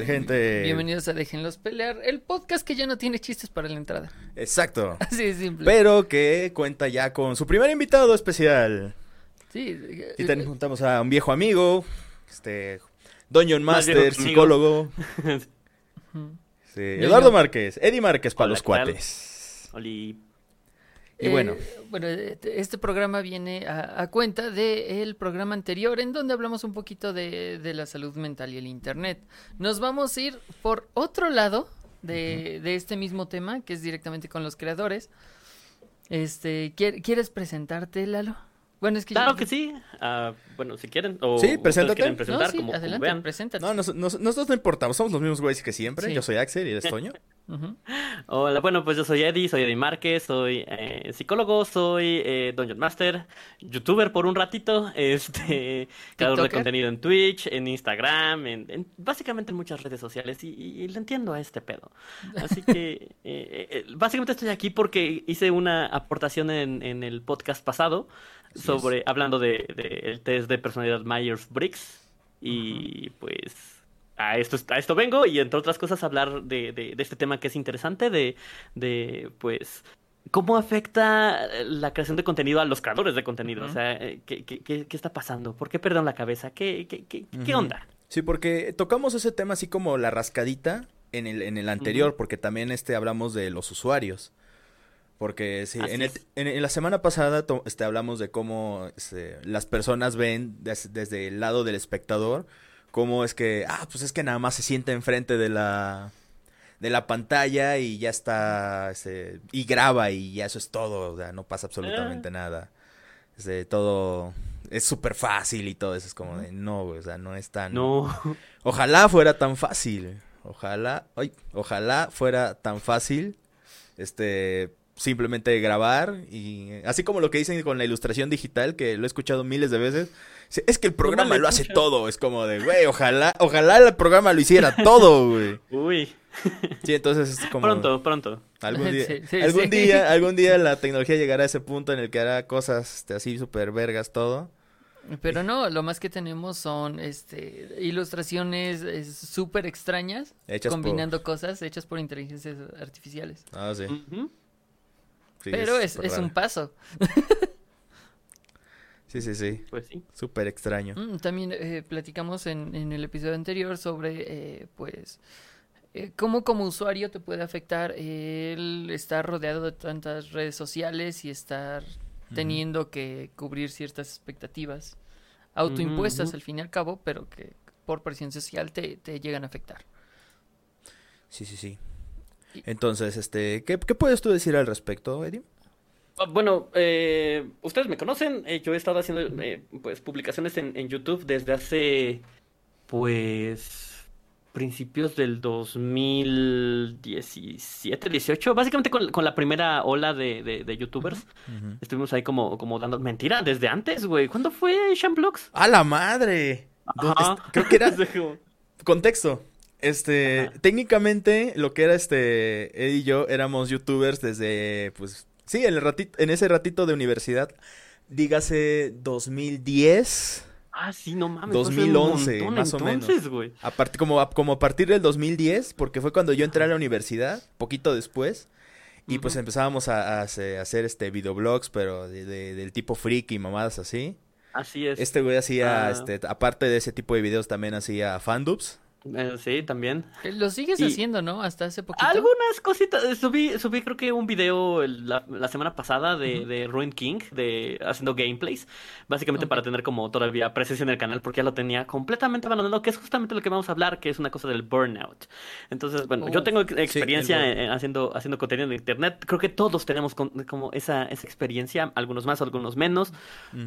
¿Qué tal, gente? Bienvenidos a Déjenlos Pelear, el podcast que ya no tiene chistes para la entrada. Exacto. Así de simple. Pero que cuenta ya con su primer invitado especial. Sí. Y eh, también juntamos a un viejo amigo, este, Más Master, psicólogo. sí, Eduardo Márquez, Eddie Márquez para Hola, los cuates. Oli. Y bueno. Eh, bueno, eh, este programa viene a, a cuenta del programa anterior en donde hablamos un poquito de, de la salud mental y el Internet. Nos vamos a ir por otro lado de, de este mismo tema, que es directamente con los creadores. Este, ¿quier- ¿Quieres presentarte, Lalo? Bueno, es que Claro yo- que sí. Ah, bueno, si quieren. O Sí, preséntate. quieren No, presentar, sí, como, como adelante, vean. preséntate. No, nos- nos- nosotros no importamos, somos los mismos güeyes que siempre. Sí. Yo soy Axel y eres Toño. Hola, bueno, pues yo soy Eddie, soy Eddie Márquez, soy eh, psicólogo, soy eh, Dungeon Master, youtuber por un ratito, este, creador de contenido en Twitch, en Instagram, en, en- básicamente en muchas redes sociales y, y- y le entiendo a este pedo. Así que eh, eh, básicamente estoy aquí porque hice una aportación en, en el podcast pasado Sobre, hablando de, de el test de personalidad Myers-Briggs y pues a esto, a esto vengo y entre otras cosas hablar de, de- de este tema que es interesante, de, de pues cómo afecta la creación de contenido a los creadores de contenido. O sea, eh, ¿qué, qué, qué- qué está pasando? ¿Por qué perdieron la cabeza? ¿Qué, qué, qué, qué onda? Sí, porque tocamos ese tema así como la rascadita en el, en el anterior, porque también este hablamos de los usuarios. Porque sí, en, el- en- en la semana pasada to- este, hablamos de cómo este, las personas ven des- desde el lado del espectador, cómo es que, ah, pues es que nada más se sienta enfrente de la, de la pantalla y ya está, este, y graba y ya eso es todo, o sea, no pasa absolutamente nada. Este, todo es súper fácil y todo eso es como de, no, o sea, no es tan... No. Ojalá fuera tan fácil. Ojalá, ay, ojalá fuera tan fácil. Este, simplemente grabar y así como lo que dicen con la ilustración digital que lo he escuchado miles de veces. Es que el programa lo hace todo, es como de, güey, ojalá, ojalá el programa lo hiciera todo, güey. Uy, Sí, entonces es como pronto, pronto. algún día, Sí, sí, algún sí. día, algún día la tecnología llegará a ese punto en el que hará cosas este, así súper vergas todo. Pero no, lo más que tenemos son este ilustraciones es, súper extrañas, Hechas por- combinando cosas hechas por inteligencias artificiales. Ah, sí. Sí, Pero es, es un paso. Sí, sí, sí. Pues sí. Súper extraño. Mm, También eh, platicamos en, en el episodio anterior sobre, eh, pues, eh, cómo como usuario te puede afectar el estar rodeado de tantas redes sociales y estar teniendo que cubrir ciertas expectativas autoimpuestas al fin y al cabo, pero que por presión social te, te llegan a afectar. Sí, sí, sí. Entonces, este, ¿qué, qué puedes tú decir al respecto, Eddie? Ah, Bueno, eh, ustedes me conocen, eh, yo he estado haciendo eh, pues publicaciones en, en YouTube desde hace pues principios del 2017, 18, básicamente con, con la primera ola de, de, de YouTubers. Estuvimos ahí como, como dando mentira desde antes, güey. ¿Cuándo fue Shamblocks? ¡A la madre! Creo que era contexto. Este, Ajá. técnicamente lo que era este Eddie y yo éramos youtubers desde pues sí, en el ratito en ese ratito de universidad, dígase 2010, Ah, sí, no mames. fue hace un 2011, montón más o menos. entonces, güey. a part- como a, como a partir del 2010, porque fue cuando yo entré a la universidad, poquito después. Y pues empezábamos a, a hace- a hacer este videoblogs, pero de- de- del tipo freak y mamadas así. Así es. Este güey hacía, Ah. este, aparte de ese tipo de videos, también hacía fandubs. Eh, sí, también. Eh, Lo sigues Y- haciendo, ¿no? Hasta hace poquito. Algunas cositas. eh, Subí, subí creo que un video la, la semana pasada de, de Ruin King, de haciendo gameplays. Básicamente para tener como todavía presencia en el canal, porque ya lo tenía completamente abandonado, que es justamente lo que vamos a hablar, que es una cosa del burnout. Entonces, bueno, yo tengo ex- experiencia en- haciendo, haciendo contenido en internet. Creo que todos tenemos con- como esa, esa experiencia, algunos más, algunos menos.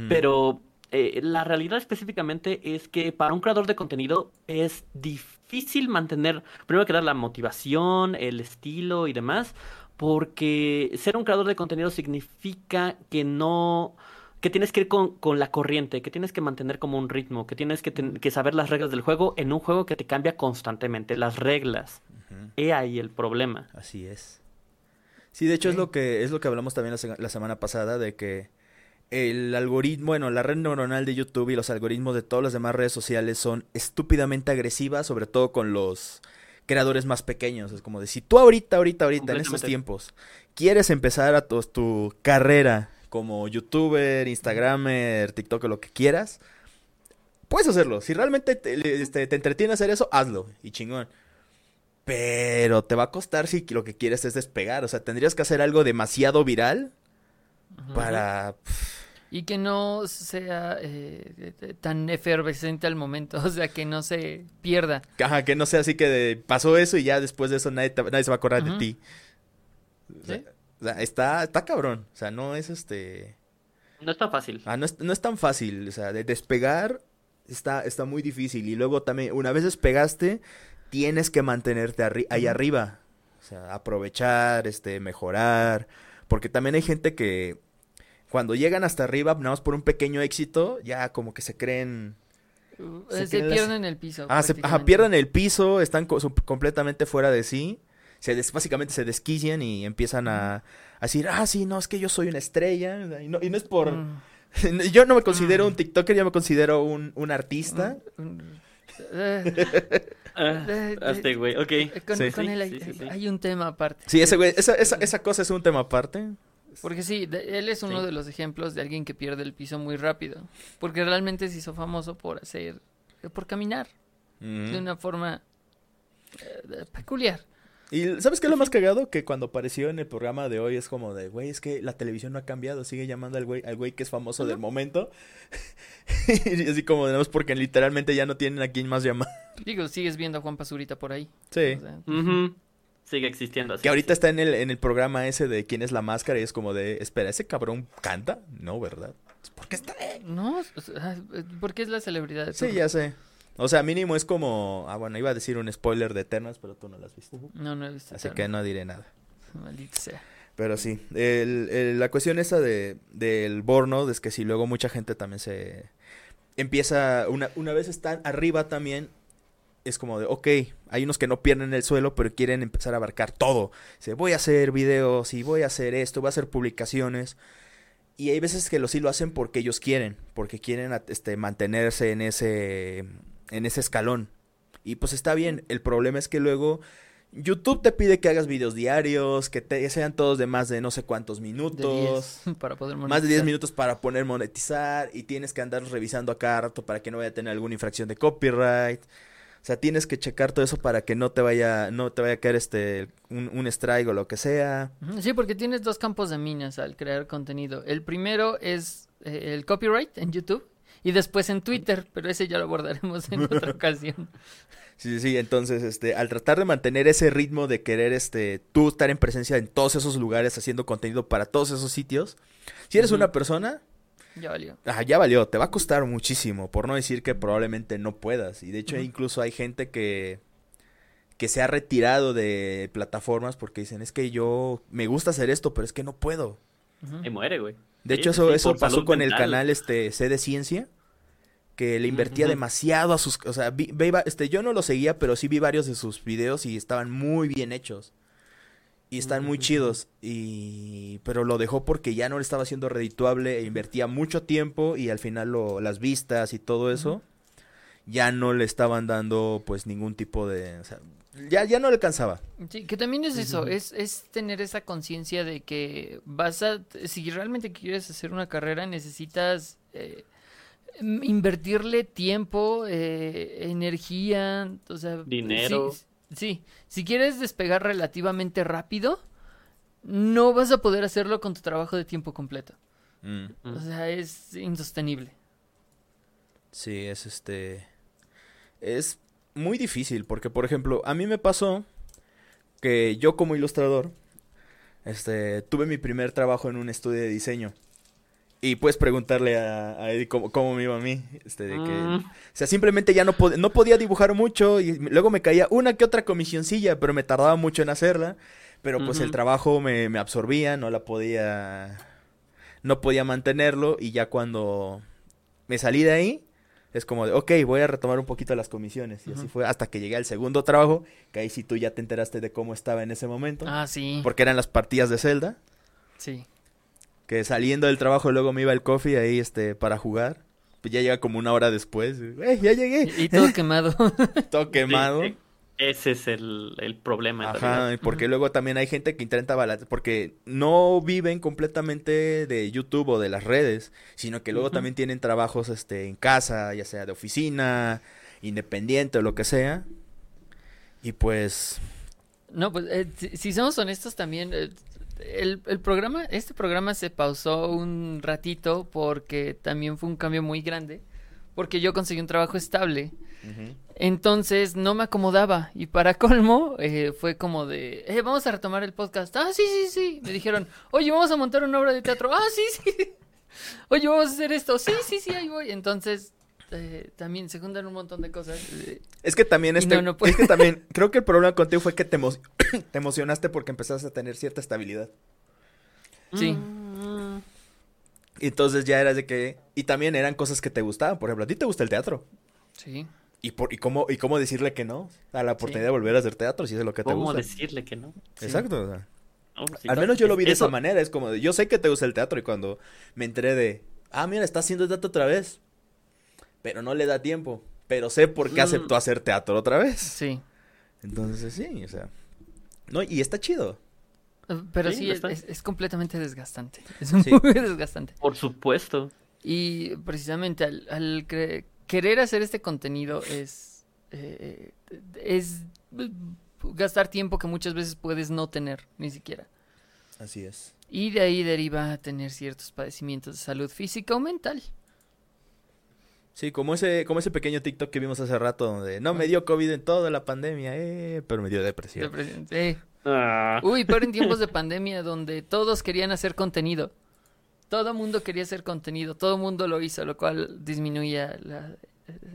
Pero eh, la realidad específicamente es que para un creador de contenido es difícil mantener, primero que nada, la motivación, el estilo y demás, porque ser un creador de contenido significa que no, que tienes que ir con, con la corriente, que tienes que mantener como un ritmo, que tienes que, ten- que saber las reglas del juego en un juego que te cambia constantemente, las reglas. He ahí el problema. Así es. Sí, de hecho es lo que es lo que hablamos también la semana pasada de que el algoritmo, bueno, la red neuronal de YouTube y los algoritmos de todas las demás redes sociales son estúpidamente agresivas, sobre todo con los creadores más pequeños. Es como de si tú ahorita, ahorita, ahorita, en estos tiempos, quieres empezar a tu, tu carrera como youtuber, instagramer, tiktoker, lo que quieras, puedes hacerlo. Si realmente te, este, te entretiene hacer eso, hazlo y chingón. Pero te va a costar si lo que quieres es despegar. O sea, tendrías que hacer algo demasiado viral para... Y que no sea eh, eh, tan efervescente al momento, o sea, que no se pierda. Ajá, que no sea así que de- pasó eso y ya después de eso nadie, te- nadie se va a acordar de ti. O sea, Sí. o sea, está, está cabrón. O sea, no es este... No está fácil. Ah, no es, no es tan fácil. O sea, de despegar está, está muy difícil. Y luego también, una vez despegaste, tienes que mantenerte arri- ahí arriba. O sea, aprovechar, este, mejorar. Porque también hay gente que cuando llegan hasta arriba, nada más por un pequeño éxito, ya como que se creen... Uh, Se Se, creen las- pierden el piso. Ah, se- ajá, prácticamente. pierden el piso, están co- completamente fuera de sí. Se des- básicamente se desquician y empiezan a, a decir, ah, sí, no, es que yo soy una estrella. Y no, y no es por... Mm, Yo no me considero Mm. un TikToker, yo me considero un, un artista. mm, eh, eh, este güey, ok. eh, con, Sí. con él hay, sí, sí, sí. hay un tema aparte. Sí, ese güey, esa, esa, esa cosa es un tema aparte. Porque sí, de- él es uno Sí. de los ejemplos de alguien que pierde el piso muy rápido. Porque realmente se hizo famoso por hacer, por caminar de una forma eh, peculiar. Y ¿sabes qué es lo más cagado? Que cuando apareció en el programa de hoy es como de, güey, es que la televisión no ha cambiado, sigue llamando al güey, al güey que es famoso del momento. y así como, no es porque literalmente ya no tienen a quién más llamar. Digo, sigues viendo a Juan Pazurita por ahí. Sí. O sea, Ujú. Sigue existiendo así. Que ahorita está en el, en el programa ese de quién es la máscara y es como de, espera, ¿ese cabrón canta? No, ¿verdad? ¿Por qué está? no, porque es la celebridad. de Sí, ya sé. O sea, mínimo es como, ah, bueno, iba a decir un spoiler de Eternals, pero tú no lo has visto. No, no he visto. Así que no diré nada. Maldita sea. Pero sí, el- el- la cuestión esa de, del Borno es que si luego mucha gente también se empieza, una, una vez están arriba también, es como de, ok, hay unos que no pierden el suelo, pero quieren empezar a abarcar todo. Dice, voy a hacer videos y voy a hacer esto, voy a hacer publicaciones. Y hay veces que lo sí lo hacen porque ellos quieren, porque quieren este, mantenerse en ese, en ese escalón. Y pues está bien, el problema es que luego YouTube te pide que hagas videos diarios, que te, sean todos de más de no sé cuántos De minutos. 10 para poder Más de 10 monetizar. minutos para poner monetizar y tienes que andar revisando a cada rato para que no vaya a tener alguna infracción de copyright. O sea, tienes que checar todo eso para que no te vaya, no te vaya a caer este un, un strike o lo que sea. Sí, porque tienes dos campos de minas al crear contenido. El primero es eh, el copyright en YouTube y después en Twitter, pero ese ya lo abordaremos en otra ocasión. Sí, sí, sí. Entonces, este, al tratar de mantener ese ritmo de querer, este, tú estar en presencia en todos esos lugares haciendo contenido para todos esos sitios, si eres una persona, Ya valió. ah, ya valió, te va a costar muchísimo, por no decir que probablemente no puedas. Y de hecho, incluso hay gente que, que se ha retirado de plataformas porque dicen, es que yo me gusta hacer esto, pero es que no puedo. Y muere, güey. De Sí, hecho, eso, sí, eso pasó con el canal este C de Ciencia, que le invertía demasiado a sus... O sea, vi- este, yo no lo seguía, pero sí vi varios de sus videos y estaban muy bien hechos. Y están muy chidos. Y... Pero lo dejó porque ya no le estaba haciendo redituable e invertía mucho tiempo y al final lo, las vistas y todo eso ya no le estaban dando pues ningún tipo de... o sea, ya, ya no le alcanzaba. Sí, que también es eso, es, es tener esa conciencia de que vas a, si realmente quieres hacer una carrera, necesitas eh, invertirle tiempo, eh, energía, o sea, Dinero. Sí, sí, si quieres despegar relativamente rápido, no vas a poder hacerlo con tu trabajo de tiempo completo. Mm. O sea, es insostenible. Sí, es este. Es muy difícil porque, por ejemplo, a mí me pasó que yo como ilustrador, este, tuve mi primer trabajo en un estudio de diseño. Y puedes preguntarle a, a Eddie cómo, cómo me iba a mí. Este, de que, Mm. O sea, simplemente ya no, pod- no podía dibujar mucho y luego me caía una que otra comisioncilla, pero me tardaba mucho en hacerla. Pero pues el trabajo me, me absorbía, no la podía... No podía mantenerlo y ya cuando me salí de ahí, es como de, ok, voy a retomar un poquito las comisiones. Y así fue hasta que llegué al segundo trabajo, que ahí sí tú ya te enteraste de cómo estaba en ese momento. Ah, sí. Porque eran las partidas de Zelda. Sí. Que saliendo del trabajo luego me iba al coffee ahí este para jugar. Pues ya llega como una hora después. ¡Eh, ya llegué! Y, y todo quemado. Todo quemado. Sí, ese es el, el problema. Ajá, porque luego también hay gente que intenta balancear, porque no viven completamente de YouTube o de las redes, sino que luego también tienen trabajos este en casa, ya sea de oficina, independiente o lo que sea. Y pues No, pues eh, si, si somos honestos también, eh, el, el programa, este programa se pausó un ratito porque también fue un cambio muy grande, porque yo conseguí un trabajo estable. Entonces no me acomodaba y para colmo eh, fue como de, eh, vamos a retomar el podcast. Ah, sí, sí, sí. Me dijeron, oye, vamos a montar una obra de teatro. Ah, sí, sí. Oye, vamos a hacer esto. Sí, sí, sí, ahí voy. Entonces eh, también se juntan un montón de cosas. eh, es que también este no, no puede. es que también creo que el problema contigo fue que te, emo- te emocionaste porque empezaste a tener cierta estabilidad. Sí. Mm, Y entonces ya eras de que y también eran cosas que te gustaban, por ejemplo, a ti te gusta el teatro. sí. ¿Y, por, y, cómo, ¿Y cómo decirle que no? A la oportunidad de volver a hacer teatro, si es lo que te ¿Cómo gusta. decirle que no? sí. Exacto. o sea. No, sí, Al menos yo lo vi de Eso- esa manera, es como de, yo sé que te gusta el teatro y cuando me enteré de, ah, mira, está haciendo teatro otra vez, pero no le da tiempo, pero sé por qué Mm. aceptó hacer teatro otra vez. Sí. Entonces sí, o sea, no, y está chido. Eh, Pero Sí, es, es- es completamente desgastante. Es Sí. muy desgastante. Por supuesto. Y precisamente al, querer hacer este contenido es, eh, es eh, gastar tiempo que muchas veces puedes no tener, ni siquiera. Así es. Y de ahí deriva tener ciertos padecimientos de salud física o mental. Sí, como ese, como ese pequeño TikTok que vimos hace rato donde no me dio COVID en toda la pandemia, eh, pero me dio depresión. Depresión, sí. Ah, Uy, pero en tiempos de pandemia donde todos querían hacer contenido. Todo mundo quería hacer contenido, todo mundo lo hizo, lo cual disminuía la-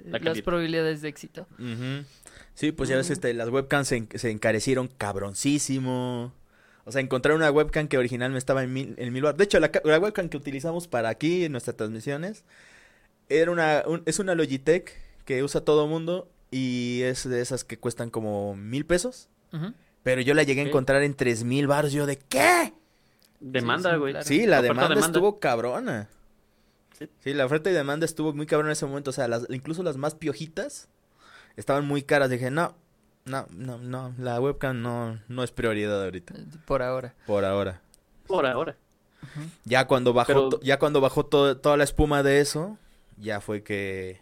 La las probabilidades de éxito. Ujú. Sí, pues ya ves, este, las webcams se, se encarecieron cabroncísimo. O sea, encontrar una webcam que originalmente estaba en mil, en mil bar- De hecho, la, ca- la webcam que utilizamos para aquí en nuestras transmisiones era una, un- es una Logitech que usa todo mundo y es de esas que cuestan como mil pesos. Pero yo la llegué a encontrar en tres mil baros. Yo de ¿qué? demanda, sí, güey. claro. Sí, la demanda, demanda. estuvo cabrona. Sí. Sí, la oferta y demanda estuvo muy cabrona en ese momento. O sea, las, incluso las más piojitas estaban muy caras. Dije, no, no, no, no, la webcam no, no es prioridad ahorita. Por ahora. Por ahora. Por ahora. Ya cuando bajó, Pero- ya cuando bajó to- toda la espuma de eso, ya fue que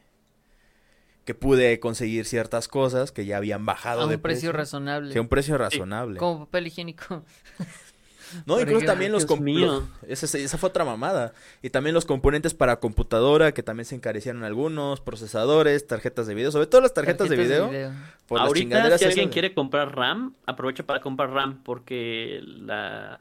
que pude conseguir ciertas cosas que ya habían bajado A de un precio razonable. Sí, a un precio razonable. Como papel higiénico. No, Por incluso también los los- esa, esa fue otra mamada. Y también los componentes para computadora, que también se encarecieron algunos, procesadores, tarjetas de video, sobre todo las tarjetas, de, video, por las Ahorita, chingaderas si alguien de- quiere comprar RAM, aprovecha para comprar RAM porque la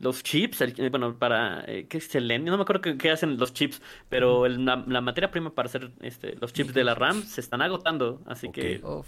los chips, el- eh, bueno, para eh, ¿qué es Selenium? No me acuerdo qué, qué hacen los chips, pero el- la, la materia prima para hacer este, los chips de la RAM se están agotando, así que Oh,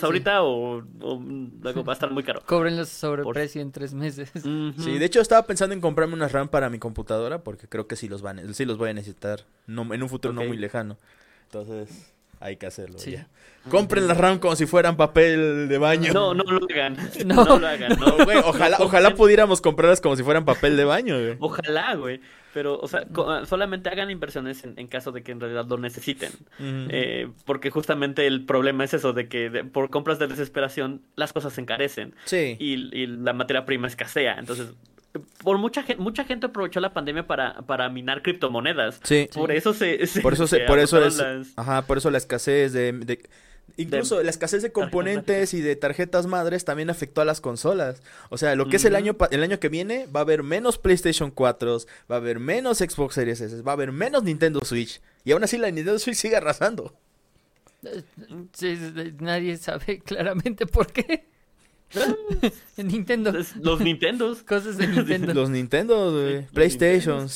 Sí. ahorita o, o luego va a estar muy caro. Cóbrenlos sobre Por- precio en tres meses. Ujú. Sí, de hecho estaba pensando en comprarme unas RAM para mi computadora porque creo que sí los van, sí los voy a necesitar no, en un futuro no muy lejano. Entonces, hay que hacerlo Sí. ya. Compren las RAM como si fueran papel de baño. No, no lo hagan. No. No, lo hagan. No, No, güey, ojalá, ojalá pudiéramos comprarlas como si fueran papel de baño, güey. Ojalá, güey. Pero, o sea, co- solamente hagan inversiones en, en caso de que en realidad lo necesiten. Eh, porque justamente el problema es eso, de que de- por compras de desesperación las cosas se encarecen sí. y, y la materia prima escasea. Entonces, por mucha gente, mucha gente aprovechó la pandemia para, para minar criptomonedas. Sí. Por eso se, se- Por eso se, se por eso es, las- ajá, por eso la escasez de, de- incluso la escasez de componentes y de tarjetas madres también afectó a las consolas. O sea, lo que es el año el año que viene va a haber menos PlayStation 4, va a haber menos Xbox Series S, va a haber menos Nintendo Switch y aún así la Nintendo Switch sigue arrasando. Sí, sí, nadie sabe claramente por qué. Nintendo. Los Nintendos. Cosas de Nintendo. Los Nintendo, güey, los PlayStation,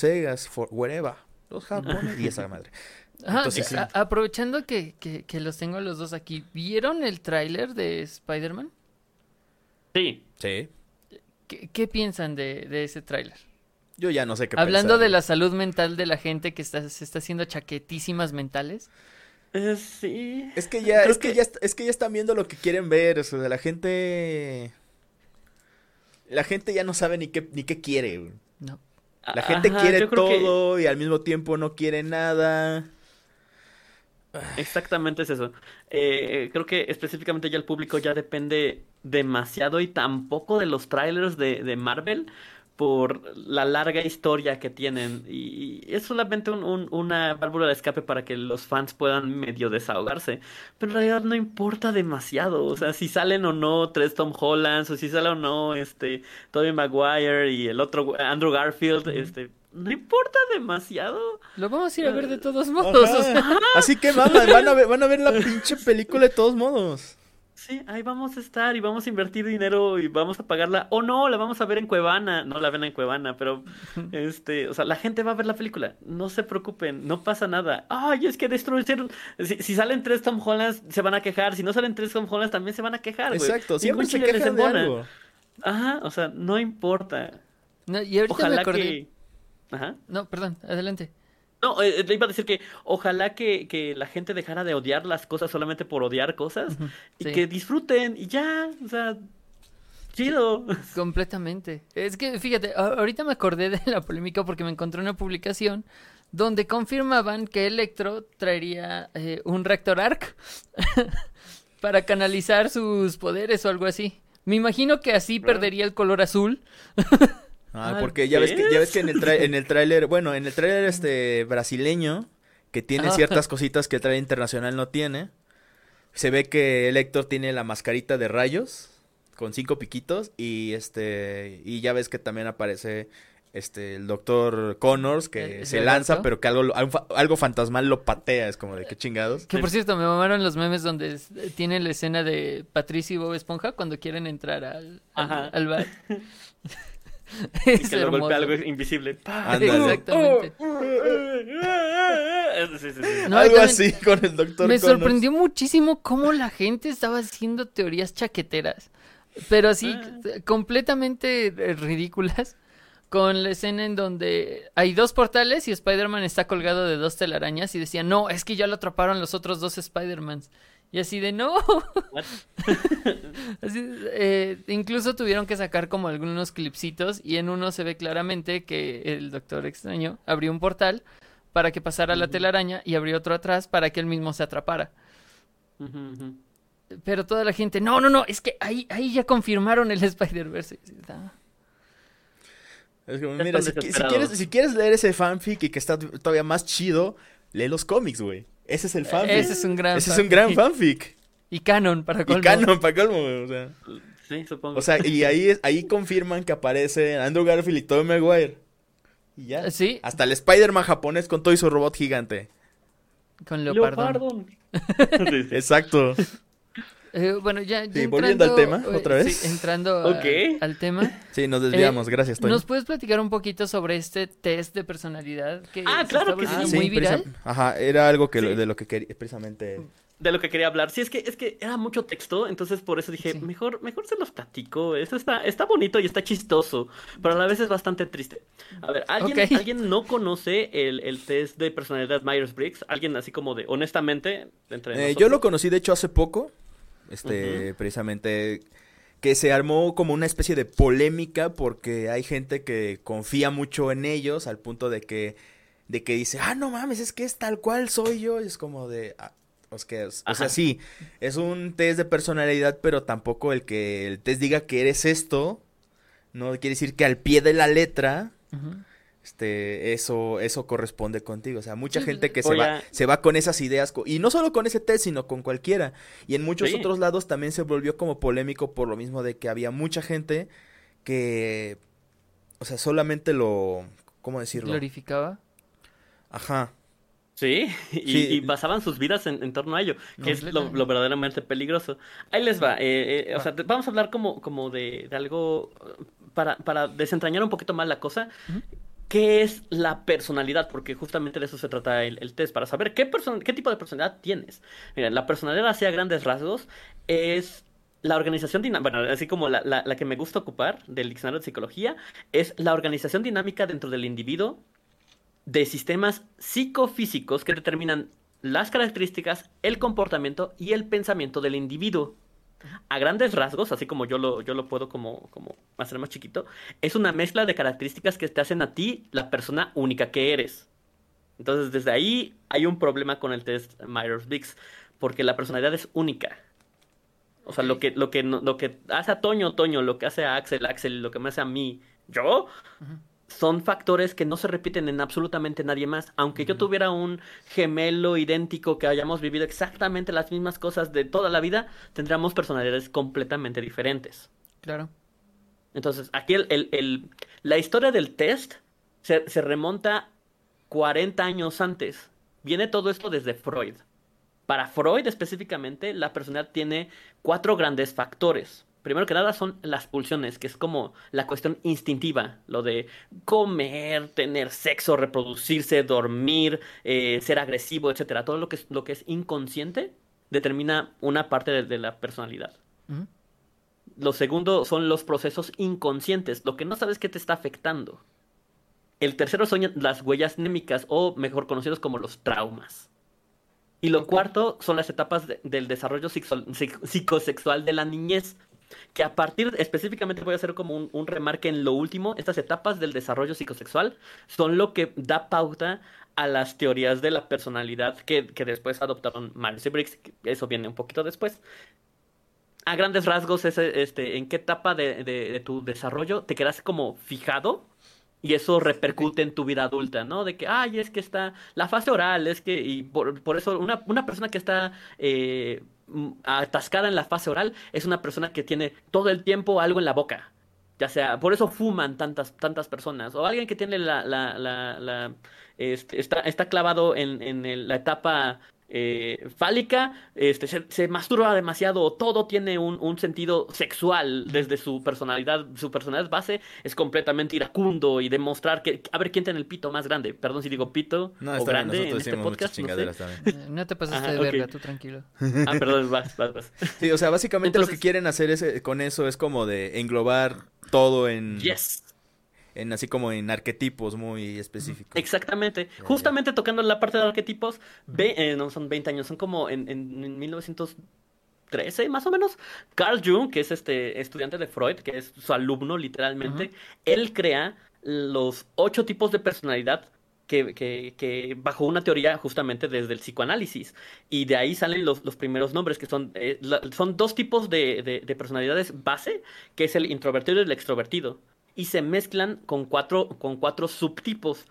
for, wherever, los japoneses y esa madre. Ajá, Entonces, sí. a- aprovechando que, que, que los tengo a los dos aquí, ¿vieron el tráiler de Spider-Man? Sí. Sí. ¿Qué, qué piensan de, de ese tráiler? Yo ya no sé qué Hablando pensar. de la salud mental de la gente que está, se está haciendo chaquetísimas mentales. Eh, sí. Es que ya, Creo es que, que- ya, es que ya están viendo lo que quieren ver, o sea, la gente... La gente ya no sabe ni qué, ni qué quiere, güey. No. La gente Ajá, quiere que- todo y al mismo tiempo no quiere nada. Exactamente es eso. Eh, creo que específicamente ya el público ya depende demasiado y tampoco de los trailers de, de Marvel por la larga historia que tienen. Y, es solamente un- un- una válvula de escape para que los fans puedan medio desahogarse. Pero en realidad no importa demasiado. O sea, si salen o no tres Tom Hollands, o si sale o no este Tobey Maguire y el otro Andrew Garfield, este, no importa demasiado. Lo vamos a ir a ver de todos modos. o sea, Ajá. Así que maman, van a ver, van a ver la pinche película de todos modos. Sí, ahí vamos a estar y vamos a invertir dinero y vamos a pagarla. O no, la vamos a ver en Cuevana. No la ven en Cuevana, pero este, o sea, la gente va a ver la película. No se preocupen, no pasa nada. Ay, es que destruyeron. Si, si salen tres Tom Hollands, se van a quejar. Si no salen tres Tom Hollands, también se van a quejar. Exacto, siempre se quejan de algo. Ajá, o sea, no importa. no, y ahorita me Ojalá acordé. que. Ajá. No, perdón, adelante. No, eh, le iba a decir que ojalá que, que la gente dejara de odiar las cosas solamente por odiar cosas y sí. que disfruten y ya, o sea, chido. Completamente. Es que, fíjate, ahorita me acordé de la polémica porque me encontré una publicación donde confirmaban que Electro traería eh, un reactor arc para canalizar sus poderes o algo así. Me imagino que así perdería el color azul. Ah, Ah, porque ya ves que, ya ves que en el, trai- en el tráiler, bueno, en el tráiler este brasileño, que tiene Ah. ciertas cositas que el tráiler internacional no tiene, se ve que el Héctor tiene la mascarita de rayos con cinco piquitos y este y ya ves que también aparece este el doctor Connors que El- el se lanza pero que algo algo fa- algo fantasmal lo patea es como de qué chingados Que por cierto, me mamaron los memes donde tiene la escena de Patricio y Bob Esponja cuando quieren entrar al, al, al bar. Y que lo hermoso. golpea algo invisible. Exactamente. Sí, sí, sí. No, algo así con el doctor Me Connors. sorprendió muchísimo cómo la gente estaba haciendo teorías chaqueteras, pero así Ah. completamente eh, ridículas, con la escena en donde hay dos portales y Spider-Man está colgado de dos telarañas y decían, no, es que ya lo atraparon los otros dos Spider-Mans. Y así de, no. Así, eh, incluso tuvieron que sacar como algunos clipsitos y en uno se ve claramente que el Doctor Extraño abrió un portal para que pasara la telaraña y abrió otro atrás para que él mismo se atrapara. Pero toda la gente, no, no, no, es que ahí, ahí ya confirmaron el Spider-Verse. Ah, Es como, mira, quieres, si quieres leer ese fanfic y que está todavía más chido, lee los cómics, güey. Ese es el fanfic. Ese es un gran Ese es un gran fanfic. fanfic. Y canon, para Y colmo. canon, para colmo, o sea. Sí, supongo. O sea, y ahí, ahí confirman que aparece Andrew Garfield y Tobey Maguire. Y ya. Sí, Hasta el Spider-Man japonés con todo y su robot gigante. con. Sí, sí. Exacto. Eh, bueno, ya, ya Sí, volviendo al tema, eh, otra sí, vez. entrando a- al tema. Sí, nos desviamos. Eh, Gracias, Toño. ¿Nos puedes platicar un poquito sobre este test de personalidad que Ah, claro que sí. Sí, muy viral? precisa- Ajá, era algo que lo- Sí. de lo que quería precisamente. De lo que quería hablar. Sí, es que, es que era mucho texto, entonces por eso dije, Sí. mejor, mejor se los platico. Esto está, está bonito y está chistoso, pero a la vez es bastante triste. A ver, ¿alguien, Ok. ¿alguien no conoce el, el test de personalidad Myers-Briggs? ¿Alguien así como de, honestamente, entre Eh, yo lo conocí, de hecho, hace poco. Este, precisamente. Que se armó como una especie de polémica porque hay gente que confía mucho en ellos al punto de que. De que dice, ah, no mames, es que es tal cual soy yo. Y es como de. ah, o, sea, o sea, sí, es un test de personalidad, pero tampoco el que el test diga que eres esto. No quiere decir que al pie de la letra. Este, eso, eso corresponde contigo. O sea, mucha Sí, gente que se va, a- se va con esas ideas, y no solo con ese test, sino con cualquiera. Y en muchos Sí. otros lados también se volvió como polémico por lo mismo de que había mucha gente que, o sea, solamente lo, ¿cómo decirlo? Glorificaba. Ajá. Sí, y, Sí. y basaban sus vidas en, en torno a ello, que es lo, verdaderamente peligroso. Ahí les va, eh, eh, o sea, te- vamos a hablar como, como de, de algo para, para desentrañar un poquito más la cosa. ¿Qué es la personalidad? Porque justamente de eso se trata el, test, para saber qué, qué tipo de personalidad tienes. Mira, la personalidad hacia grandes rasgos es la organización dinámica, bueno, así como la- la que me gusta ocupar del diccionario de psicología, es la organización dinámica dentro del individuo de sistemas psicofísicos que determinan las características, el comportamiento y el pensamiento del individuo. A grandes rasgos, así como yo lo, yo lo puedo como, como hacer más chiquito, es una mezcla de características que te hacen a ti la persona única que eres. Entonces, desde ahí hay un problema con el test Myers-Briggs, porque la personalidad es única. O sea, lo que, lo que, lo que hace a Toño, Toño, lo que hace a Axel, Axel, lo que me hace a mí, yo, son factores que no se repiten en absolutamente nadie más. Aunque yo tuviera un gemelo idéntico que hayamos vivido exactamente las mismas cosas de toda la vida, tendríamos personalidades completamente diferentes. Claro. Entonces, aquí el, el, la historia del test se, se remonta 40 años antes. Viene todo esto desde Freud. Para Freud específicamente, la personalidad tiene cuatro grandes factores. Primero que nada son las pulsiones, que es como la cuestión instintiva, lo de comer, tener sexo, reproducirse, dormir, eh, ser agresivo, etcétera. Todo lo que es, lo que es inconsciente determina una parte de, la personalidad. Lo segundo son los procesos inconscientes, lo que no sabes que te está afectando. El tercero son las huellas némicas o mejor conocidos como los traumas. Y lo cuarto son las etapas del desarrollo psicosexual de la niñez, que a partir, específicamente voy a hacer como un, remarque en lo último, estas etapas del desarrollo psicosexual son lo que da pauta a las teorías de la personalidad que, después adoptaron Myers y Briggs, eso viene un poquito después. A grandes rasgos, este, ¿en qué etapa de, de tu desarrollo te quedas como fijado y eso repercute en tu vida adulta, ¿no? De que, ay, es que está la fase oral, es que, y por, por eso una, una, persona que está eh, atascada en la fase oral es una persona que tiene todo el tiempo algo en la boca. Ya sea, por eso fuman tantas, tantas personas. O alguien que tiene la, la, la, la este, está, está clavado en, en la etapa eh, fálica, este, se, masturba demasiado, todo tiene un, sentido sexual desde su personalidad, su personalidad base es completamente iracundo y demostrar que, a ver quién tiene el pito más grande, perdón si digo pito o grande en este podcast. No, eh, no, te pasaste de verga, tú tranquilo. Ah, perdón, vas, vas, vas. Sí, o sea, básicamente lo que quieren hacer es, eh, con eso es como de englobar todo en... Yes en así como en arquetipos muy específicos. Exactamente. Justamente tocando la parte de arquetipos, ve, eh, no son 20 años, son como en, en, 1913 más o menos. Carl Jung, que es este estudiante de Freud, que es su alumno literalmente, él crea los ocho tipos de personalidad que, que, bajo una teoría justamente desde el psicoanálisis. Y de ahí salen los, los primeros nombres, que son, eh, son dos tipos de, de, personalidades base, que es el introvertido y el extrovertido y se mezclan con cuatro, con cuatro subtipos,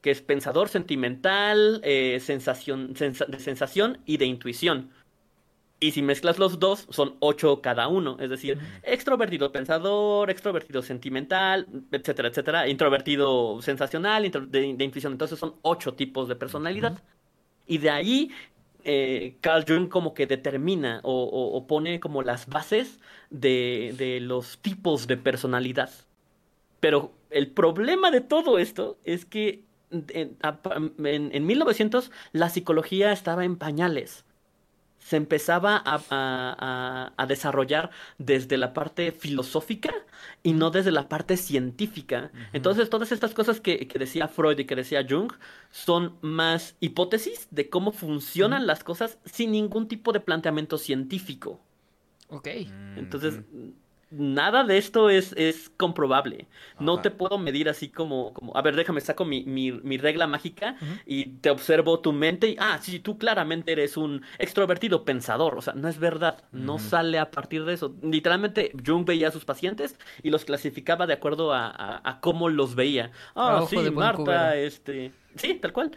que es pensador, sentimental, eh, sensación, de sensación y de intuición. Y si mezclas los dos, son ocho cada uno. Es decir, extrovertido pensador, extrovertido sentimental, etcétera, etcétera. Introvertido sensacional, de, intuición. Entonces son ocho tipos de personalidad. Y de ahí eh, Carl Jung como que determina o, pone como las bases de, de, los tipos de personalidad. Pero el problema de todo esto es que en, en, 1900 la psicología estaba en pañales. Se empezaba a, desarrollar desde la parte filosófica y no desde la parte científica. Entonces, todas estas cosas que, decía Freud y que decía Jung son más hipótesis de cómo funcionan las cosas sin ningún tipo de planteamiento científico. Ok. Entonces, nada de esto es, es comprobable. No te puedo medir así como, como, a ver, déjame, saco mi, mi, mi regla mágica y te observo tu mente y, ah, sí, tú claramente eres un extrovertido pensador. O sea, no es verdad, no sale a partir de eso. Literalmente, Jung veía a sus pacientes y los clasificaba de acuerdo a, a, cómo los veía. Ah, sí, Marta, este... Sí, tal cual.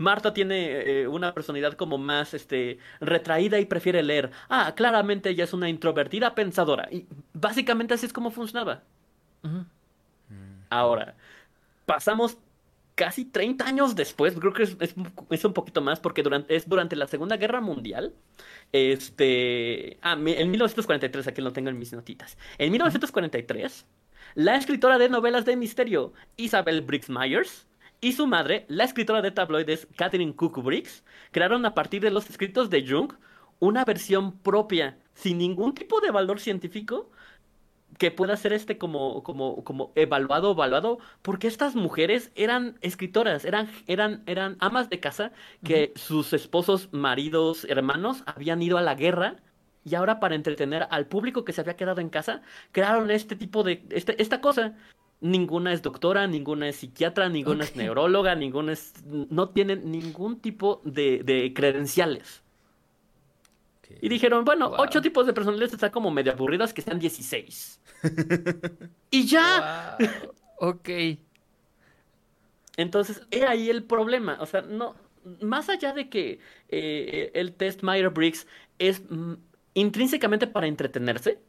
Marta tiene eh, una personalidad como más este, retraída y prefiere leer. Ah, claramente ella es una introvertida pensadora. Y básicamente así es como funcionaba. Ahora, pasamos casi 30 años después, creo que es, un poquito más, porque durante, es durante la Segunda Guerra Mundial. Este. Ah, en 1943, aquí lo tengo en mis notitas. En 1943, la escritora de novelas de misterio, Isabel Briggs Myers, y su madre, la escritora de tabloides Catherine Briggs, crearon a partir de los escritos de Jung una versión propia, sin ningún tipo de valor científico, que pueda ser este como, como, como evaluado, evaluado, porque estas mujeres eran escritoras, eran, eran, eran amas de casa que sus esposos, maridos, hermanos habían ido a la guerra Y ahora para entretener al público que se había quedado en casa, crearon este tipo de, este, esta cosa. Ninguna es doctora, ninguna es psiquiatra, ninguna es neuróloga, ninguna es, no tienen ningún tipo de, de credenciales. Y dijeron, bueno, Wow. ocho tipos de personalidades están como medio aburridas, que sean 16. y ya. Wow. Ok. Entonces, he ahí el problema. O sea, no, más allá de que eh, el test Myers-Briggs es mm, intrínsecamente para entretenerse,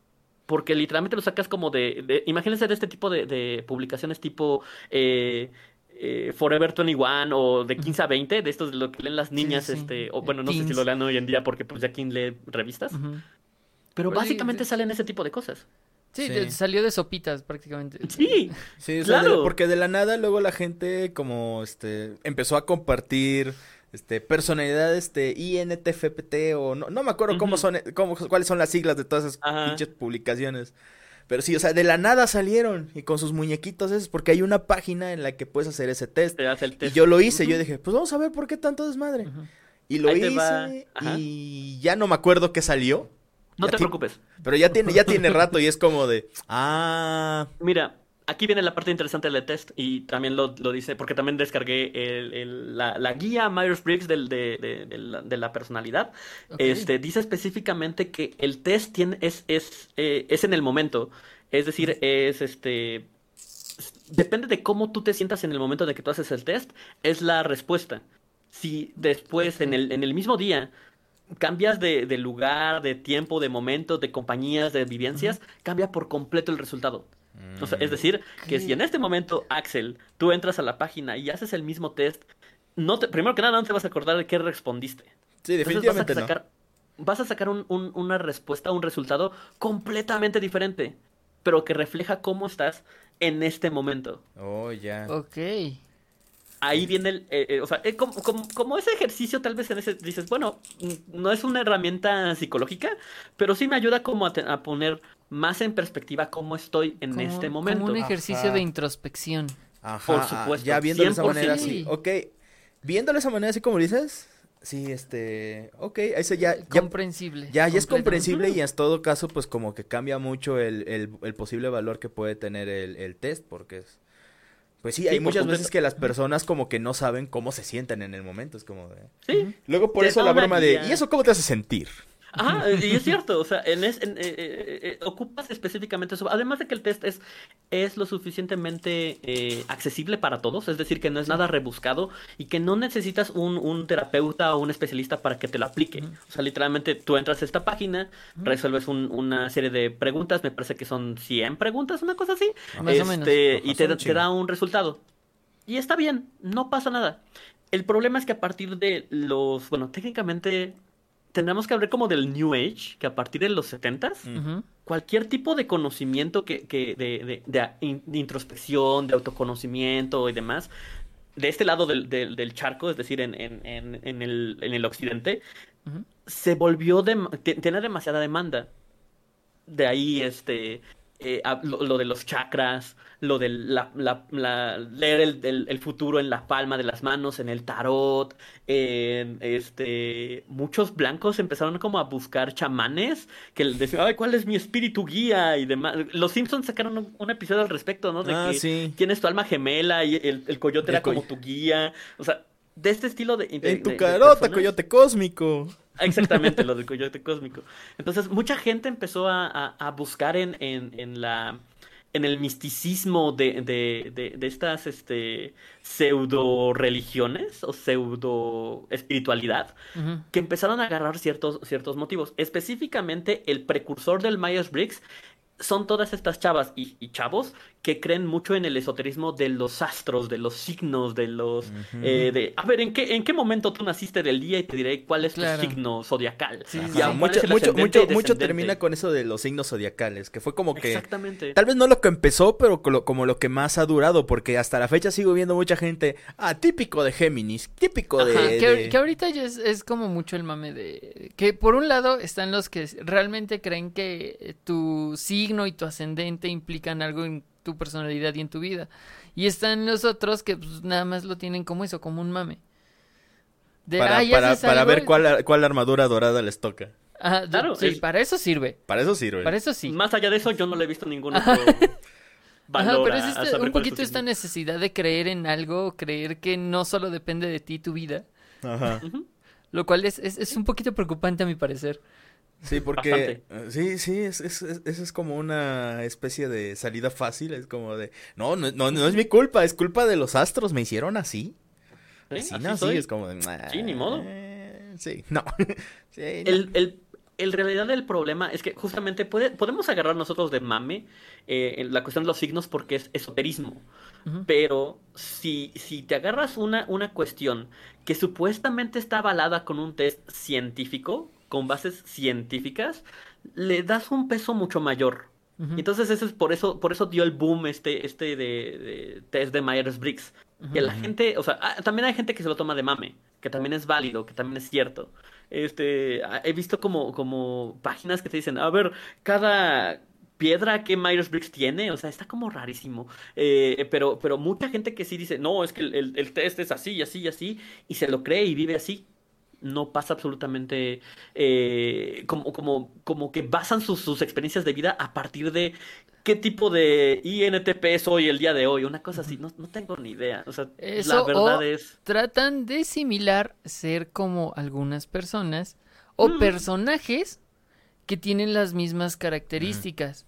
porque literalmente lo sacas como de, de- imagínense de este tipo de, de publicaciones tipo eh, eh, Forever 21 o de 15 a 20, de estos de lo que leen las niñas, sí. este, o De bueno, no sé si lo lean hoy en día porque pues ya quien lee revistas, pero Pues básicamente sí. salen ese tipo de cosas. Sí, Sí. de- salió de sopitas prácticamente. Sí, Sí, o sea, de- Claro. porque de la nada luego la gente como este empezó a compartir este personalidad este INTFPT o no, no me acuerdo cómo son cómo, cuáles son las siglas de todas esas Ajá. pinches publicaciones. Pero sí, o sea, de la nada salieron y con sus muñequitos esos porque hay una página en la que puedes hacer ese test. te hace el Y yo lo hice, yo dije, pues vamos a ver por qué tanto desmadre. Y lo Ahí hice y ya no me acuerdo qué salió. No Ya te preocupes. Pero ya tiene ya tiene rato y es como de, ah, Mira, aquí viene la parte interesante del test y también lo, lo dice, porque también descargué el- el- la, la guía Myers-Briggs del- de, de- de la, de la personalidad. Este, dice específicamente que el test tiene, es, es, eh, es en el momento. Es decir, es este. Depende de cómo tú te sientas en el momento de que tú haces el test, es la respuesta. Si después, en el, en el mismo día, cambias de, de lugar, de tiempo, de momento, de compañías, de vivencias, cambia por completo el resultado. O sea, es decir, que si en este momento, Axel, tú entras a la página y haces el mismo test, no te, primero que nada no te vas a acordar de qué respondiste. sí, Entonces definitivamente vas a no. sacar, vas a sacar un- un- una respuesta, un resultado completamente diferente, pero que refleja cómo estás en este momento. Oh, ya. Ok. Ahí viene el, eh, eh, o sea, eh, como, como- como ese ejercicio tal vez en ese, dices, bueno, mm, no es una herramienta psicológica, pero sí me ayuda como a, te- a poner más en perspectiva cómo estoy en Como- este momento. Como un ejercicio Ajá. de introspección. Ajá, Por supuesto, Ya viéndolo de esa manera 100%. así. Ok. Viéndolo de esa manera así como dices. Sí, este. Ok, eso ya. Ya, comprensible. ya, ya es comprensible y en todo caso, pues como que cambia mucho el, el, el posible valor que puede tener el, el test. Porque es. Pues sí, Sí, hay muchas completo. veces que las personas como que no saben cómo se sienten en el momento. Es como de. Sí, Luego por Te eso la broma de. ¿Y eso cómo te hace sentir? Ajá, y es cierto, o sea, en es- en, eh, eh, eh, ocupas específicamente eso. Además de que el test es, es lo suficientemente eh, accesible para todos, es decir, que no es nada rebuscado y que no necesitas un, un terapeuta o un especialista para que te lo aplique. O sea, literalmente tú entras a esta página, resuelves un- una serie de preguntas, me parece que son 100 preguntas, una cosa así, Más o menos. este, y te, te da un resultado. Y está bien, no pasa nada. El problema es que a partir de los, bueno, técnicamente tendremos que hablar como del New Age, que a partir de los 70s, Mm. Ujú. cualquier tipo de conocimiento que, que de, de- de introspección, de autoconocimiento y demás, de este lado del, del- del charco, es decir, en, en- en- el, en el occidente, se volvió, de, tiene demasiada demanda. De ahí, este, eh, lo de los chakras, lo de la, la- la- leer el, el- el futuro en la palma de las manos, en el tarot, en, este, muchos blancos empezaron como a buscar chamanes que les decían, ay, ¿cuál es mi espíritu guía? y demás. Los Simpsons sacaron un, un episodio al respecto, ¿no? De Ah, que sí. quién es tu alma gemela y el, el coyote era como tu guía. O sea, de este estilo de... de- En tu de- carota, coyote cósmico. Exactamente, lo del coyote cósmico. Entonces, mucha gente empezó a, a- a buscar en, en, en la en el misticismo de, de, de, de estas este, pseudo religiones o pseudo espiritualidad que empezaron a agarrar ciertos, ciertos motivos. Específicamente, el precursor del Myers-Briggs son todas estas chavas y, y chavos que creen mucho en el esoterismo de los astros, de los signos, de los... Eh, de, a ver, ¿en qué, ¿en qué momento tú naciste del día y te diré cuál es Claro. tu signo zodiacal? Sí, sí, sí. mucho, mucho, mucho, termina con eso de los signos zodiacales, que fue como que Exactamente. tal vez no lo que empezó, pero como lo que más ha durado, porque hasta la fecha sigo viendo mucha gente, ah, típico de Géminis, típico de... Ajá, que, de- que ahorita ya es, es como mucho el mame de... Que por un lado están los que realmente creen que tu signo y tu ascendente implican algo en tu personalidad y en tu vida. Y están los otros que pues, nada más lo tienen como eso, como un mame. De, para, ver cuál, cuál armadura dorada les toca. Ah, Claro, sí, es- para eso sirve. Para eso sirve. Para eso sí. Más allá de eso, yo no le he visto ningún otro valor pero es este- un es poquito esta signo. necesidad de creer en algo, creer que no solo depende de ti tu vida, Ajá. lo cual es, es, es un poquito preocupante a mi parecer. Sí, porque Bastante. sí, sí, es, es, es, es como una especie de salida fácil, es como de, no, no, no, no es mi culpa, es culpa de los astros, me hicieron así. Sí, Así así nací, soy. es como de, Sí, ni modo. "Eh, Sí, no. Sí, no. El, el, el realidad del problema es que justamente puede, podemos agarrar nosotros de mame eh, en la cuestión de los signos porque es esoterismo. Pero si, si te agarras una, una cuestión que supuestamente está avalada con un test científico, con bases científicas, le das un peso mucho mayor. Entonces eso es por eso, por eso dio el boom este, este de, de test de Myers-Briggs. Que la gente, o sea, ah, también hay gente que se lo toma de mame, que también es válido, que también es cierto. Este, ah, he visto como, como páginas que te dicen, a ver, cada piedra que Myers-Briggs tiene, o sea, está como rarísimo. Eh, pero, pero mucha gente que sí dice, no, es que el, el- el test es así, y así, y así, y se lo cree y vive así. No pasa absolutamente eh, como, como, como que basan sus, sus experiencias de vida a partir de qué tipo de INTP soy el día de hoy, una cosa así, no, no tengo ni idea. O sea, la verdad o es... tratan de similar ser como algunas personas o Mm. personajes que tienen las mismas características.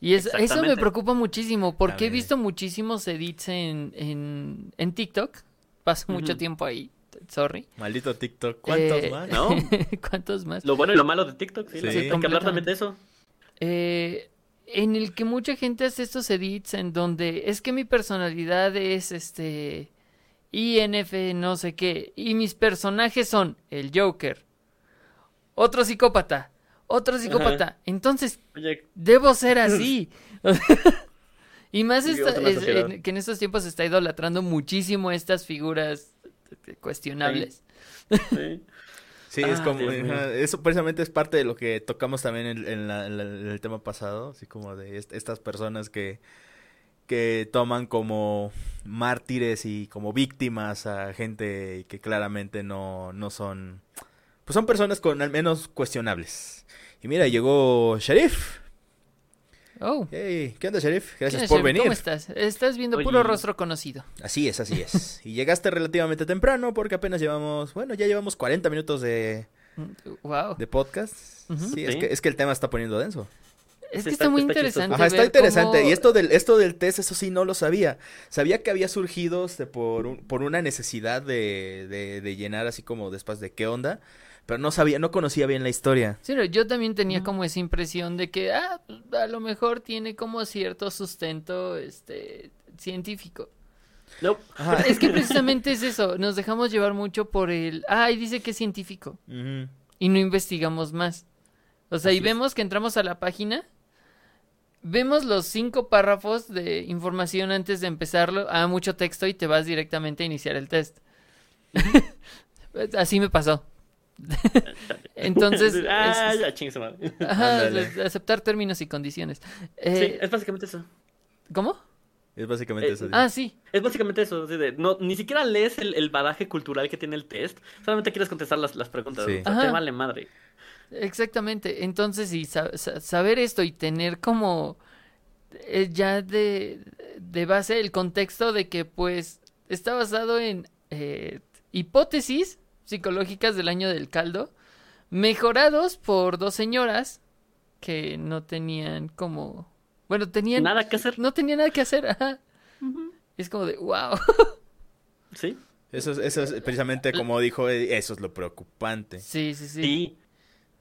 Y es- eso me preocupa muchísimo porque he visto muchísimos edits en, en, en TikTok. Paso mucho tiempo ahí, sorry. Maldito TikTok, ¿cuántos Eh, más? ¿No? ¿Cuántos más? Lo bueno y lo malo de TikTok, sí, Sí. hay que hablar también de eso. Eh, en el que mucha gente hace estos edits en donde es que mi personalidad es este INF no sé qué y mis personajes son el Joker, otro psicópata, otro psicópata. Entonces, Oye, debo ser así. y más esta- es- en- que en estos tiempos se está idolatrando muchísimo estas figuras cuestionables. sí. Sí, es Ah, como, ajá, eso precisamente es parte de lo que tocamos también en, en la- en la- en el tema pasado, así como de est- estas personas que, que toman como mártires y como víctimas a gente que claramente no, no son, pues son personas con al menos cuestionables. Y mira, llegó Sharif. Oh. Hey, ¿qué onda, Sharif? ¿quién Gracias por venir. ¿Cómo estás? Estás viendo puro rostro conocido. Así es, así es. Y llegaste relativamente temprano porque apenas llevamos, bueno, ya llevamos 40 minutos de, Wow. de podcast. Sí, es que, es que el tema está poniendo denso. Es que Está- está muy está interesante. Ajá, está interesante. cómo- Y esto del, esto del test, eso sí, no lo sabía. Sabía que había surgido este, por, un- por una necesidad de, de, de llenar así como después de qué onda. Pero no sabía, no conocía bien la historia. Sí, no, yo también tenía como esa impresión de que, ah, a lo mejor tiene como cierto sustento, este, científico. No, Ajá. Es que precisamente es eso, nos dejamos llevar mucho por el, ah, y dice que es científico, y no investigamos más. O sea, y es. vemos que entramos a la página, vemos los cinco párrafos de información antes de empezarlo, ah, mucho texto, y te vas directamente a iniciar el test. Así me pasó. Entonces, ah, es- ya chingue su madre. Ajá, Ándale. de- aceptar términos y condiciones. Sí, Eh, es básicamente eso. ¿Cómo? Es básicamente Eh, eso. Ah, sí. Es básicamente eso. así de, no, ni siquiera lees el, el badaje cultural que tiene el test. Solamente quieres contestar las, las preguntas. Sí. O sea, te vale madre. Exactamente. Entonces, y sa- sa- saber esto y tener como eh, ya de, de base el contexto de que pues está basado en eh, hipótesis psicológicas del año del caldo, mejorados por dos señoras que no tenían como... Bueno, tenían... Nada que hacer. No tenían nada que hacer. Ajá. Es como de, wow. Sí. Eso es, eso es precisamente como dijo, eso es lo preocupante. Sí, sí, sí. Sí.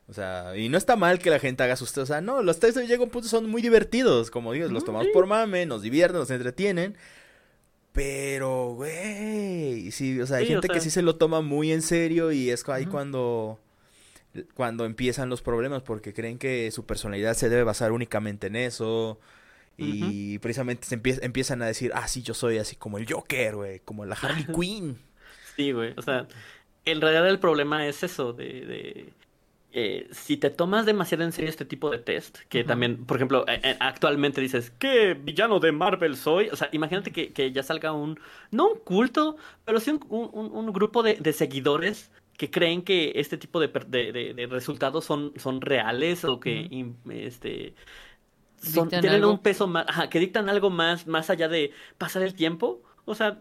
O sea, y no está mal que la gente haga sus. O sea, no, los test llega a un punto son muy divertidos. Como dices, los tomamos por mame, nos divierten, nos entretienen. Pero, güey, sí, o sea, hay Sí, o gente que sí se lo toma muy en serio y es ahí cuando, cuando empiezan los problemas porque creen que su personalidad se debe basar únicamente en eso. Y precisamente se empie- empiezan a decir, ah, sí, yo soy así como el Joker, güey, como la Harley Quinn. Sí, güey. O sea, en realidad el problema es eso de... de, eh, si te tomas demasiado en serio este tipo de test, que también, por ejemplo, eh, eh, actualmente dices, ¿qué villano de Marvel soy? O sea, imagínate que, que ya salga un, no un culto, pero sí un, un- un- un grupo de, de seguidores que creen que este tipo de, de, resultados son, son reales o que este, tienen un peso más, que dictan algo más, más allá de pasar el tiempo. O sea,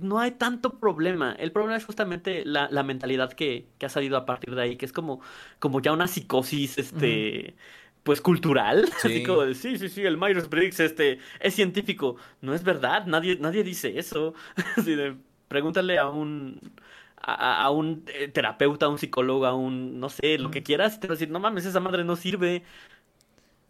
no hay tanto problema. El problema es justamente la, la mentalidad que, que, ha salido a partir de ahí, que es como, como ya una psicosis, este, pues cultural. Sí. Así como de, sí, sí, sí, el Myers-Briggs, este, es científico. No es verdad, nadie, nadie dice eso. Así de, pregúntale a un, a, un eh, terapeuta, a un psicólogo, a un, no sé, lo que quieras, te va a decir, no mames, esa madre no sirve.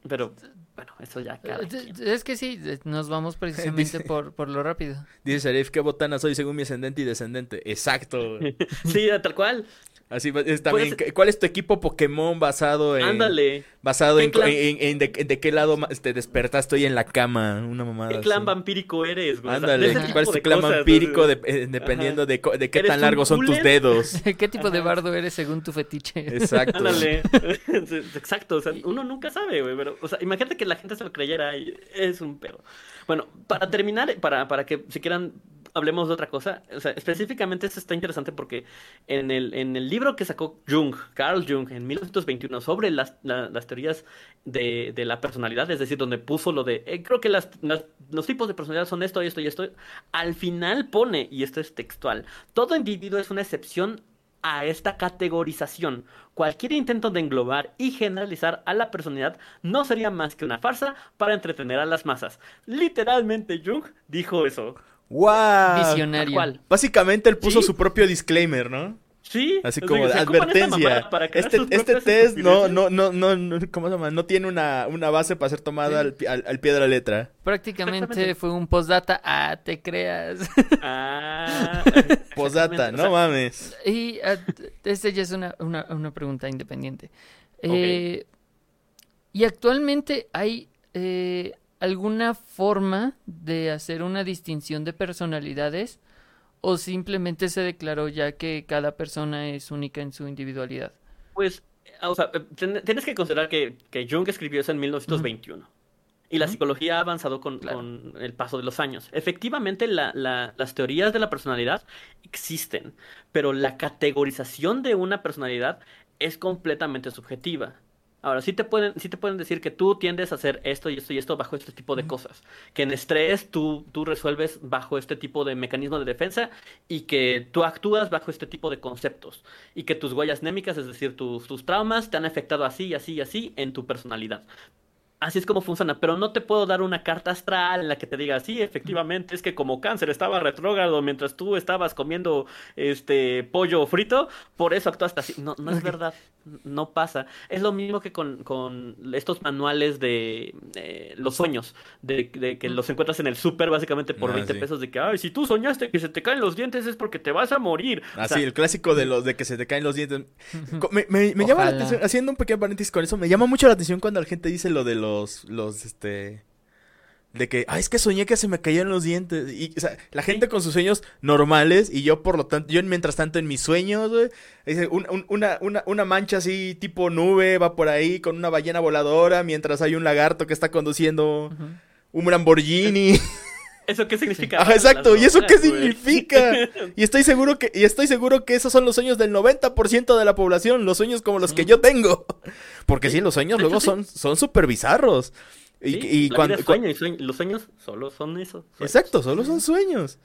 Pero bueno, eso ya eh, Es que sí, nos vamos precisamente por, por lo rápido. Dice Sharif, ¿qué botana soy según mi ascendente y descendente? Exacto. sí, tal cual. Así es también. Pues, ¿Cuál es tu equipo Pokémon basado en. Ándale. Basado en, en, de, qué lado te despertaste hoy en la cama? Una mamada. ¿Qué clan vampírico eres, güey? Ándale. ¿Cuál es tu clan vampírico eh, dependiendo de, de, qué tan largos son tus dedos? ¿Qué tipo de bardo eres según tu fetiche? Exacto. Ándale. Exacto. O sea, uno nunca sabe, güey. Pero, o sea, imagínate que la gente se lo creyera y es un pedo. Bueno, para terminar, para, para que si quieran hablemos de otra cosa. O sea, específicamente esto está interesante porque en el, en el libro que sacó Jung, Carl Jung, en 1921, sobre las, las teorías de, de, la personalidad, es decir, donde puso lo de, eh, creo que las, los tipos de personalidad son esto, esto y esto, al final pone, y esto es textual, todo individuo es una excepción a esta categorización. Cualquier intento de englobar y generalizar a la personalidad no sería más que una farsa para entretener a las masas. Literalmente Jung dijo eso. ¡Wow! Visionario. Básicamente él puso su propio disclaimer, ¿no? Sí. Así como de advertencia. Este, este test no, no, no, no, ¿cómo se llama? No tiene una, una base para ser tomada al, al, pie de la letra. Prácticamente fue un postdata. Ah, te creas. Ah. postdata, no mames. Y uh, este ya es una, una, una pregunta independiente. Eh, y actualmente hay eh, alguna forma de hacer una distinción de personalidades o simplemente se declaró ya que cada persona es única en su individualidad? Pues, o sea, tienes que considerar que, que Jung escribió eso en 1921. Y la psicología ha avanzado con, el paso de los años. Efectivamente, las teorías de la personalidad existen, pero la categorización de una personalidad es completamente subjetiva. Ahora, sí te pueden, sí te pueden decir que tú tiendes a hacer esto y esto y esto bajo este tipo de cosas. Que en estrés tú, tú resuelves bajo este tipo de mecanismo de defensa y que tú actúas bajo este tipo de conceptos. Y que tus huellas némicas, es decir, tus, tus traumas, te han afectado así, así y así en tu personalidad así es como funciona, pero no te puedo dar una carta astral en la que te diga, sí, efectivamente, es que como cáncer estaba retrógrado mientras tú estabas comiendo este pollo frito, por eso actuaste así. No, no es verdad, no pasa. Es lo mismo que con, con estos manuales de los sueños, de, que los encuentras en el súper básicamente por 20 ah, pesos, de que, ay, si tú soñaste que se te caen los dientes es porque te vas a morir. Así, el clásico de los de que se te caen los dientes. Me, me llama la atención, haciendo un pequeño paréntesis con eso, me llama mucho la atención cuando la gente dice lo de los los, los, este, de que, ay, es que soñé que se me caían los dientes. Y, o sea, la gente con sus sueños normales y yo, por lo tanto, yo mientras tanto en mis sueños, güey, una, una, una, mancha así tipo nube va por ahí con una ballena voladora mientras hay un lagarto que está conduciendo un Lamborghini. ¿Eso qué significa? exacto. ¿Y eso qué significa? y estoy seguro que y estoy seguro que esos son los sueños del 90% de la población, los sueños como los que yo tengo. Porque sí, los sueños luego son son súper bizarros. Y, cuando, los sueños solo son eso. Exacto, solo son sueños.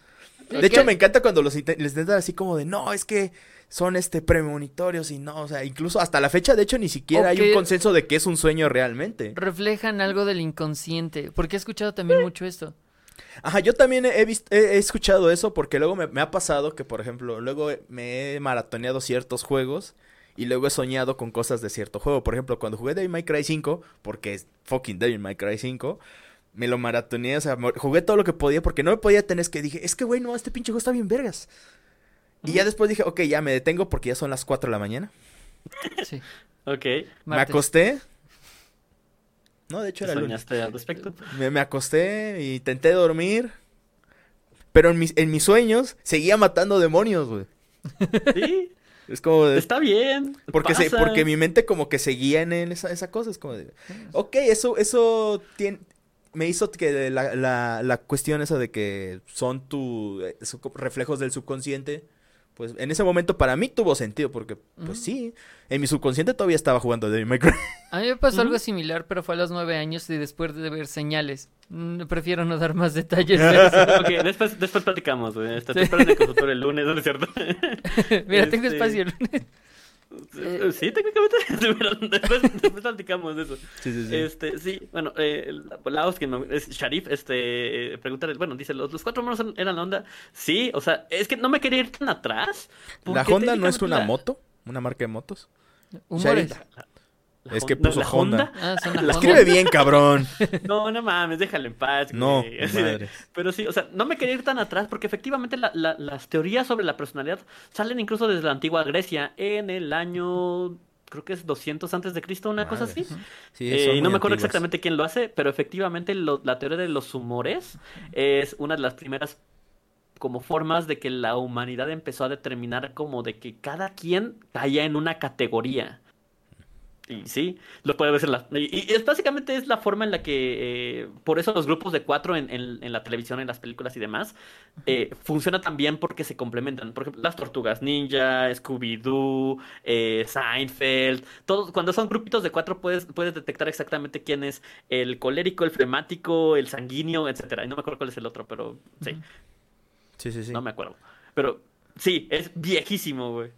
De hecho, me encanta cuando los les intentan así como de, no, es que son este premonitorios y no, o sea, incluso hasta la fecha, de hecho, ni siquiera hay un consenso de que es un sueño realmente. Reflejan algo del inconsciente, porque he escuchado también mucho esto. Ajá, yo también he, visto, he, escuchado eso porque luego me, ha pasado que, por ejemplo, luego me he maratoneado ciertos juegos y luego he soñado con cosas de cierto juego. Por ejemplo, cuando jugué Devil May Cry 5, porque es fucking Devil May Cry 5, me lo maratoneé, o sea, jugué todo lo que podía porque no me podía tener, es que dije, es que güey, no, este pinche juego está bien vergas. Y ya después dije, ok, ya me detengo porque ya son las 4 de la mañana. Sí. Ok. Me acosté, no, de hecho era soñaste al respecto? Me, me acosté y intenté dormir. Pero en mis, en mis sueños seguía matando demonios, güey. Sí. Es como de... Está bien. Porque, se, porque mi mente como que seguía en esa, esa cosa. Es como de... Ok, eso, eso tiene, me hizo que la, la, la cuestión esa de que son tu, eh, reflejos del subconsciente pues en ese momento para mí tuvo sentido, porque pues sí, en mi subconsciente todavía estaba jugando Devil May Cry. A mí me pasó algo similar, pero fue a los nueve años y después de ver señales. Mm, Prefiero no dar más detalles después, después platicamos, güey. Sí. Te el consultorio el lunes, ¿no es cierto? Mira, tengo Este, espacio. el lunes. Eh. Sí, técnicamente, pero después, después platicamos de eso. Sí, sí, sí. Este, sí, bueno, eh, Laos, que no- es Sharif, este, eh, pregunta, bueno, dice, ¿los, los cuatro monos eran- la onda? Sí, o sea, es que no me quería ir tan atrás. ¿La Honda no es una moto? ¿Una marca de motos? Humores. Sharif. La Es que Honda- puso ¿la Honda. Ah, La Honda. Escribe bien, cabrón. No, no mames, déjalo en paz. No, madres. pero sí, o sea, no me quería ir tan atrás porque efectivamente la- la- las teorías sobre la personalidad salen incluso desde la antigua Grecia en el año, creo que es 200 antes de Cristo, una cosa así. Sí, Eh, y no muy me acuerdo exactamente quién lo hace, pero efectivamente lo- la teoría de los humores es una de las primeras como formas de que la humanidad empezó a determinar como de que cada quien caía en una categoría. Y sí, lo puede ver en la... Y, y es básicamente es la forma en la que, eh, por eso los grupos de cuatro en, en- en la televisión, en las películas y demás, eh, funciona también porque se complementan. Por ejemplo, las tortugas ninja, Scooby-Doo, eh, Seinfeld, todos, cuando son grupitos de cuatro puedes, puedes detectar exactamente quién es el colérico, el flemático, el sanguíneo, etcétera. Y no me acuerdo cuál es el otro, pero sí, Sí, sí, sí. no me acuerdo. Pero sí, es viejísimo, güey.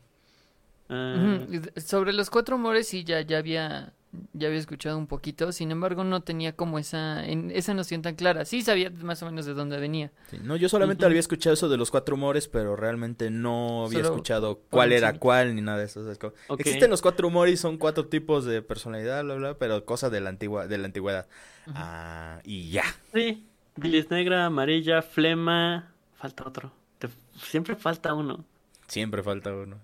Ah. Sobre los cuatro humores sí ya, ya había ya había escuchado un poquito, sin embargo no tenía como esa en- esa noción tan clara. Sí sabía más o menos de dónde venía. Sí, No, yo solamente había escuchado eso de los cuatro humores, pero realmente no había Solo escuchado cuál era cuál ni nada de eso. o sea, es como-. Existen los cuatro humores, son cuatro tipos de personalidad, bla, bla, pero cosas de la antigua, de la antigüedad. Ah, y ya. Sí, bilis negra, amarilla, flema. Falta otro. Te- Siempre falta uno. Siempre falta uno.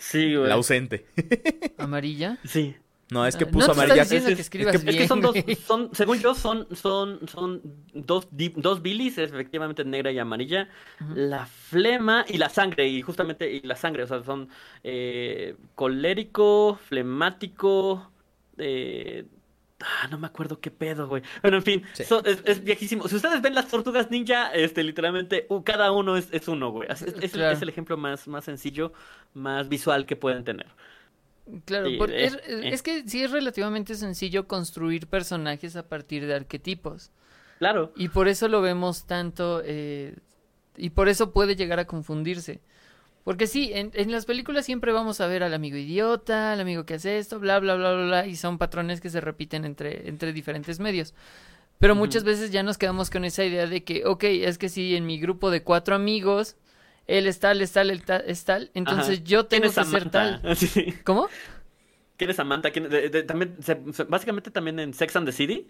Sí, güey. El ausente. Amarilla. Sí. No, es que puso no amarilla. estás diciendo Es- que es- escribas Es que bien. son dos, son, según yo, son, son, son dos, dos bilis, efectivamente negra y amarilla. La flema y la sangre, y justamente, y la sangre, o sea, son eh, colérico, flemático, eh, ah, no me acuerdo qué pedo, güey. Bueno, en fin, Sí. es, es viejísimo. Si ustedes ven las tortugas ninja, este, literalmente, uh, cada uno es, es uno, güey. Es, el- Claro. es el ejemplo más, más sencillo, más visual que pueden tener. Claro, Sí, por- eh, es, eh. es que sí es relativamente sencillo construir personajes a partir de arquetipos. Claro. Y por eso lo vemos tanto, eh, y por eso puede llegar a confundirse. Porque sí, en, en las películas siempre vamos a ver al amigo idiota, al amigo que hace esto, bla, bla, bla, bla, bla, y son patrones que se repiten entre, entre diferentes medios. Pero muchas veces ya nos quedamos con esa idea de que, ok, es que si en mi grupo de cuatro amigos, él es tal, es tal, él ta- es tal, entonces Ajá. yo ¿Quién tengo que ser Samantha? tal. Sí. ¿Cómo? ¿Quién es Samantha? ¿Quién- de- de- también, se- básicamente también en Sex and the City.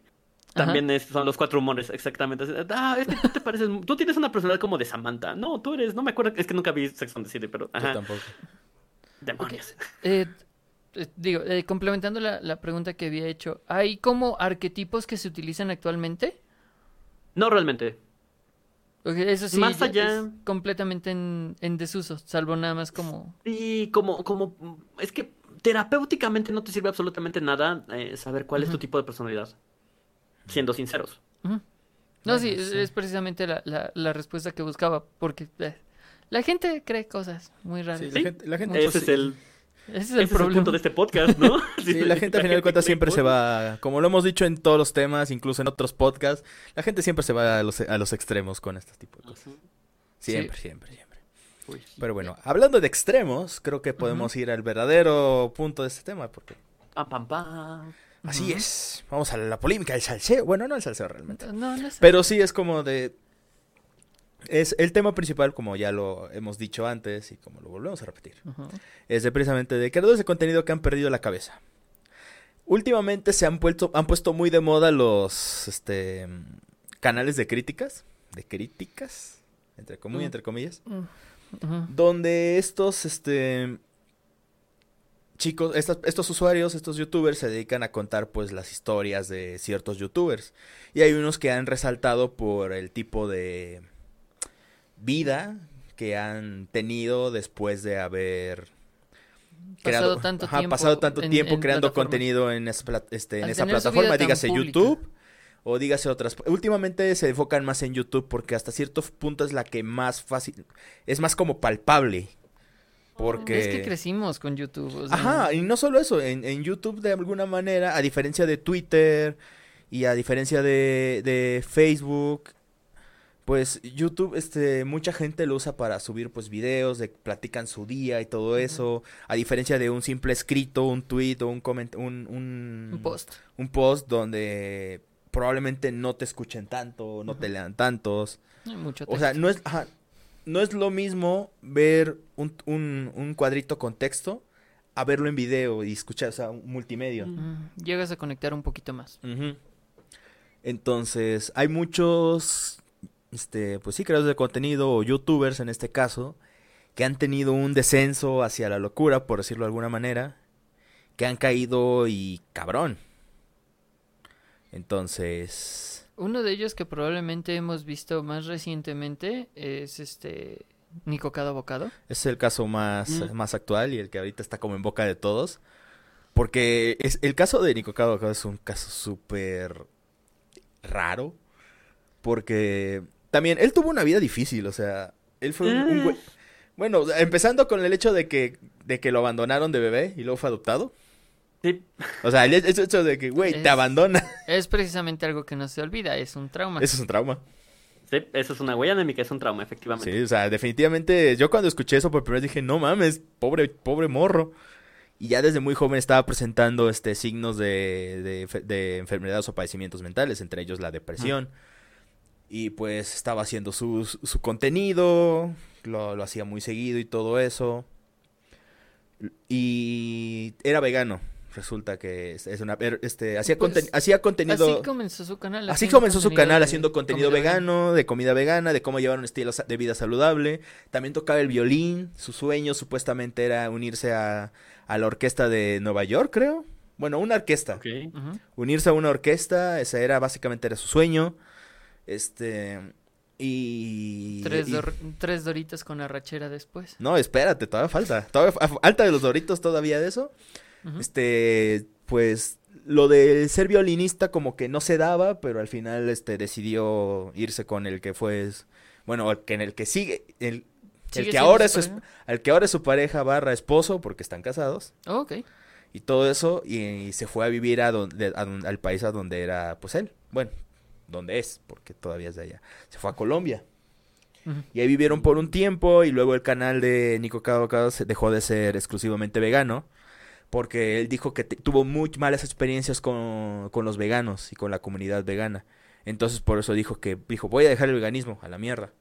También es- son los cuatro humores, exactamente. Ah, es que tú te pareces. Tú tienes una personalidad como de Samantha. No, tú eres. No me acuerdo. Es que nunca vi Sex and the City, pero. Yo Ajá. tampoco. Demonios. Eh, eh, digo, eh, complementando la, la pregunta que había hecho, ¿hay como arquetipos que se utilizan actualmente? No realmente. Eso sí, Más allá- es completamente en, en desuso, salvo nada más como... Y como, como. Es que terapéuticamente no te sirve absolutamente nada eh, saber cuál es tu tipo de personalidad. Siendo sinceros. No, Bueno, sí, es, sí. es precisamente la, la, la respuesta que buscaba, porque eh, la gente cree cosas muy raras. Sí, la Sí. gente, la gente, Ese pues, es el, Ese es ese el es el problema. punto de este podcast, ¿no? Sí, la gente a final de cuentas siempre se va, como lo hemos dicho en todos los temas, incluso en otros podcasts, la gente siempre se va a los, a los extremos con este tipo de cosas. Siempre, siempre, siempre. Uy. Pero bueno, hablando de extremos, creo que podemos ir al verdadero punto de este tema, porque Pam, pam, pam. Así es. Vamos a la polémica del salseo. Bueno, no el salseo realmente. No, no sé. Pero sí es como de... Es el tema principal, como ya lo hemos dicho antes y como lo volvemos a repetir. Es de precisamente de creadores de contenido que han perdido la cabeza. Últimamente se han puesto, han puesto muy de moda los este, canales de críticas. De críticas. Entre, comu- Mm. entre comillas. Ujú. Donde estos este, chicos, estos usuarios, estos youtubers se dedican a contar pues las historias de ciertos youtubers. Y hay unos que han resaltado por el tipo de vida que han tenido después de haber Pasado tanto ajá, tiempo pasado tanto en- tiempo en creando contenido en esa, este, en esa plataforma, dígase pública. YouTube o dígase otras. Últimamente se enfocan más en YouTube porque hasta cierto punto es la que más fácil, es más como palpable. Porque... Es que crecimos con YouTube. o sea, Ajá, y no solo eso, en, en YouTube de alguna manera, a diferencia de Twitter y a diferencia de, de Facebook, pues YouTube, este, mucha gente lo usa para subir pues videos, de platican su día y todo eso, a diferencia de un simple escrito, un tweet o un coment un, un, Un post. un post donde probablemente no te escuchen tanto, no te lean tantos. Mucho O sea, no es, ajá, no es lo mismo ver un, un, un cuadrito con texto a verlo en video y escuchar, o sea, un multimedia. Mm. Llegas a conectar un poquito más. Entonces, hay muchos, este, pues sí, creadores de contenido o youtubers en este caso, que han tenido un descenso hacia la locura, por decirlo de alguna manera, que han caído y cabrón. Entonces, Uno de ellos que probablemente hemos visto más recientemente es este Nico Cada Bocado. es el caso más, Mm. más actual y el que ahorita está como en boca de todos. Porque es, el caso de Nico Cabo Cabo es un caso súper raro. Porque también él tuvo una vida difícil, o sea, él fue un, un Eh. güey- Bueno, empezando con el hecho de que, de que lo abandonaron de bebé y luego fue adoptado. Sí, O sea, el hecho de que, güey, Es- te abandona. Es precisamente algo que no se olvida, es un trauma. Eso es un trauma. sí, eso es una huella anémica, es un trauma, efectivamente. Sí, o sea, definitivamente yo cuando escuché eso por primera vez dije, no mames, pobre, pobre morro. Y ya desde muy joven estaba presentando este signos de, de, fe- de enfermedades o padecimientos mentales, entre ellos la depresión. Y pues estaba haciendo su, su- su contenido, lo, lo hacía muy seguido y todo eso. Y era vegano. Resulta que es, una este hacía Pues, conten- hacía contenido Así comenzó su canal. Así haciendo comenzó su contenido canal de haciendo contenido comida vegano, de comida vegana, de cómo llevar un estilo de vida saludable. También tocaba el violín. Su sueño supuestamente era unirse a, a la orquesta de Nueva York, creo. Bueno, una orquesta. Unirse a una orquesta, esa era básicamente era su sueño. Este y Tres, y- dor- tres doritos con arrachera después. no, espérate, todavía falta. Todavía fa- falta de los doritos todavía de eso. Este, pues lo de ser violinista como que no se daba, pero al final este decidió irse con el que fue bueno, el que en el que sigue el, el ¿Sigue que ahora es su, al que ahora es su pareja barra esposo porque están casados Oh, ok. y todo eso y, se fue a vivir a donde, a al país a donde era pues él, bueno, donde es, porque todavía es de allá. Se fue a Colombia. Y ahí vivieron por un tiempo y luego el canal de Nico se dejó de ser exclusivamente vegano porque él dijo que te- tuvo muy malas experiencias con, con los veganos y con la comunidad vegana. Entonces por eso dijo que dijo, voy a dejar el veganismo a la mierda.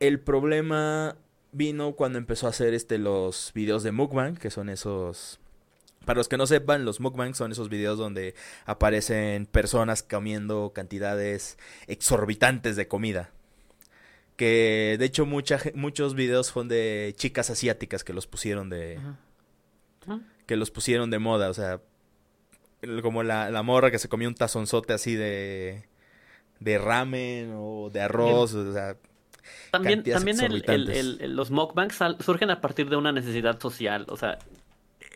El problema vino cuando empezó a hacer este los videos de mukbang, que son esos para los que no sepan, los mukbang son esos videos donde aparecen personas comiendo cantidades exorbitantes de comida. Que de hecho mucha, muchos videos son de chicas asiáticas que los pusieron de Ujú. Que los pusieron de moda, o sea, como la, la morra que se comía un tazonzote así de de ramen o de arroz, o sea, También, también el- el- exorbitantes. el- el- los mukbangs sal- surgen a partir de una necesidad social. O sea,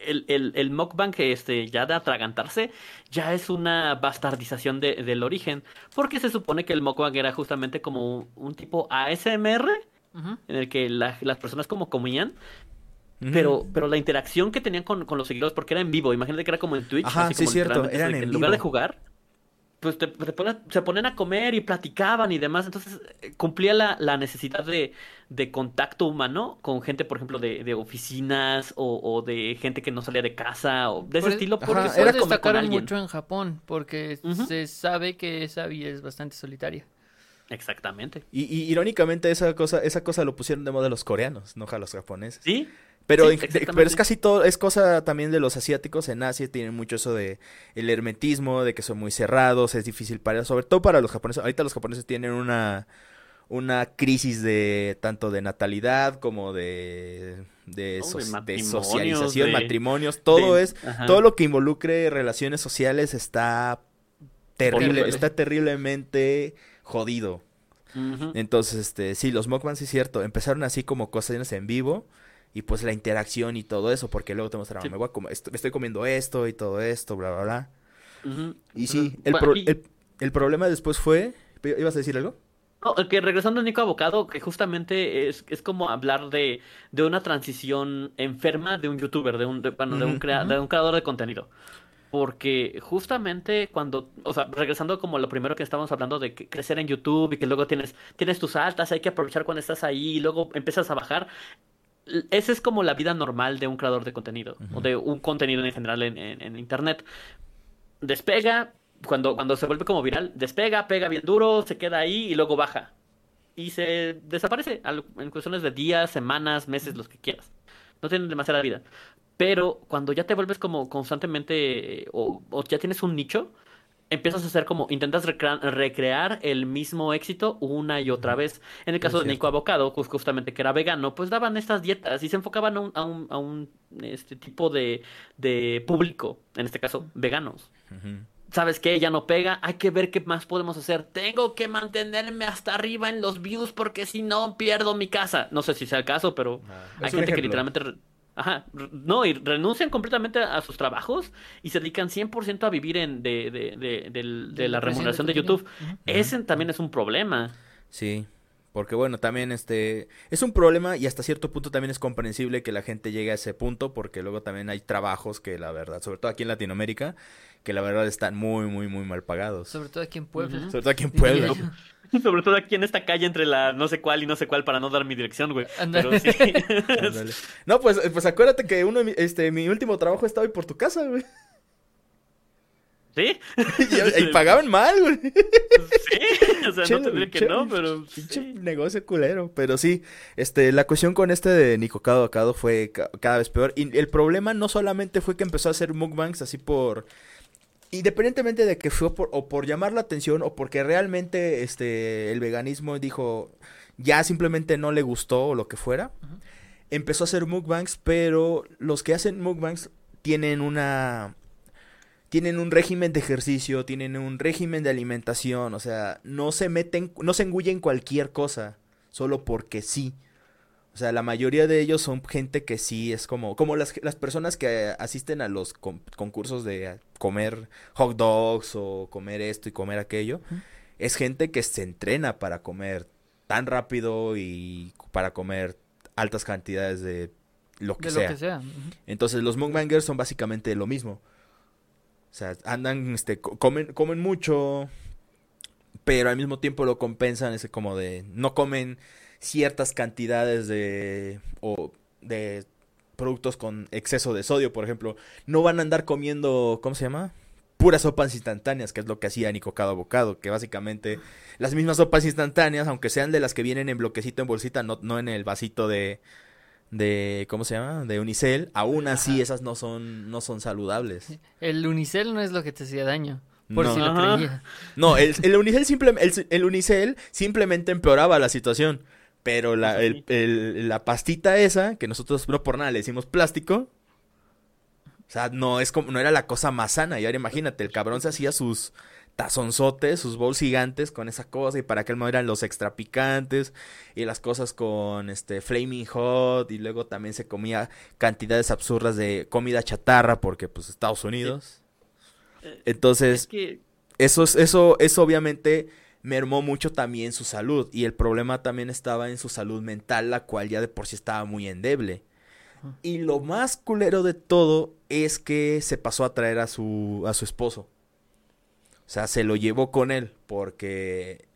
el, el, el mukbang este, ya de atragantarse ya es una bastardización de- del origen. Porque se supone que el mukbang era justamente como un, un tipo ASMR en el que la- las personas como comían. Pero, pero la interacción que tenían con, con los seguidores, porque era en vivo, imagínate que era como en Twitch, Ajá, así sí, como cierto, eran que en lugar de jugar, pues te- te ponen- se ponen a comer y platicaban y demás, entonces eh, cumplía la, la necesidad de, de contacto humano con gente, por ejemplo, de, de oficinas o, o de gente que no salía de casa o de ese Por- estilo, Ajá, porque eso era destacaron alguien. mucho en Japón, porque se sabe que esa vida es bastante solitaria. Exactamente. Y, y irónicamente esa cosa, esa cosa lo pusieron de moda los coreanos, no a los japoneses. ¿Sí? Pero, Sí, pero es casi todo, es cosa también de los asiáticos. En Asia tienen mucho eso de el hermetismo, de que son muy cerrados, es difícil para, sobre todo para los japoneses. Ahorita los japoneses tienen una, una crisis de tanto de natalidad como de, de, Oh, de so- de matrimonios, socialización, de- matrimonios, todo es, ajá. todo lo que involucre relaciones sociales está terrible, está terriblemente jodido. Entonces, este, sí, los mukbangs sí es cierto, empezaron así como cosas en vivo y pues la interacción y todo eso, porque luego te mostraban, Sí. me, voy a comer esto- me estoy comiendo esto y todo esto, bla, bla, bla. Y sí, el, bueno, pro- y- el, el problema después fue, ¿ibas a decir algo? No, que regresando a Nico Abocado, que justamente es, es como hablar de, de una transición enferma de un youtuber, de un, de, bueno, de un, de creador de contenido. Porque justamente cuando, o sea, regresando como lo primero que estábamos hablando de que crecer en YouTube y que luego tienes, tienes tus altas, hay que aprovechar cuando estás ahí y luego empiezas a bajar. Esa es como la vida normal de un creador de contenido, o de un contenido en general en, en- en internet. Despega, cuando, cuando se vuelve como viral, despega, pega bien duro, se queda ahí y luego baja. Y se desaparece en cuestiones de días, semanas, meses, los que quieras. No tienen demasiada vida. Pero cuando ya te vuelves como constantemente, eh, o, o ya tienes un nicho, empiezas a hacer como, intentas recrea- recrear el mismo éxito una y otra vez. En el caso de Nico Avocado, pues justamente que era vegano, pues daban estas dietas y se enfocaban a un, a un, a un, este tipo de, de público, en este caso, veganos. ¿Sabes qué? Ya no pega, hay que ver qué más podemos hacer. Tengo que mantenerme hasta arriba en los views porque si no pierdo mi casa. No sé si sea el caso, pero Ah, hay gente que literalmente... Ajá, no, y renuncian completamente a sus trabajos y se dedican 100% a vivir en, de, de, de, de De la remuneración de. YouTube. Ese también es un problema. Sí, porque bueno, también este es un problema y hasta cierto punto también es comprensible que la gente llegue a ese punto porque luego también hay trabajos que la verdad, sobre todo aquí en Latinoamérica, que la verdad están muy muy muy mal pagados. Sobre todo aquí en Puebla. Sobre todo aquí en Puebla. Sobre todo aquí en esta calle entre la no sé cuál y no sé cuál para no dar mi dirección, güey. Pero sí. No, pues pues acuérdate que uno de mi- este mi último trabajo estaba ahí por tu casa, güey. ¿Sí? Y, y pagaban mal, güey. Sí. O sea, Che, no tendría que no, pero... Pinche sí. negocio culero. Pero sí, este, la cuestión con este de Nicocado Bocado fue ca- cada vez peor. Y el problema no solamente fue que empezó a hacer mukbangs así por. Independientemente de que fue por, o por llamar la atención o porque realmente este, el veganismo dijo ya simplemente no le gustó o lo que fuera. Empezó a hacer mukbangs, pero los que hacen mukbangs tienen una tienen un régimen de ejercicio, tienen un régimen de alimentación, o sea, no se meten, no se engullen cualquier cosa, solo porque sí. O sea, la mayoría de ellos son gente que sí es como, como las, las personas que asisten a los con- concursos de comer hot dogs o comer esto y comer aquello. Es gente que se entrena para comer tan rápido y para comer altas cantidades de lo que De sea. lo que sea. Ujú. Entonces los mukbangers son básicamente lo mismo. O sea, andan, este, co- comen, comen mucho, pero al mismo tiempo lo compensan, es como de, no comen ciertas cantidades de, o de productos con exceso de sodio, por ejemplo. No van a andar comiendo, ¿cómo se llama? Puras sopas instantáneas, que es lo que hacía Nico Cada Bocado, que básicamente las mismas sopas instantáneas, aunque sean de las que vienen en bloquecito, en bolsita, no, no en el vasito de, de, ¿cómo se llama? De Unicel, aún así Ajá. esas no son, no son saludables. El unicel no es lo que te hacía daño. Por No. si lo creía. No, el, el Unicel, simple- el, el Unicel simplemente empeoraba la situación. Pero la, el- el- la pastita esa, que nosotros no por nada le decimos plástico, o sea, no es como, no era la cosa más sana. Y ahora imagínate, el cabrón se hacía sus tazonzotes, sus bowls gigantes con esa cosa, y para aquel no eran los extra picantes, y las cosas con este flaming hot, y luego también se comía cantidades absurdas de comida chatarra, porque pues Estados Unidos. Eh, Entonces, eso, es- eso, eso obviamente mermó mucho también su salud. Y el problema también estaba en su salud mental, la cual ya de por sí estaba muy endeble. Y lo más culero de todo es que se pasó a traer a su, a su esposo. O sea, se lo llevó con él porque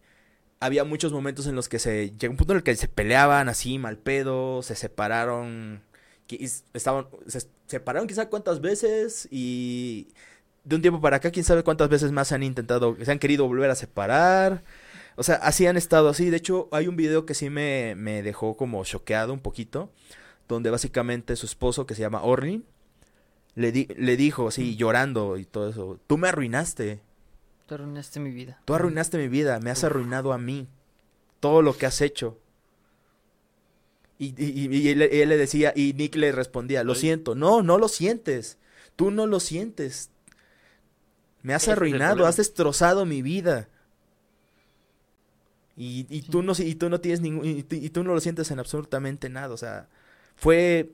había muchos momentos en los que se llegó un punto en el que se peleaban así mal pedo, se separaron, estaban se separaron quizá cuántas veces y de un tiempo para acá quién sabe cuántas veces más se han intentado, se han querido volver a separar. O sea, así han estado así. De hecho, hay un video que sí me, me dejó como choqueado un poquito, donde básicamente su esposo, que se llama Orlin, le, di- le dijo así, llorando y todo eso, tú me arruinaste, Tú arruinaste mi vida. tú arruinaste mi vida, me has arruinado a mí, todo lo que has hecho. Y, y- y- y él, él le decía, y Nick le respondía, lo Ay. siento, no, no lo sientes, tú no lo sientes, me has arruinado, has destrozado mi vida. Y, y tú no y tú no tienes ningún y, tú- y tú no lo sientes en absolutamente nada, o sea, fue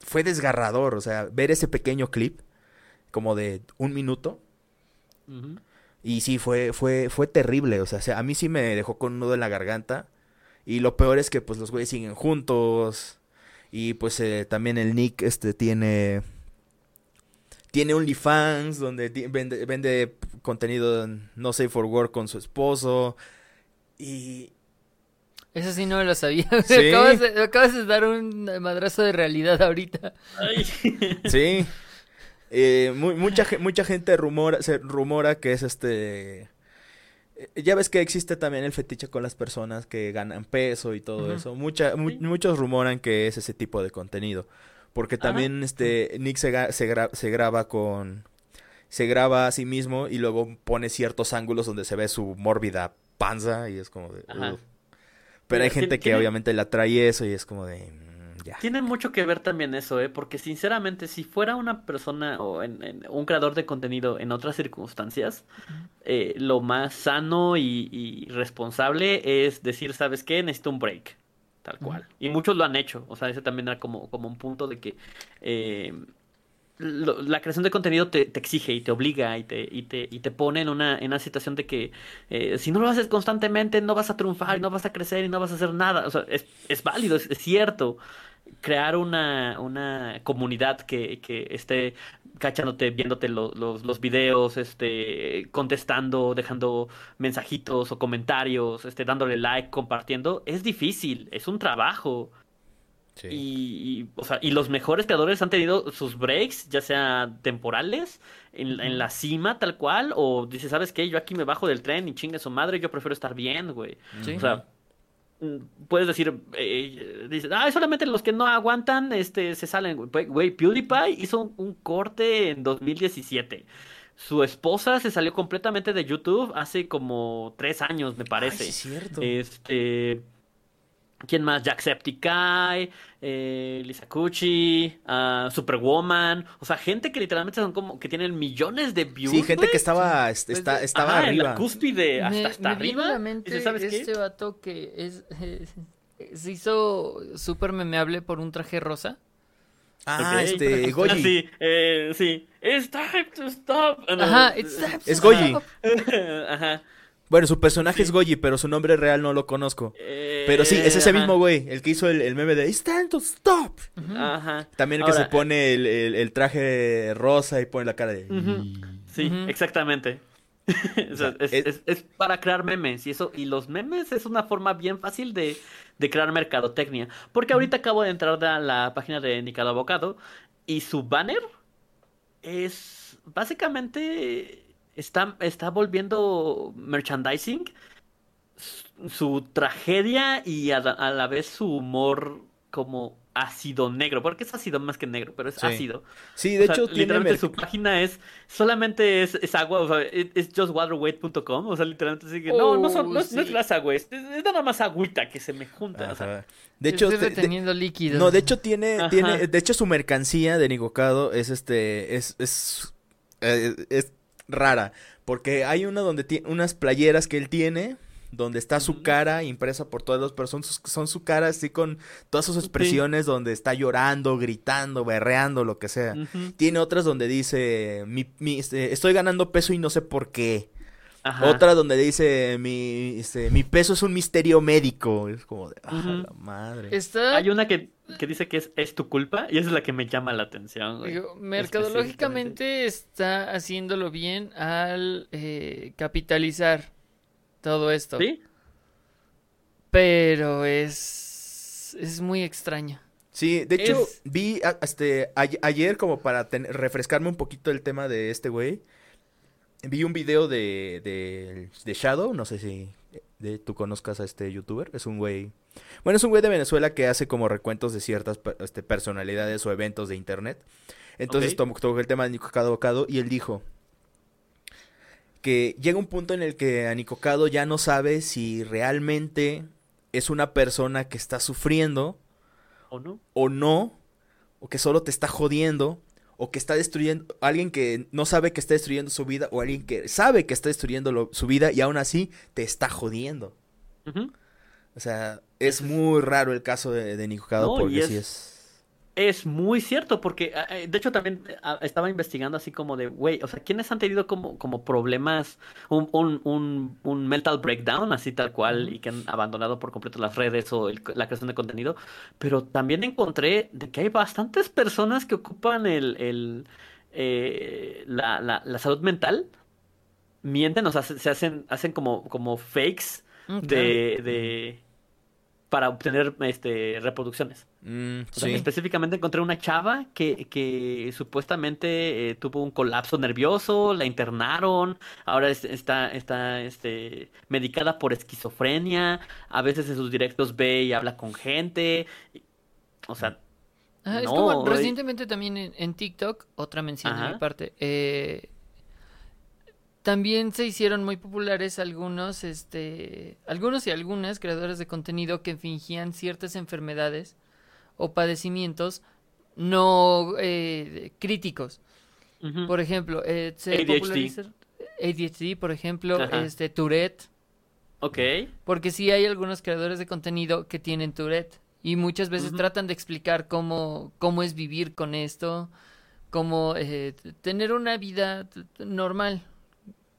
fue desgarrador, o sea, ver ese pequeño clip como de un minuto. Y sí, fue, fue, fue terrible. O sea, a mí sí me dejó con un nudo en la garganta. Y lo peor es que pues los güeyes siguen juntos. Y pues eh, también el Nick este tiene tiene OnlyFans donde vende, vende contenido no safe for work con su esposo y eso sí no me lo sabía. Acabas, de, acabas, de, dar un madrazo de realidad ahorita. Sí. Eh, mucha, mucha gente rumora, se rumora que es este... Eh, ya ves que existe también el fetiche con las personas que ganan peso y todo eso. Mucha, muchos rumoran que es ese tipo de contenido. Porque también este Nick se, se, graba con... Se graba a sí mismo y luego pone ciertos ángulos donde se ve su mórbida panza y es como de... Pero hay gente que obviamente la trae eso y es como de... Mm, ya. Tiene mucho que ver también eso, ¿eh? Porque sinceramente, si fuera una persona o en, un creador de contenido en otras circunstancias, eh, lo más sano y, responsable es decir, ¿sabes qué? Necesito un break tal cual. Y muchos lo han hecho, o sea, ese también era como, como un punto de que eh, la creación de contenido te, exige y te obliga y te, y te, y te pone en una, en una situación de que eh, si no lo haces constantemente no vas a triunfar, y no vas a crecer y no vas a hacer nada. O sea, es, es válido, es, cierto. Crear una, una comunidad que, que esté cachándote, viéndote los, los videos, este, contestando, dejando mensajitos o comentarios, este, dándole like, compartiendo, es difícil, es un trabajo. Y, o sea, y los mejores creadores han tenido sus breaks, ya sea temporales, en, la cima tal cual, o dice, ¿sabes qué? Yo aquí me bajo del tren y chingue su madre, yo prefiero estar bien, güey. O sea, puedes decir, eh, dices, ah, solamente los que no aguantan este, se salen, güey. PewDiePie hizo un, corte en 2017. Su esposa se salió completamente de YouTube hace como tres años, me parece. es cierto. Este ¿Quién más? Jacksepticeye, eh, Lisa Cucci, uh, Superwoman. O sea, gente que literalmente son como que tienen millones de views. Sí, gente que estaba, pues, está, estaba arriba. En la cúspide, hasta, hasta arriba. ¿sabes este vato que es, se hizo súper memeable por un traje rosa. Ah, este, Goyi. Ah, sí, eh, sí. It's time to stop. Ajá, it's time to es Goyi. Ajá. Bueno, su personaje es Goji, pero su nombre real no lo conozco. pero sí, es ese eh, mismo güey, el que hizo el, meme de It's time to stop. Ajá. También el que se pone el, traje rosa y pone la cara de... Sí, exactamente. es, para crear memes y eso y los memes es una forma bien fácil de, de crear mercadotecnia porque ahorita acabo de entrar a la página de Nicado Abocado y su banner es básicamente está, está volviendo merchandising su, tragedia y a, la vez su humor como ácido negro, porque es ácido más que negro, pero es ácido. Sí, de hecho, literalmente su página es solamente es, es agua, o sea, es justwaterweight.com, o sea, literalmente así que no, no, son, no, es, no agua, es, nada más agüita que se me junta. O sea, de hecho, reteniendo líquidos. No, de hecho tiene, tiene, de hecho su mercancía de Nigocado es este, es, es, eh, es rara. Porque hay una donde tiene unas playeras que él tiene, donde está su cara impresa por todas las personas, son su cara así con todas sus expresiones donde está llorando, gritando, berreando, lo que sea. Tiene otras donde dice, mi, mi, este, estoy ganando peso y no sé por qué. Otra donde dice mi, este, mi peso es un misterio médico. Es como de, ah, la madre. Hay una que, dice que es, es, tu culpa y esa es la que me llama la atención. mercadológicamente está haciéndolo bien al eh, capitalizar todo esto. Sí. Pero es, es muy extraño. Sí, de hecho, vi este, ayer como para refrescarme un poquito el tema de este güey vi un video de, de, Shadow, no sé si de, tú conozcas a este youtuber, es un güey... Bueno, es un güey de Venezuela que hace como recuentos de ciertas este, personalidades o eventos de internet. Entonces tomó, el tema de Nico Cado y él dijo que llega un punto en el que a Nico ya no sabe si realmente es una persona que está sufriendo o no, o no, o que solo te está jodiendo, o que está destruyendo, alguien que no sabe que está destruyendo su vida, o alguien que sabe que está destruyendo su vida y aún así te está jodiendo. O sea, es muy raro el caso de, de Nico porque es... sí es... Es muy cierto, porque ah, eh, de hecho también ah, estaba investigando así como de, güey, o sea, ¿quiénes han tenido como, como problemas, un, un, un, un mental breakdown, así tal cual, y que han abandonado por completo las redes o el- la creación de contenido? Pero también encontré de que hay bastantes personas que ocupan el, el, eh, la, la, la salud mental, mienten, o sea, se, se hacen, hacen como, como fakes de, de, para obtener este, reproducciones. Mm, O sea, sí. específicamente encontré una chava que, que supuestamente eh, tuvo un colapso nervioso, la internaron, ahora es- está, está este, medicada por esquizofrenia, a veces en sus directos ve y habla con gente. y- O sea, Ah, es No, como güey. recientemente también en, en TikTok, otra mención de Ajá. mi parte, eh, también se hicieron muy populares algunos, este, algunos y algunas creadores de contenido que fingían ciertas enfermedades o padecimientos no eh, críticos. Por ejemplo, eh, se ADHD. ADHD, por ejemplo, Ajá. este Tourette, ok. porque sí hay algunos creadores de contenido que tienen Tourette y muchas veces tratan de explicar cómo, cómo es vivir con esto, cómo eh, tener una vida normal,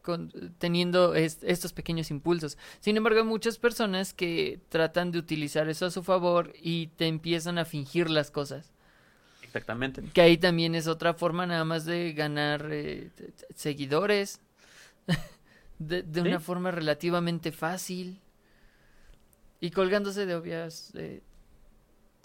con, teniendo est- estos pequeños impulsos. Sin embargo, hay muchas personas que tratan de utilizar eso a su favor y te empiezan a fingir las cosas. Exactamente. Que ahí también es otra forma nada más de ganar eh, seguidores de, de Sí. una forma relativamente fácil y colgándose de obvias eh,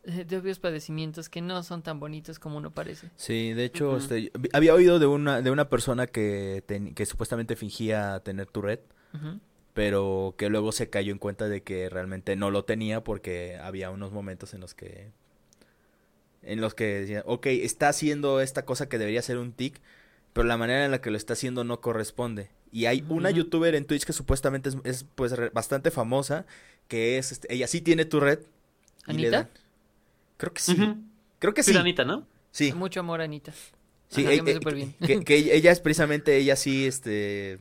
de obvios padecimientos que no son tan bonitos como uno parece. Sí, de hecho, este, había oído de una, de una persona que, ten- que supuestamente fingía tener Tourette, Ujú. pero que luego se cayó en cuenta de que realmente no lo tenía porque había unos momentos en los que en los que decía, ok, está haciendo esta cosa que debería ser un tic, pero la manera en la que lo está haciendo no corresponde. Y hay una youtuber en Twitch que supuestamente es, es, pues re- bastante famosa, que es, este, ella sí tiene Tourette. y le ¿Anita? Creo que sí. Creo que sí. Piranita, ¿no? Sí. Mucho amor, Anita. Sí, Ajá, eh, eh, súper bien. que, que ella- es precisamente, ella sí, este,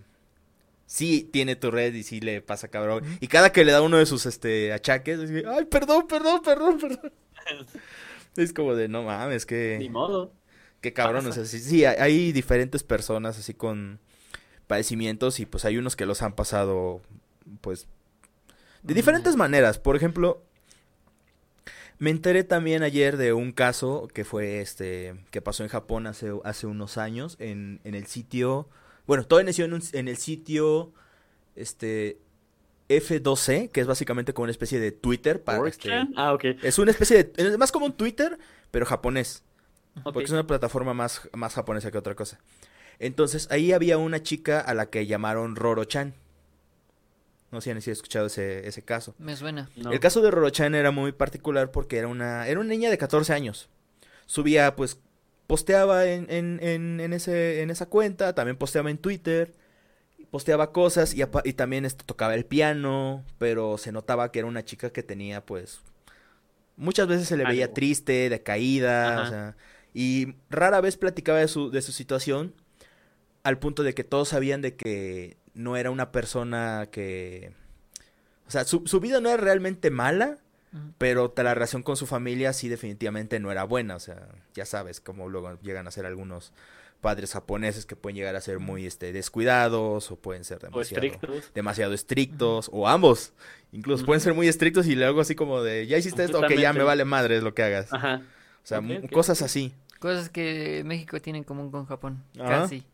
sí tiene tu red y sí le pasa cabrón. Y cada que le da uno de sus, este, achaques, dice, ay, perdón, perdón, perdón, perdón. Es como de, no mames, Ni que, modo. qué cabrón. O sea, sí, sí, hay, hay diferentes personas así con padecimientos y pues hay unos que los han pasado, pues, de diferentes maneras. Por ejemplo, me enteré también ayer de un caso que fue este que pasó en Japón hace, hace unos años en, en el sitio, bueno, todo inició en, un- en el sitio este F12, que es básicamente como una especie de Twitter para este, 4chan. Ah, ok. es una especie de es más como un Twitter, pero japonés. Porque es una plataforma más, más japonesa que otra cosa. Entonces, ahí había una chica a la que llamaron Roro-chan. No sé si han escuchado ese, ese caso. Me suena. No. El caso de Roro-chan era muy particular porque era una, era una niña de 14 años. Subía, pues, posteaba en, en, en, en ese, en esa cuenta, también posteaba en Twitter, posteaba cosas y, también este, tocaba el piano, pero se notaba que era una chica que tenía, pues, muchas veces se le veía Algo. triste, decaída, o sea, y rara vez platicaba de su, de su situación, al punto de que todos sabían de que no era una persona que... O sea, su, su vida no era realmente mala, pero la relación con su familia sí definitivamente no era buena. O sea, ya sabes cómo luego llegan a ser algunos padres japoneses que pueden llegar a ser muy este, descuidados o pueden ser O demasiado, estrictos. demasiado estrictos o ambos. Incluso pueden ser muy estrictos y luego así como de, ya hiciste esto, ok, ya me vale madre es lo que hagas. Ajá. O sea, cosas así. Cosas que México tiene en común con Japón. Ajá. Casi.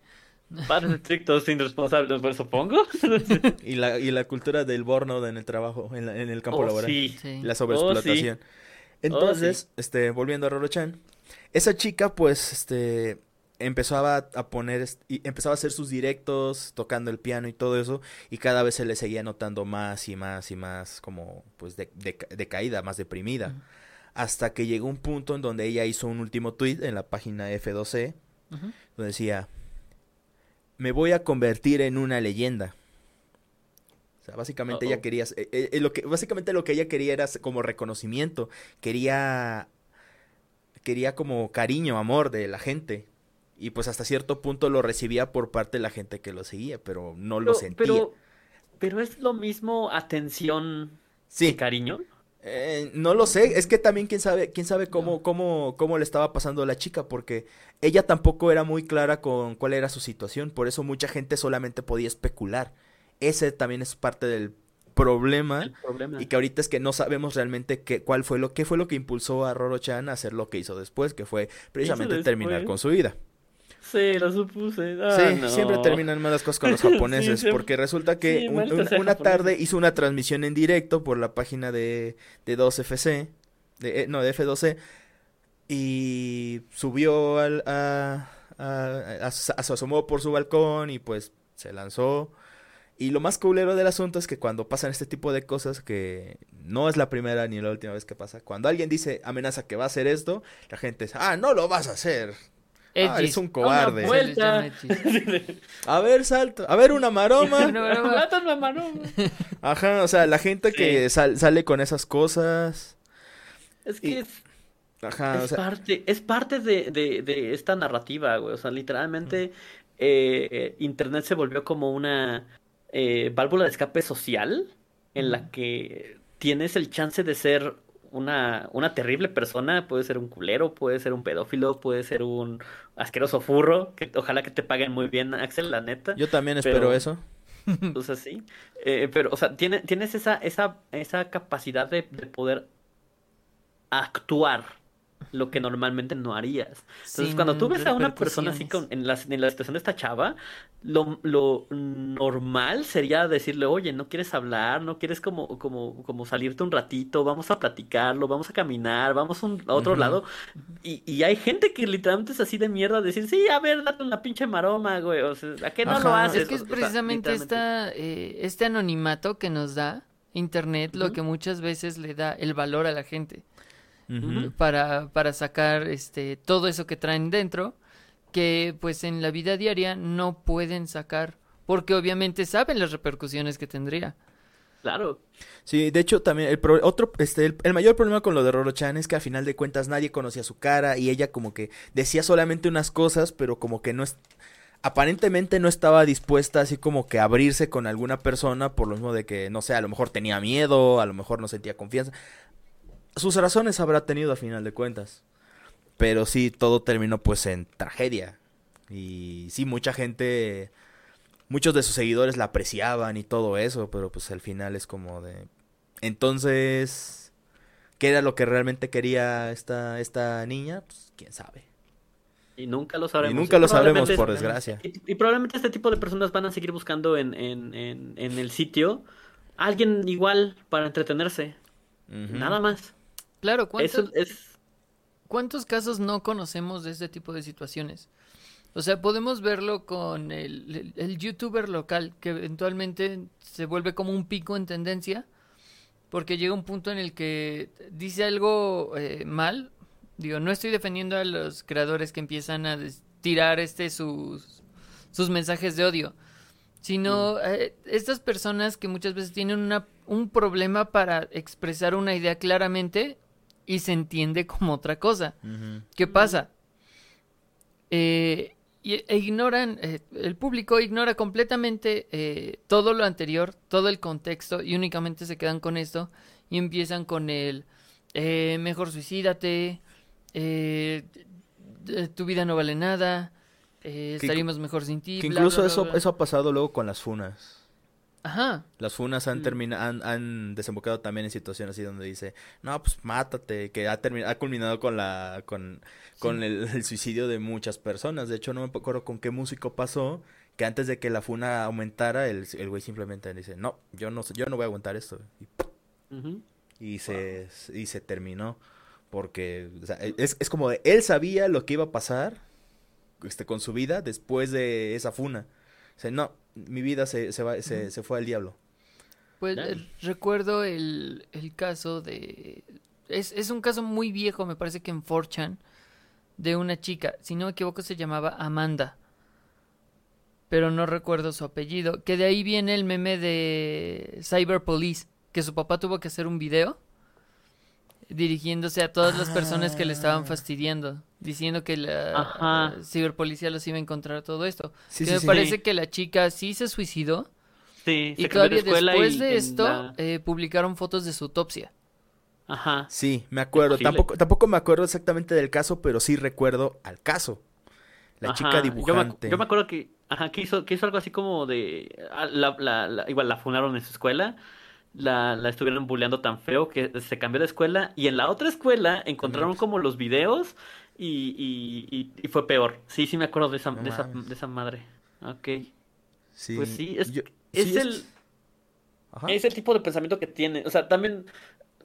Padres estrictos, irresponsables, pues supongo. Y la, y la cultura del burnout en el trabajo, en, la- en el campo Oh, laboral. sí. Sí. La sobreexplotación. Entonces, este, volviendo a Roro-chan, esa chica, pues, este, empezaba a poner, y empezaba a hacer sus directos, tocando el piano y todo eso, y cada vez se le seguía notando más y más y más, como, pues, de, de- decaída, más deprimida. Hasta que llegó un punto en donde ella hizo un último tweet en la página F12, Ujú. donde decía, me voy a convertir en una leyenda. O sea, básicamente ella quería, eh, eh, lo que, básicamente lo que ella quería era como reconocimiento, quería, quería como cariño, amor de la gente. Y pues hasta cierto punto lo recibía por parte de la gente que lo seguía, pero no lo sentía. pero, pero es lo mismo atención sí, y cariño. Eh, no lo sé, es que también quién sabe, quién sabe cómo, cómo, cómo le estaba pasando a la chica, porque ella tampoco era muy clara con cuál era su situación, por eso mucha gente solamente podía especular. Ese también es parte del problema, y que ahorita es que no sabemos realmente qué, cuál fue lo, qué fue lo que impulsó a Roro Chan a hacer lo que hizo después, que fue precisamente terminar con su vida. Sí, lo supuse. Ah, Sí, no. siempre terminan mal las cosas con los japoneses, porque resulta que sí, un- maldita un- sea una tarde hizo una transmisión en directo por la página de, de 2FC, de, eh, no, de F12, y subió al, a, a- a- se asomó por su balcón y pues se lanzó. Y lo más culero del asunto es que cuando pasan este tipo de cosas, que no es la primera ni la última vez que pasa, cuando alguien dice amenaza que va a hacer esto, la gente dice, ah, no lo vas a hacer. Ah, eres un cobarde. Vuelta. A ver, salto. A ver, una maroma. Una Maroma. Ajá, o sea, la gente que sal- sale con esas cosas. Es que Y- es, Ajá, o sea, parte, es parte de, de, de esta narrativa, güey. O sea, literalmente eh, eh, Internet se volvió como una eh, válvula de escape social en la que tienes el chance de ser una, una terrible persona. Puede ser un culero, puede ser un pedófilo, puede ser un asqueroso furro. Que ojalá que te paguen muy bien, Axel, la neta. yo también espero pero- eso. O sea, sí. Eh, pero, o sea, tiene- tienes esa, esa, esa capacidad de, de poder actuar lo que normalmente no harías. Entonces, Sin cuando tú ves a una persona así con, en, la, en la situación de esta chava, lo, lo normal sería decirle, oye, no quieres hablar, no quieres como, como, como salirte un ratito, vamos a platicarlo, vamos a caminar, vamos a, un- a otro lado. Y, y hay gente que literalmente es así de mierda, decir, sí, a ver, date una pinche maroma, güey. O sea, ¿a qué no lo haces? Es que es O precisamente esta, eh, este anonimato que nos da Internet lo que muchas veces le da el valor a la gente Para, para sacar este, todo eso que traen dentro que pues en la vida diaria no pueden sacar porque obviamente saben las repercusiones que tendría. Claro. Sí, de hecho también el pro- otro este el, el mayor problema con lo de Roro Chan es que a final de cuentas nadie conocía su cara y ella como que decía solamente unas cosas, pero como que no es aparentemente no estaba dispuesta así como que a abrirse con alguna persona por lo mismo de que no sé, a lo mejor tenía miedo, a lo mejor no sentía confianza. Sus razones habrá tenido a final de cuentas. Pero sí, todo terminó pues en tragedia. Y sí, mucha gente, muchos de sus seguidores la apreciaban y todo eso, pero pues al final es como de... Entonces, ¿qué era lo que realmente quería esta, esta niña? Pues quién sabe. Y nunca lo sabremos. Y nunca lo sabremos, por desgracia. Y, y probablemente este tipo de personas van a seguir buscando en, en, en, en el sitio alguien igual para entretenerse. Nada más. Claro, ¿cuántos, Eso es. ¿cuántos casos no conocemos de este tipo de situaciones? O sea, podemos verlo con el, el- el youtuber local que eventualmente se vuelve como un pico en tendencia porque llega un punto en el que dice algo eh, mal. Digo, no estoy defendiendo a los creadores que empiezan a tirar este sus, sus mensajes de odio, sino eh, estas personas que muchas veces tienen una, un problema para expresar una idea claramente y se entiende como otra cosa. ¿Qué pasa? Eh, y- e ignoran, eh, el público ignora completamente eh, todo lo anterior, todo el contexto y únicamente se quedan con esto y empiezan con el eh, mejor suicídate, eh, tu vida no vale nada, eh, estaríamos mejor sin ti. Que incluso bla, bla, eso, eso ha pasado luego con las funas. Ajá. Las funas han Mm. terminado, han, han desembocado también en situaciones así donde dice, no, pues mátate, que ha terminado, ha culminado con la, con, con el, el suicidio de muchas personas. De hecho, no me acuerdo con qué músico pasó, que antes de que la funa aumentara, el, el güey simplemente dice, no, yo no, yo no voy a aguantar esto. Y, se, y se terminó. Porque, o sea, es, es como de, él sabía lo que iba a pasar, este, con su vida después de esa funa. O sea, no, mi vida se, se, va, se, se fue al diablo. Pues eh, recuerdo el, el caso de... Es, es un caso muy viejo, me parece que en 4chan, de una chica, si no me equivoco se llamaba Amanda, pero no recuerdo su apellido, que de ahí viene el meme de Cyber Police, que su papá tuvo que hacer un video dirigiéndose a todas las personas que le estaban Ah. fastidiando, diciendo que la, ciberpolicía los iba a encontrar todo esto. Sí, que sí, me sí. parece que la chica sí se suicidó, Sí, y se de todavía después y de esto la- eh, publicaron fotos de su autopsia. Ajá. Sí, me acuerdo. Tampoco, tampoco me acuerdo exactamente del caso, pero sí recuerdo al caso. La Ajá, chica yo me- dibujante. Yo me, acuerdo que, ajá, que hizo, que hizo algo así como de, ah, la, la- la- igual la funaron en su escuela, la, la estuvieron bulleando tan feo que se cambió de escuela y en la otra escuela encontraron como los videos y, y, y- y fue peor. Sí, sí me acuerdo de esa, No de esa, de esa madre. Ok. Sí, Pues sí, es, yo- es sí, el, Ajá. es el tipo de pensamiento que tiene. O sea, también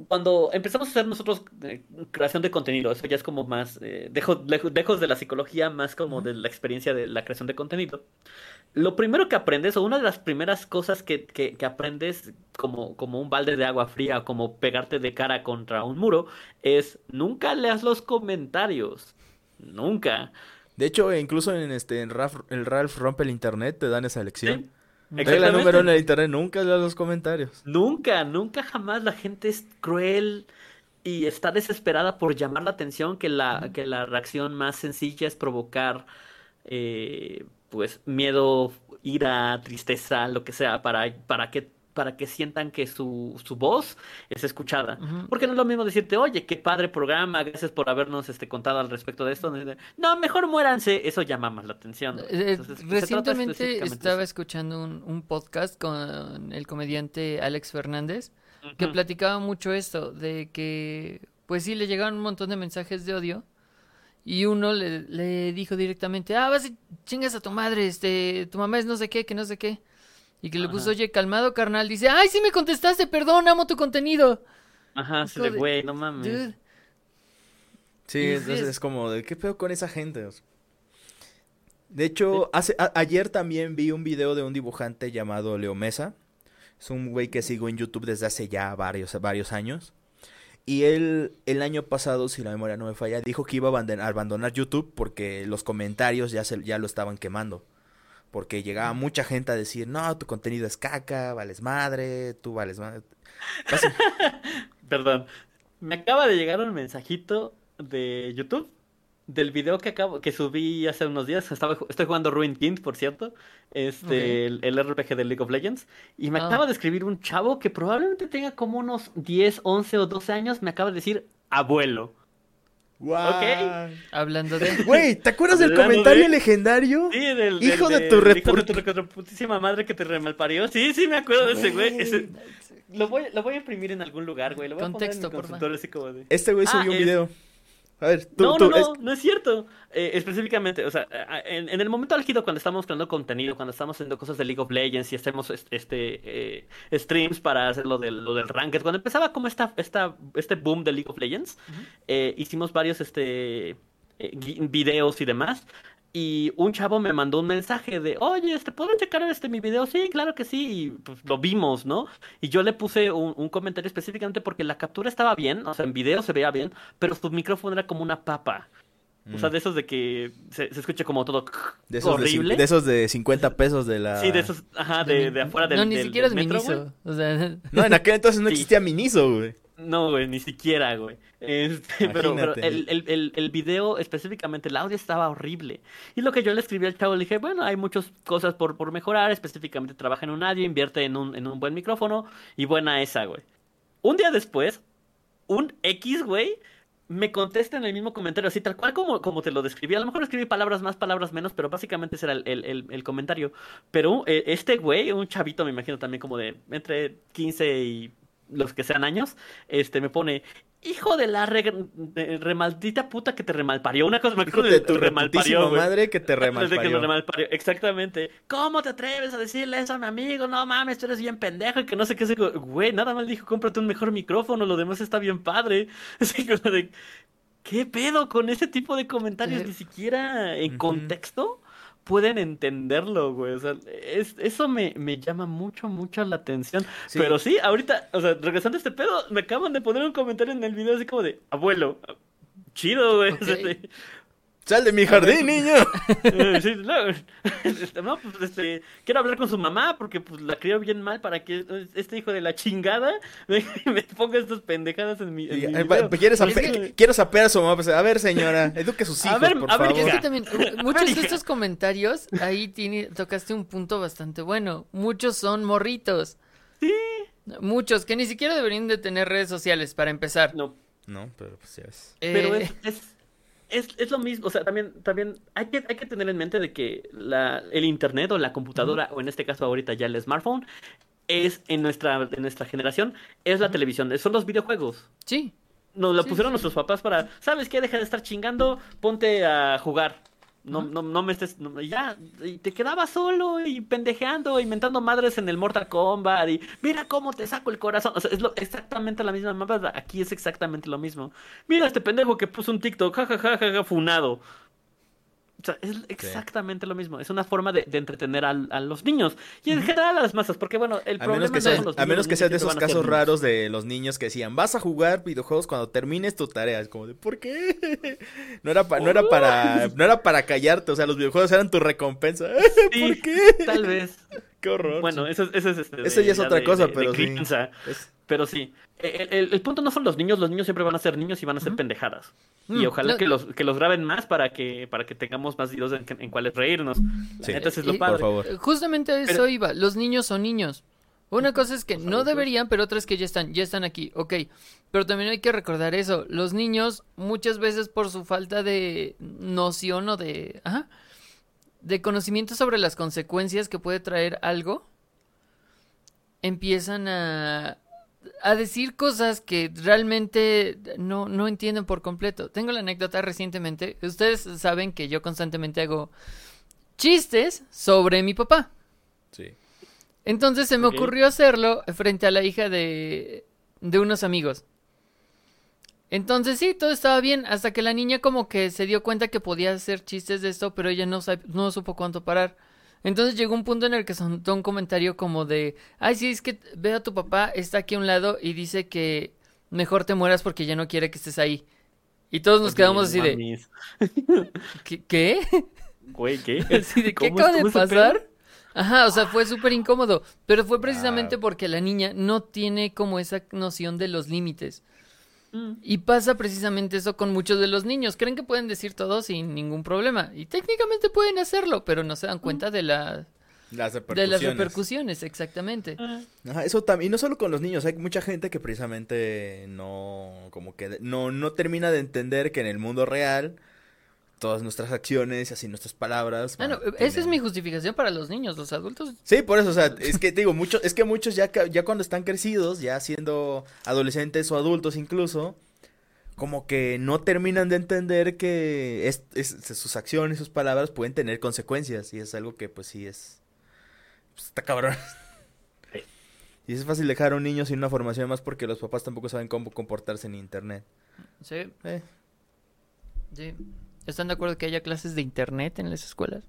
cuando empezamos a hacer nosotros eh, creación de contenido, eso ya es como más, eh, dejo- lejo- lejos de la psicología, más como de la experiencia de la creación de contenido. Lo primero que aprendes, o una de las primeras cosas que, que- que aprendes como, como un balde de agua fría, como pegarte de cara contra un muro, es nunca leas los comentarios. Nunca. De hecho, incluso en este en Ralph, el Ralph rompe el internet te dan esa lección. Sí, Regla número uno en el internet, nunca leas los comentarios. Nunca, nunca jamás la gente es cruel y está desesperada por llamar la atención que la, que la reacción más sencilla es provocar eh, pues miedo, ira, tristeza, lo que sea, para, para que para que sientan que su, su voz es escuchada. Porque no es lo mismo decirte, oye, qué padre programa, gracias por habernos este, contado al respecto de esto. No, mejor muéranse, eso llama más la atención. Eh, Entonces, trata Recientemente estaba escuchando un, un podcast con el comediante Alex Fernández que platicaba mucho esto, de que pues sí le llegaron un montón de mensajes de odio y uno le, le dijo directamente, ah, vas y chingas a tu madre, este, tu mamá es no sé qué, que no sé qué. Y que le puso, oye, calmado, carnal. Dice, ay, sí me contestaste, perdón, amo tu contenido. Ajá, de de- güey, no mames. Dude. Sí, entonces es- es como, de, ¿qué pedo con esa gente? De hecho, hace, a- ayer también vi un video de un dibujante llamado Leo Mesa. Es un güey que sigo en YouTube desde hace ya varios, varios años. Y él, el año pasado, si la memoria no me falla, dijo que iba a abandonar, abandonar YouTube porque los comentarios ya, se, ya lo estaban quemando. Porque llegaba mucha gente a decir, no, tu contenido es caca, vales madre, tú vales madre. Casi- Perdón. Me acaba de llegar un mensajito de YouTube del video que acabo que subí hace unos días. Estaba, estoy jugando Ruin King, por cierto. Este, el, el RPG de League of Legends. Y me Ah. acaba de escribir un chavo que probablemente tenga como unos 10, 11 o 12 años. Me acaba de decir abuelo. Guau. Hablando de... Güey, ¿te acuerdas del comentario de- legendario? Sí, del, Hijo del- de tu hijo repur- de tu reputísima madre que te remalparió. Sí, sí, me acuerdo de ese güey. Ese- lo, voy, lo voy a imprimir en algún lugar, güey. Lo voy a Contexto, poner en mi consultorio así como de... Este güey Ah, subió un es- video. A ver, tú, no, tú, no, es- no, no es cierto. Eh, específicamente, o sea, en, en el momento álgido cuando estamos creando contenido, cuando estamos haciendo cosas de League of Legends y hacemos est- este eh, streams para hacer lo del, lo del ranked, cuando empezaba como esta, esta, este boom de League of Legends, eh, hicimos varios este eh, videos y demás. Y un chavo me mandó un mensaje de, oye, este, ¿puedo checar este mi video? Sí, claro que sí. Y pues lo vimos, ¿no? Y yo le puse un, un comentario específicamente porque la captura estaba bien, o sea, en video se veía bien, pero su micrófono era como una papa. O sea, Mm. de esos de que se, se escucha como todo de esos de, horrible. de esos de 50 pesos de la... Sí, de esos, ajá, de, de afuera del No, ni del- siquiera es del. Miniso. O sea, No, en aquel entonces no Sí. existía Miniso, güey. No, güey, ni siquiera, güey. Este, pero pero Imagínate. el, el, el, el video, específicamente el audio, estaba horrible. Y lo que yo le escribí al chavo, le dije, bueno, hay muchas cosas por, por mejorar, específicamente trabaja en un audio, invierte en un, en un buen micrófono, y buena esa, güey. Un día después, un X, güey, me contesta en el mismo comentario, así tal cual como, como te lo describí. A lo mejor escribí palabras más, palabras menos, pero básicamente ese era el, el, el- el comentario. Pero eh, este güey, un chavito, me imagino también como de entre 15 y los que sean años, este me pone, hijo de la re, de- remaldita puta que te remalparió. Una cosa me acuerdo de tu remalparió, madre que te que me remalparió. remalparió, exactamente. ¿Cómo te atreves a decirle eso a mi amigo? No mames, tú eres bien pendejo y que no sé qué. sé, Güey, nada más dijo, cómprate un mejor micrófono, lo demás está bien padre. Así ¿qué pedo con ese tipo de comentarios? Eh, Ni siquiera en contexto pueden entenderlo, güey. O sea, es- eso me, me llama mucho, mucho la atención. Sí. Pero sí, ahorita, o sea, regresando a este pedo, me acaban de poner un comentario en el video así como de, abuelo, chido, güey. Ok. ¡Sal de mi jardín, niño! eh, sí, no, no, pues este, quiero hablar con su mamá porque pues la crió bien mal para que este hijo de la chingada me, me ponga estas pendejadas en mi, en Y, mi eh, video. ¿Quieres Es sape- que- Quiero sapear a su mamá. Pues, a ver, señora, eduque a sus A hijos, ver, por a ver, favor. Es que también, muchos de estos comentarios, ahí tiene, tocaste un punto bastante bueno. Muchos son morritos. Sí. Muchos que ni siquiera deberían de tener redes sociales para empezar. No, No, pero pues ya ves. pero Eh, es, es, es, es lo mismo, o sea, también, también hay que, hay que tener en mente de que la, el internet o la computadora, o en este caso ahorita ya el smartphone, es en nuestra, en nuestra generación, es la televisión, son los videojuegos. Sí. Nos lo Sí, pusieron sí. nuestros papás para, ¿sabes qué? Deja de estar chingando, ponte a jugar. No, no, no me estés, no- ya, y te quedabas solo y pendejeando, inventando madres en el Mortal Kombat y mira cómo te saco el corazón. O sea, es lo, exactamente la misma mamada. Aquí es exactamente lo mismo. Mira este pendejo que puso un TikTok, jajaja, ja, ja, ja, funado. O sea, es exactamente lo mismo. Es una forma de, de entretener al- a, los niños y en general a las masas, porque bueno, el A problema menos que no sea, son los a niños, menos los que seas de esos a casos raros de los niños que decían, vas a jugar videojuegos cuando termines tu tarea. Es como de, ¿por qué? No era, pa- no era para no era para callarte, o sea, los videojuegos eran tu recompensa. Sí, ¿Por qué? Tal vez. Qué horror. Bueno, eso, es- eso es este, Eso ya es otra de- cosa, pero sí. Es- Pero sí, el, el- el punto no son los niños, los niños siempre van a ser niños y van a ser pendejadas. Y Mm, ojalá que los que los graben más para que para que tengamos más videos en, en cuales reírnos. La Sí. neta, eso es lo Y- padre. Por favor. Justamente a eso Pero- iba. Los niños son niños. Una cosa es que no deberían, pero otra es que ya están, ya están aquí, ok. Pero también hay que recordar eso. Los niños, muchas veces por su falta de noción o de, ajá, de conocimiento sobre las consecuencias que puede traer algo, empiezan a, a decir cosas que realmente no, no entienden por completo. Tengo la anécdota recientemente. Ustedes saben que yo constantemente hago chistes sobre mi papá. Sí. Entonces se me ocurrió hacerlo frente a la hija de, de unos amigos. Entonces sí, todo estaba bien, hasta que la niña como que se dio cuenta que podía hacer chistes de esto, pero ella no, no supo cuánto parar. Entonces llegó un punto en el que soltó un comentario como de, ay, sí, es que ve a tu papá, está aquí a un lado y dice que mejor te mueras porque ya no quiere que estés ahí. Y todos nos quedamos así de. ¿qué? ¿Qué? Güey, ¿qué? Así de, ¿qué ¿Cómo acaba de pasar? Ajá, o sea, fue súper incómodo. Pero fue precisamente Wow. porque la niña no tiene como esa noción de los límites. Mm. Y pasa precisamente eso con muchos de los niños. Creen que pueden decir todo sin ningún problema. Y técnicamente pueden hacerlo, pero no se dan cuenta de, la, Las de repercusiones. las repercusiones, exactamente. Ah, Ajá, eso también, y no solo con los niños, hay mucha gente que precisamente no, como que no, no termina de entender que en el mundo real todas nuestras acciones y así nuestras palabras. Bueno, esa es mi justificación para los niños. Los adultos Sí, por eso, o sea, es que te digo, muchos, es que muchos ya, ya cuando están crecidos, ya siendo adolescentes o adultos incluso, como que no terminan de entender que es, es- sus acciones, sus palabras pueden tener consecuencias y es algo que pues sí es, pues, está cabrón. Sí. Y es fácil dejar a un niño sin una formación más porque los papás tampoco saben cómo comportarse en internet. Sí, Eh, sí. ¿Están de acuerdo que haya clases de internet en las escuelas?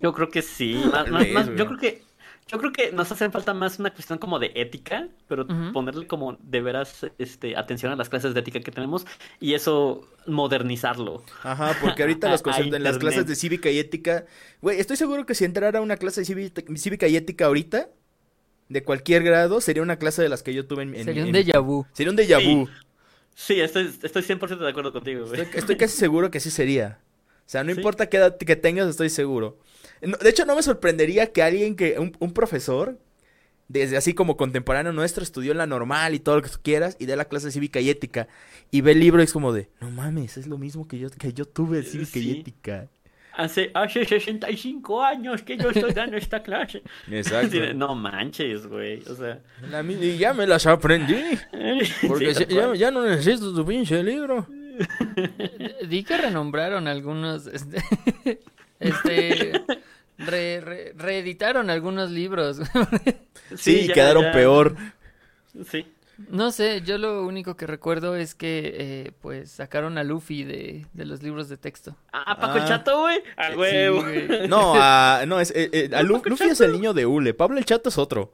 Yo creo que sí. Más- más- más- yo creo que yo creo que nos hace falta más una cuestión como de ética, pero Ujú. ponerle como de veras este atención a las clases de ética que tenemos y eso modernizarlo. Ajá, porque ahorita los en las clases de cívica y ética, güey, estoy seguro que si entrara una clase de cívica, cívica y ética ahorita, de cualquier grado, sería una clase de las que yo tuve en, en- Sería un en- déjà vu. Sería un déjà vu. Sí, estoy, estoy 100% de acuerdo contigo, güey. Estoy, estoy casi seguro que sí sería. O sea, no Sí. importa qué edad que tengas, estoy seguro. No, de hecho, no me sorprendería que alguien que, un, un profesor, desde así como contemporáneo nuestro, estudió en la normal y todo lo que tú quieras, y dé la clase de cívica y ética, y ve el libro y es como de, no mames, es lo mismo que yo, que yo tuve de cívica y Sí. ética. Hace, hace 65 años que yo estoy dando esta clase. Exacto. No manches, güey. O sea. La y ya me las aprendí. Porque sí, ya, ya no necesito tu pinche libro. Di que renombraron algunos, este, este, re- re- reeditaron algunos libros. Sí, ya, quedaron ya. peor. Sí. No sé, yo lo único que recuerdo es que, eh, pues, sacaron a Luffy de, de los libros de texto. Ah, Paco el Ah. Chato, güey. A Sí, huevo. No, a, no, es, eh, eh, a Lu- Luffy es el niño de Ule. Pablo el Chato es otro.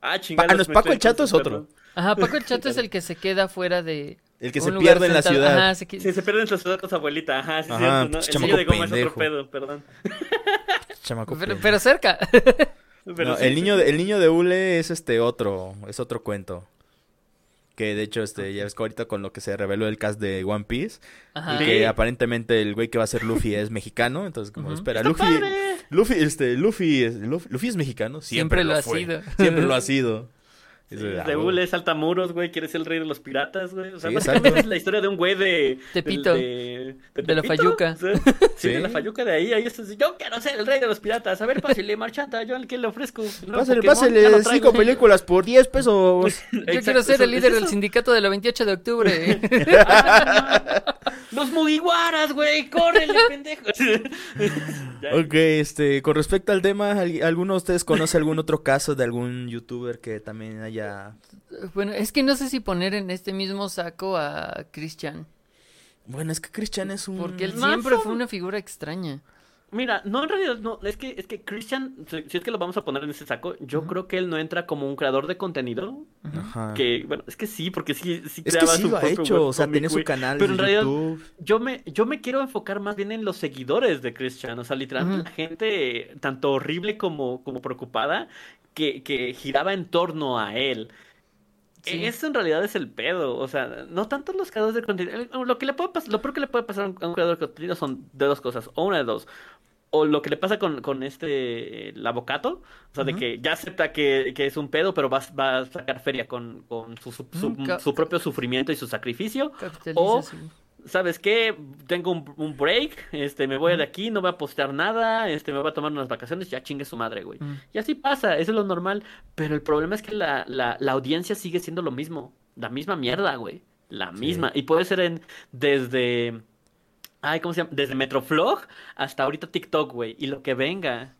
Ah, chingados. ah, no, Paco el Chato es otro. Ajá, Paco el Chato es el que se queda fuera de... El que un se lugar pierde en la ciudad. Ajá, se que- Sí, se pierde en la ciudad con su abuelita. Ajá, sí, Ajá, cierto, El niño de goma es otro pedo, perdón. Chamaco pero, cerca. Pero No, sí, el sí. niño de, el niño de Ule es este otro, es otro cuento. Que de hecho, este, ya ves que ahorita con lo que se reveló el cast de One Piece, Ajá. y Sí. que aparentemente el güey que va a ser Luffy es mexicano, entonces como espera, ¡Está Luffy, padre! Luffy, este, Luffy es, Luffy, Luffy es mexicano, siempre, Siempre lo ha fue. sido. siempre lo ha sido. Dice, ah, güey. es altamuros, güey, quiere ser el rey de los piratas, güey. O sea, Sí, básicamente exacto. es la historia de un güey de... Tepito. De, de De la Fayuca. o sea, Sí, de Sí. la Fayuca de ahí. ahí es, yo quiero ser el rey de los piratas. A ver, pásale, marchanta, yo al que le ofrezco. Pokémon, pásale ya lo cinco películas por 10 pesos. Yo Exacto, quiero ser el líder es del sindicato de la 28 de octubre. Los Mugiwaras, güey, córrele, pendejos. Ok, este, con respecto al tema, ¿al- ¿alguno de ustedes conoce algún otro caso de algún youtuber que también haya... bueno, es que no sé si poner en este mismo saco a Christian. Bueno, es que Christian es un... Porque él Más siempre o- fue una figura extraña. Mira, no, en realidad no, es que, es que Christian, si es que lo vamos a poner en ese saco, yo creo que él no entra como un creador de contenido, Ajá. que, bueno, es que sí, porque sí, sí. Es que creaba sí su lo ha hecho, o sea, tiene su canal Pero en realidad, YouTube. yo me, yo me quiero enfocar más bien en los seguidores de Christian, o sea, literalmente la gente tanto horrible como, como preocupada que, que giraba en torno a él. Sí. Eso en realidad es el pedo, o sea, no tanto los creadores de contenido, lo que le puede pasar, lo peor que le puede pasar a un, creador de contenido son de dos cosas, o una de dos, o lo que le pasa con, con este, el avocato, o sea, de que ya acepta que, que es un pedo, pero va, va a sacar feria con, con su, su, su- Mm, su propio sufrimiento y su sacrificio, O- ¿sabes qué? Tengo un, un break, este, me voy de aquí, no voy a postear nada, este, me voy a tomar unas vacaciones, ya chingue su madre, güey. Mm. Y así pasa, eso es lo normal. Pero el problema es que la, la, la audiencia sigue siendo lo mismo. La misma mierda, güey. La Sí. misma. Y puede ser en desde. Ay, ¿cómo se llama? Desde Metroflog hasta ahorita TikTok, güey. Y lo que venga.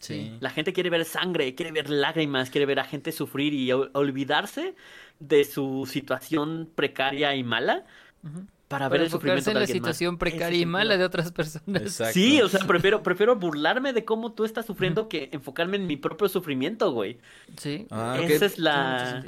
Sí. La gente quiere ver sangre, quiere ver lágrimas, quiere ver a gente sufrir y ol- olvidarse de su situación precaria y mala Ujú. Para, Para ver el enfocarse sufrimiento en de la alguien situación precaria y mala de otras personas. Exacto. Sí, o sea, prefiero, prefiero burlarme de cómo tú estás sufriendo que enfocarme en mi propio sufrimiento, güey. Sí. Ah, Esa es la...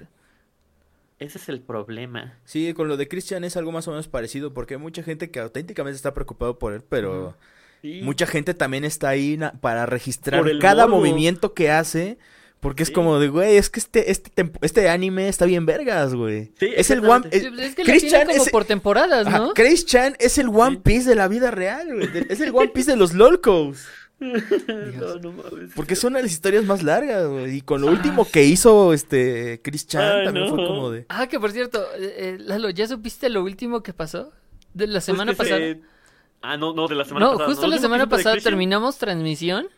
Ese es el problema. Sí, con lo de Christian es algo más o menos parecido, porque hay mucha gente que auténticamente está preocupado por él, pero Sí. mucha gente también está ahí para registrar cada morbo. movimiento que hace, porque es como de, güey, es que este, este, este anime está bien vergas, güey. Sí, es el One... es- pues es que la Christian tienen como es- por temporadas, Ajá, ¿no? Chris Chan es el One Sí. Piece de la vida real, güey. Es el One Piece de los lolcos. no, no mames. Porque son las historias más largas, güey. Y con lo Ah, último que hizo este Chris Chan Ay, también fue como de. Ah, que por cierto, eh, eh, Lalo, ¿ya supiste lo último que pasó? De la Pues semana pasada. se- Ah, no, no, de la semana No, pasada. justo ¿no? la ¿Último semana pasada terminamos transmisión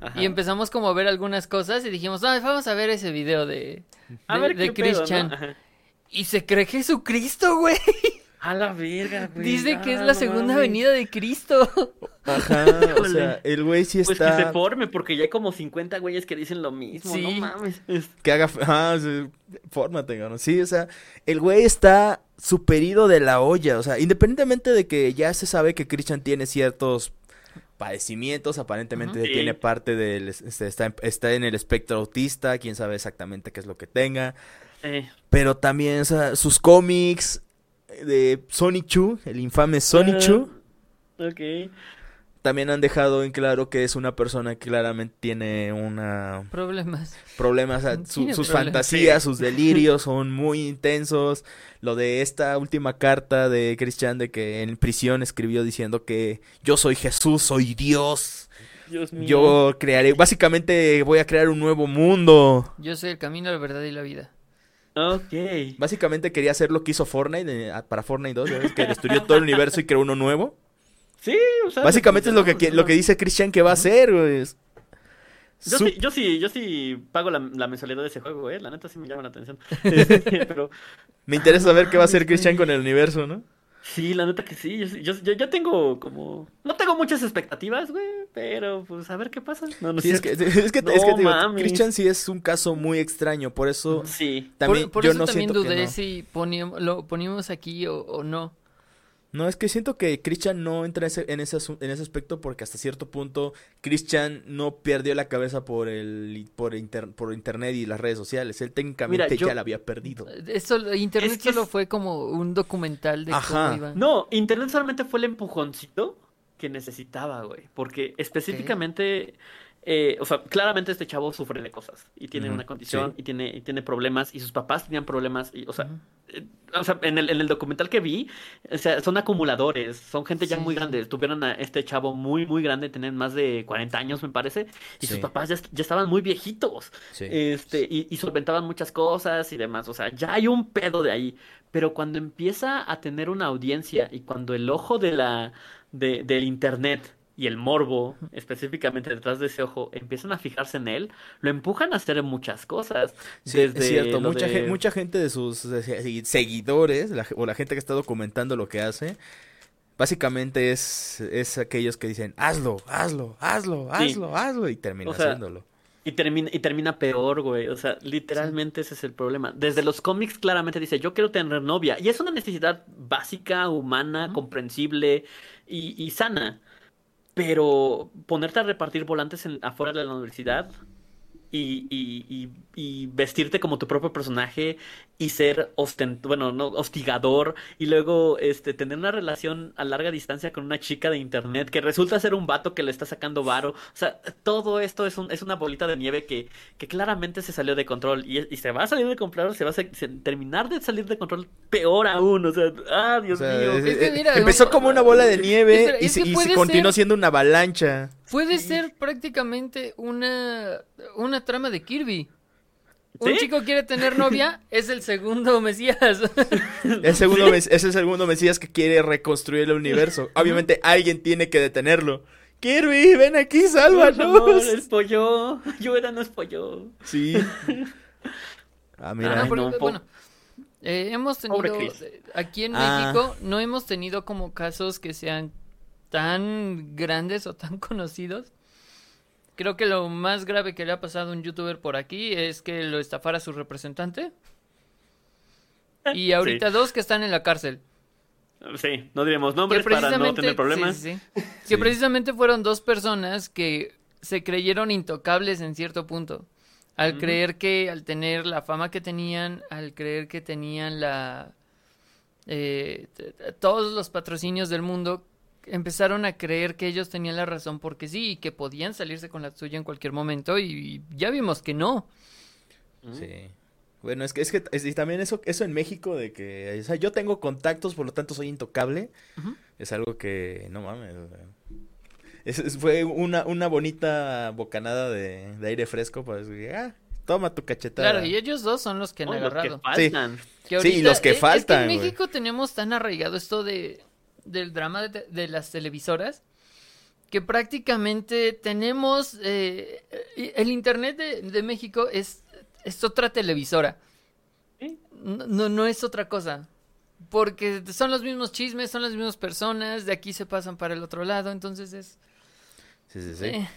Ajá. y empezamos como a ver algunas cosas y dijimos, "Ay, vamos a ver ese video de, A de, ver de qué Chris pedo. Chan. Y se cree Jesucristo, güey. A la verga, güey. Dice que es Ah, la no segunda mames. venida de Cristo. Ajá, o sea, el güey sí Pues que se está. forme, porque ya hay como 50 güeyes que dicen lo mismo. Sí. No mames. Es- Que haga. Ah, sí, fórmate, ¿no? Sí, o sea, el güey está superido de la olla. O sea, independientemente de que ya se sabe que Christian tiene ciertos padecimientos, aparentemente tiene parte del. este, está, en- está en el espectro autista, quién sabe exactamente qué es lo que tenga. eh, Pero también, o sea, sus cómics de Sonic Chu, el infame Sonic. Chu, ok. También han dejado en claro que es una persona que claramente tiene una Problemas. problemas, su- sus problemas. fantasías, sus delirios son muy intensos. Lo de esta última carta de Christian de que en prisión escribió diciendo que yo soy Jesús, soy Dios. Dios mío. Yo crearé, básicamente voy a crear un nuevo mundo. Yo soy el camino, la verdad y la vida. Ok. Básicamente quería hacer lo que hizo Fortnite eh, para Fortnite 2, ya ves que destruyó todo el universo y creó uno nuevo. Sí, o sea. Básicamente es lo que, lo que dice Christian que va a hacer, güey. Yo sí, yo sí, yo sí pago la, la mensualidad de ese juego, eh. La neta sí me llama la atención. Este, Pero Me interesa saber qué va a hacer Christian con el universo, ¿no? sí, la neta que sí. Yo, yo, yo, yo tengo como. No tengo muchas expectativas, güey. Pero pues a ver qué pasa. No, no Sí, es que, es que, No es que digo, mames. Christian sí es un caso muy extraño, por eso Sí. también por por yo eso no también que dudé no. si poníamos, lo poníamos aquí o, o no. No, es que siento que Christian no entra ese- en ese, en ese aspecto porque hasta cierto punto Christian no perdió la cabeza por el por, inter- por internet y las redes sociales. Él técnicamente Mira, yo- ya la había perdido. Eso, internet Es que solo es- fue como un documental de Ajá. cómo iba. No, Internet solamente fue el empujoncito que necesitaba, güey. Porque específicamente eh, o sea, claramente este chavo sufre de cosas y tiene una condición sí. y tiene, y tiene problemas y sus papás tenían problemas y, o sea, eh, o sea, en el, en el documental que vi, o sea, son acumuladores, son gente ya muy grande, tuvieron a este chavo muy, muy grande, tenían más de 40 años, me parece, y sus papás ya, ya estaban muy viejitos, este, y, y solventaban muchas cosas y demás, o sea, ya hay un pedo de ahí, pero cuando empieza a tener una audiencia y cuando el ojo de la, de, del internet y el morbo, específicamente detrás de ese ojo, empiezan a fijarse en él, lo empujan a hacer muchas cosas. Sí, es Desde cierto, lo mucha, de- gen- mucha gente de sus segui- seguidores la o la gente que está documentando lo que hace, básicamente es, es aquellos que dicen, hazlo, hazlo, hazlo, Sí. hazlo, hazlo, y termina O sea, haciéndolo. Y termina, y termina peor, güey. O sea, literalmente ese es el problema. Desde los cómics claramente dice, yo quiero tener novia. Y es una necesidad básica, humana, comprensible y, y sana. Pero ponerte a repartir volantes en, afuera de la universidad y, y, y, y vestirte como tu propio personaje y ser ostent bueno, no, hostigador y luego este tener una relación a larga distancia con una chica de internet que resulta ser un vato que le está sacando varo. O sea, todo esto es, un, es una bolita de nieve que, que claramente se salió de control y, y se va a salir de control, se va a se- se- terminar de salir de control peor aún. O sea, ah, Dios O sea, mío. es- Es que eh, mira, empezó como una bola de nieve y, es se- y se continuó ser- siendo una avalancha. Puede ser prácticamente una, una trama de Kirby. Un chico quiere tener novia, es el segundo Mesías. El segundo mes- es el segundo Mesías que quiere reconstruir el universo. Obviamente alguien tiene que detenerlo. Kirby, ven aquí, Por favor, sálvanos. el pollo. Yo no es pollo. Sí. Ah, mira. Ah, porque, no, po- bueno, eh, hemos tenido, eh, aquí en Ah. México, no hemos tenido como casos que sean tan grandes o tan conocidos. Creo que lo más grave que le ha pasado a un youtuber por aquí es que lo estafara su representante. Y ahorita dos que están en la cárcel. Sí, no diremos nombres para no tener problemas. sí, sí. Que precisamente fueron dos personas que se creyeron intocables en cierto punto. Al creer que, al tener la fama que tenían, al creer que tenían la... eh, todos los patrocinios del mundo, empezaron a creer que ellos tenían la razón porque sí y que podían salirse con la suya en cualquier momento y ya vimos que no. Sí. Bueno, es que, es que es- y también eso, eso en México de que, o sea, yo tengo contactos, por lo tanto soy intocable, es algo que, no mames, es- es- fue una, una bonita bocanada de, de aire fresco para decir, ah, toma tu cachetada. Claro, y ellos dos son los que han Oh, los que agarrado. faltan. Que Sí, y los que eh, es faltan, en. México tenemos tan arraigado esto de del drama de, de las televisoras que prácticamente tenemos eh, eh, el internet de, de México es, es otra televisora. Sí. No, no, no es otra cosa. Porque son los mismos chismes, son las mismas personas, de aquí se pasan para el otro lado, entonces es... Sí, sí, sí. eh,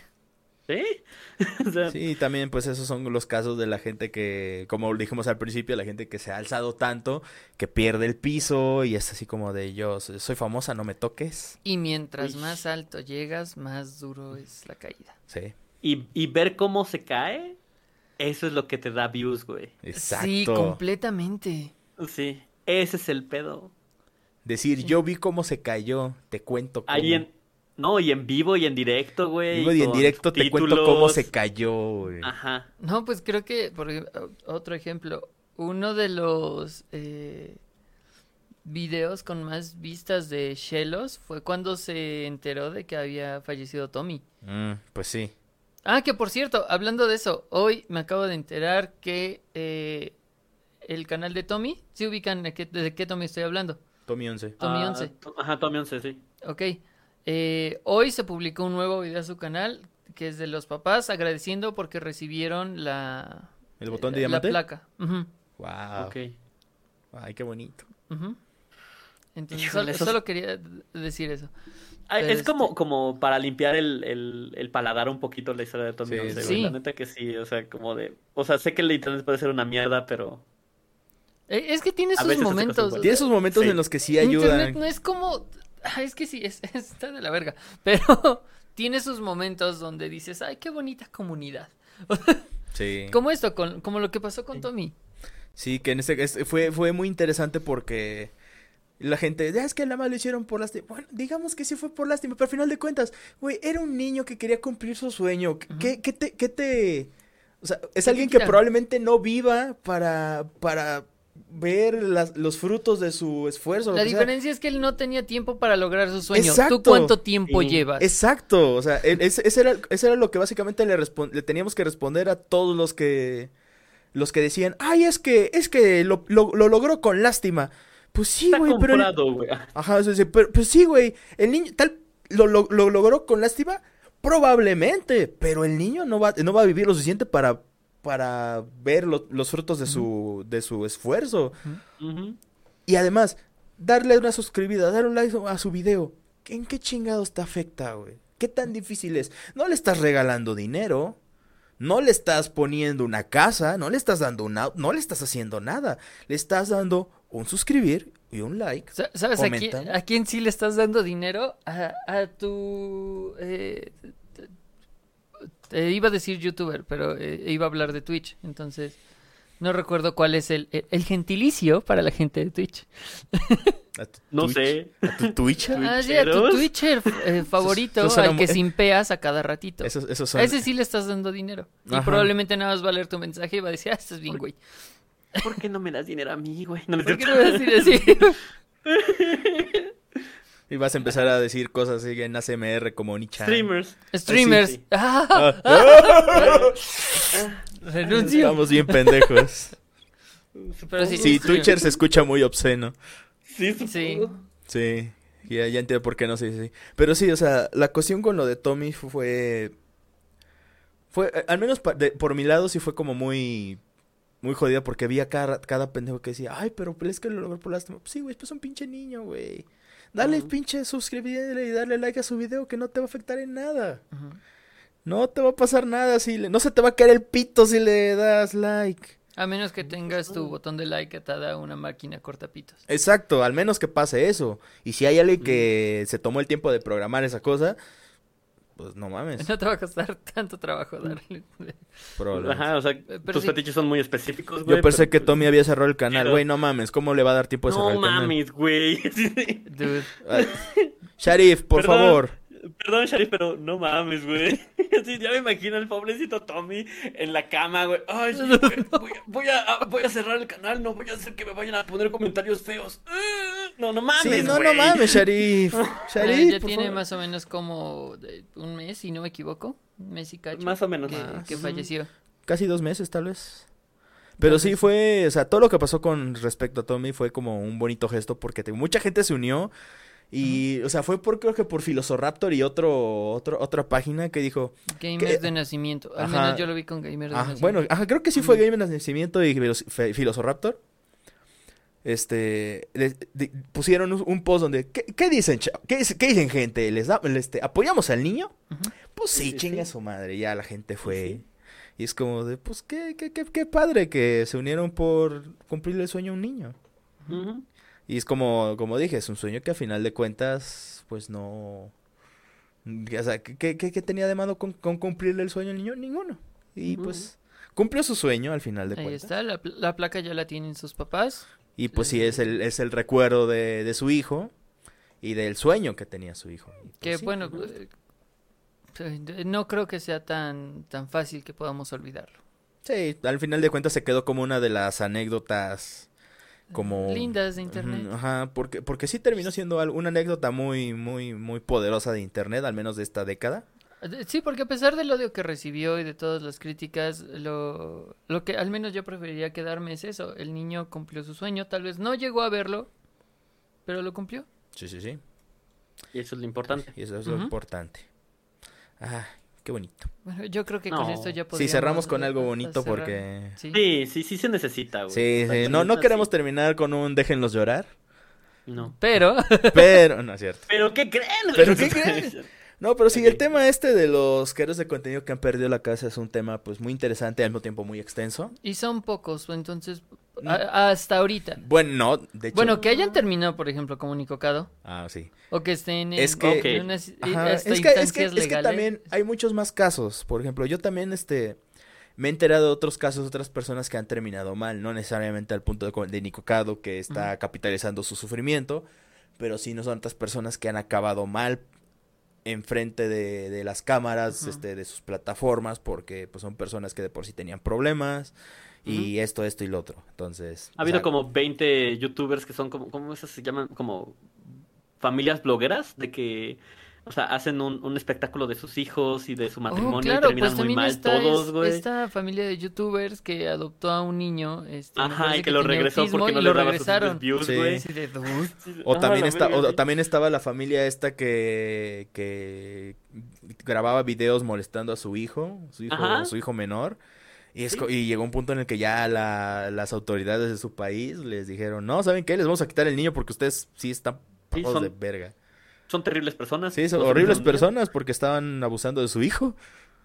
¿Sí? O sea, Sí, también pues esos son los casos de la gente que, como dijimos al principio, la gente que se ha alzado tanto, que pierde el piso y es así como de yo soy famosa, no me toques. y mientras Uy. más alto llegas, más duro es la caída. Sí, y, y ver cómo se cae, eso es lo que te da views, güey. exacto. Sí, completamente. Sí, ese es el pedo. Decir, yo vi cómo se cayó, te cuento cómo. Ahí en... No, y en vivo y en directo, güey. Digo, y en directo te cuento cómo se cayó, güey. Ajá. No, pues creo que, por otro ejemplo, uno de los eh, videos con más vistas de Shelos fue cuando se enteró de que había fallecido Tommy. Mm, pues sí. Ah, que por cierto, hablando de eso, hoy me acabo de enterar que eh, el canal de Tommy, ¿sí ubican de qué, de qué Tommy estoy hablando? Tommy 11. Tommy Ah, 11. to- Ajá, Tommy 11, sí. Ok. Eh, hoy se publicó un nuevo video a su canal que es de los papás agradeciendo porque recibieron la... ¿El botón de la diamante? placa. Ujú. Wow. Ok. Ay, qué bonito. Entonces, Híjole, solo, esos- solo quería decir eso. Es como, este- como para limpiar el, el, el paladar un poquito la historia de Tommy Sí, 11, sí. güey. La neta que sí, o sea, como de... O sea, sé que el internet puede ser una mierda, pero... Eh, Es que tiene sus momentos. Tiene sus momentos Sí. en los que sí Internet ayudan. no es como... Es que sí, es, está de la verga. Pero tiene sus momentos donde dices, ay, qué bonita comunidad. Sí. Como esto, con, como lo que pasó con Tommy. Sí, que en este es- fue, fue muy interesante porque la gente, ya es que nada más lo hicieron por lástima. Bueno, digamos que sí fue por lástima, pero al final de cuentas, güey, era un niño que quería cumplir su sueño. ¿Qué, qué te, qué te... O sea, es alguien que probablemente no viva para, para ver las- los frutos de su esfuerzo. La sea. diferencia es que él no tenía tiempo para lograr su sueño. Exacto. ¿Tú cuánto tiempo Sí. llevas? Exacto, o sea, el- ese, ese era, ese era lo que básicamente le, teníamos que responder a todos los que los que decían, ay, es que, es que lo, lo- lo logró con lástima. Pues sí, güey, pero... Ajá, o sea, sí, pero, pues sí, güey, el niño tal, lo, lo- lo logró con lástima, probablemente, pero el niño no va, no va a vivir lo suficiente para, para ver lo- los frutos de su, de su esfuerzo. Y además, darle una suscribida, darle un like a su video. ¿En qué chingados te afecta, güey? ¿Qué tan difícil es? No le estás regalando dinero. No le estás poniendo una casa. No le estás dando un auto. No le estás haciendo nada. Le estás dando un suscribir y un like. Sa- ¿Sabes a quién, Comentan. a quién sí le estás dando dinero? A, a tu... eh, te- te iba a decir youtuber, pero eh, iba a hablar de Twitch. Entonces, no recuerdo cuál es el, el- el gentilicio para la gente de Twitch. A tu No Twitch- sé. ¿A tu Twitch? Ah, sí, a tu. Twitcher eh, favorito, eso al que muy- simpeas a cada ratito. Eso, eso A ese sí le estás dando dinero. Y probablemente nada más va a leer tu mensaje y va a decir, ah, estás bien, güey. ¿Por qué no me das dinero a mí, güey? No, es ¿Por qué no vas a decir así? Y vas a empezar a decir cosas así en ASMR como Nichan. Streamers. Streamers. sí. Ah, Ah, renuncio. Estamos bien pendejos. Pero sí, Sí. Twitcher se escucha muy obsceno. Sí, Sí. Sí, ya, ya entiendo por qué no se dice así. Pero sí, o sea, la cuestión con lo de Tommy fu- fue... Fue, eh, al menos pa- de- por mi lado sí fue como muy... Muy jodida porque vi a cada, cada pendejo que decía, ay, pero es que lo logró por lástima. Pues sí, güey, pues es un pinche niño, güey. Dale pinche suscribirle y darle like a su video que no te va a afectar en nada. No te va a pasar nada si le... No se te va a caer el pito si le das like. A menos que tengas tu botón de like atada a una máquina cortapitos. Exacto, al menos que pase eso. Y si hay alguien que se tomó el tiempo de programar esa cosa, pues no mames. No te va a costar tanto trabajo darle. probablemente. Ajá, o sea, Pero tus sí. fetiches son muy específicos, güey. Yo pensé pero, que Tommy había cerrado el canal. Pero- Güey, no mames, ¿cómo le va a dar tiempo de cerrar No el canal? mames, güey. Dude. Ay, Sharif, por Perdón. favor. Perdón, Sharif, pero no mames, güey. Sí, ya me imagino el pobrecito Tommy en la cama, güey. Ay, sí, güey, voy, a- voy, a, a- voy a cerrar el canal, no voy a hacer que me vayan a poner comentarios feos. Eh, No, no mames, Sí, no, no mames, Sharif. Ah, Sharif, ya por tiene favor. más o menos como de un mes, si no me equivoco. Un mes y cacho. Más o menos. Que, Más. que Ujú. falleció. Casi dos meses, tal vez. Pero sí fue, o sea, todo lo que pasó con respecto a Tommy fue como un bonito gesto porque te- mucha gente se unió y, o sea, fue por creo que por Filosoraptor y otro, otro otra página que dijo, Gamers de nacimiento. Al Ajá. menos yo lo vi con Gamers de Ajá, nacimiento. bueno, ajá, creo que sí fue Game de Nacimiento y Filosoraptor. Este, le- de- pusieron un, un post donde, ¿qué, qué dicen, qué, qué dicen gente? ¿Les da, este, apoyamos al niño? Pues sí, Sí, chinga sí. su madre, ya la gente fue. sí. Y es como de, pues qué, qué, qué, qué padre que se unieron por cumplir el sueño a un niño. Ujú. Y es como, como dije, es un sueño que a final de cuentas, pues no... O sea, ¿qué, qué, qué tenía de malo con, con cumplirle el sueño al niño? Ninguno. Y pues cumplió su sueño al final de Ahí cuentas. está, la, la placa ya la tienen sus papás. Y pues sí, es el, es el recuerdo de, de su hijo y del sueño que tenía su hijo. Pues, Que sí. bueno, eh, eh, no creo que sea tan, tan fácil que podamos olvidarlo. Sí, al final de cuentas se quedó como una de las anécdotas como... Lindas de internet. Ajá, porque, porque sí terminó siendo una anécdota muy, muy, muy poderosa de internet, al menos de esta década. Sí, porque a pesar del odio que recibió y de todas las críticas, lo, lo que al menos yo preferiría quedarme es eso. El niño cumplió su sueño, tal vez no llegó a verlo, pero lo cumplió. Sí, sí, sí. Y eso es lo importante. Y eso es lo importante. Ah, qué bonito. Bueno, yo creo que con esto ya Sí, podríamos... cerramos con algo bonito cerrar. porque... Sí. Sí, sí, sí se necesita, güey. Sí, sí, no, no queremos sí. terminar con un déjenlos llorar, No. Pero, pero... No es cierto. ¿Pero qué creen? güey? ¿Pero qué creen? No, pero sí, el tema este de los creadores de contenido que han perdido la casa es un tema pues muy interesante y al mismo tiempo muy extenso. y son pocos, entonces, Mm. A- hasta ahorita. Bueno, no, de hecho... Bueno, que hayan terminado, por ejemplo, como Nico Cado, Ah, sí. o que estén en, Es que- en unas- Ajá, hasta es que, es, que, es que también hay muchos más casos. Por ejemplo, yo también, este, me he enterado de otros casos, otras personas que han terminado mal, no necesariamente al punto de, de Nico Cado, que está capitalizando su sufrimiento, pero sí no son otras personas que han acabado mal enfrente de, de las cámaras, este, de sus plataformas, porque pues son personas que de por sí tenían problemas, y esto, esto y lo otro. Entonces, Ha habido sea, como 20 youtubers que son como, ¿cómo esas se llaman? Como familias blogueras, de que, o sea, hacen un, un espectáculo de sus hijos y de su Oh, matrimonio claro, y terminan pues muy mal está todos, güey. esta familia de youtubers que adoptó a un niño, este, Ajá, y que lo regresó porque no le daba regresaron. views. O también, está, o también estaba la familia esta que, que grababa videos molestando a su hijo, su hijo, Ajá. su hijo menor. Y, es Sí. y llegó un punto en el que ya la- las autoridades de su país les dijeron, no, ¿saben qué? Les vamos a quitar el niño porque ustedes sí están Sí, son- de verga. Son terribles personas. Sí, son horribles personas porque estaban abusando de su hijo.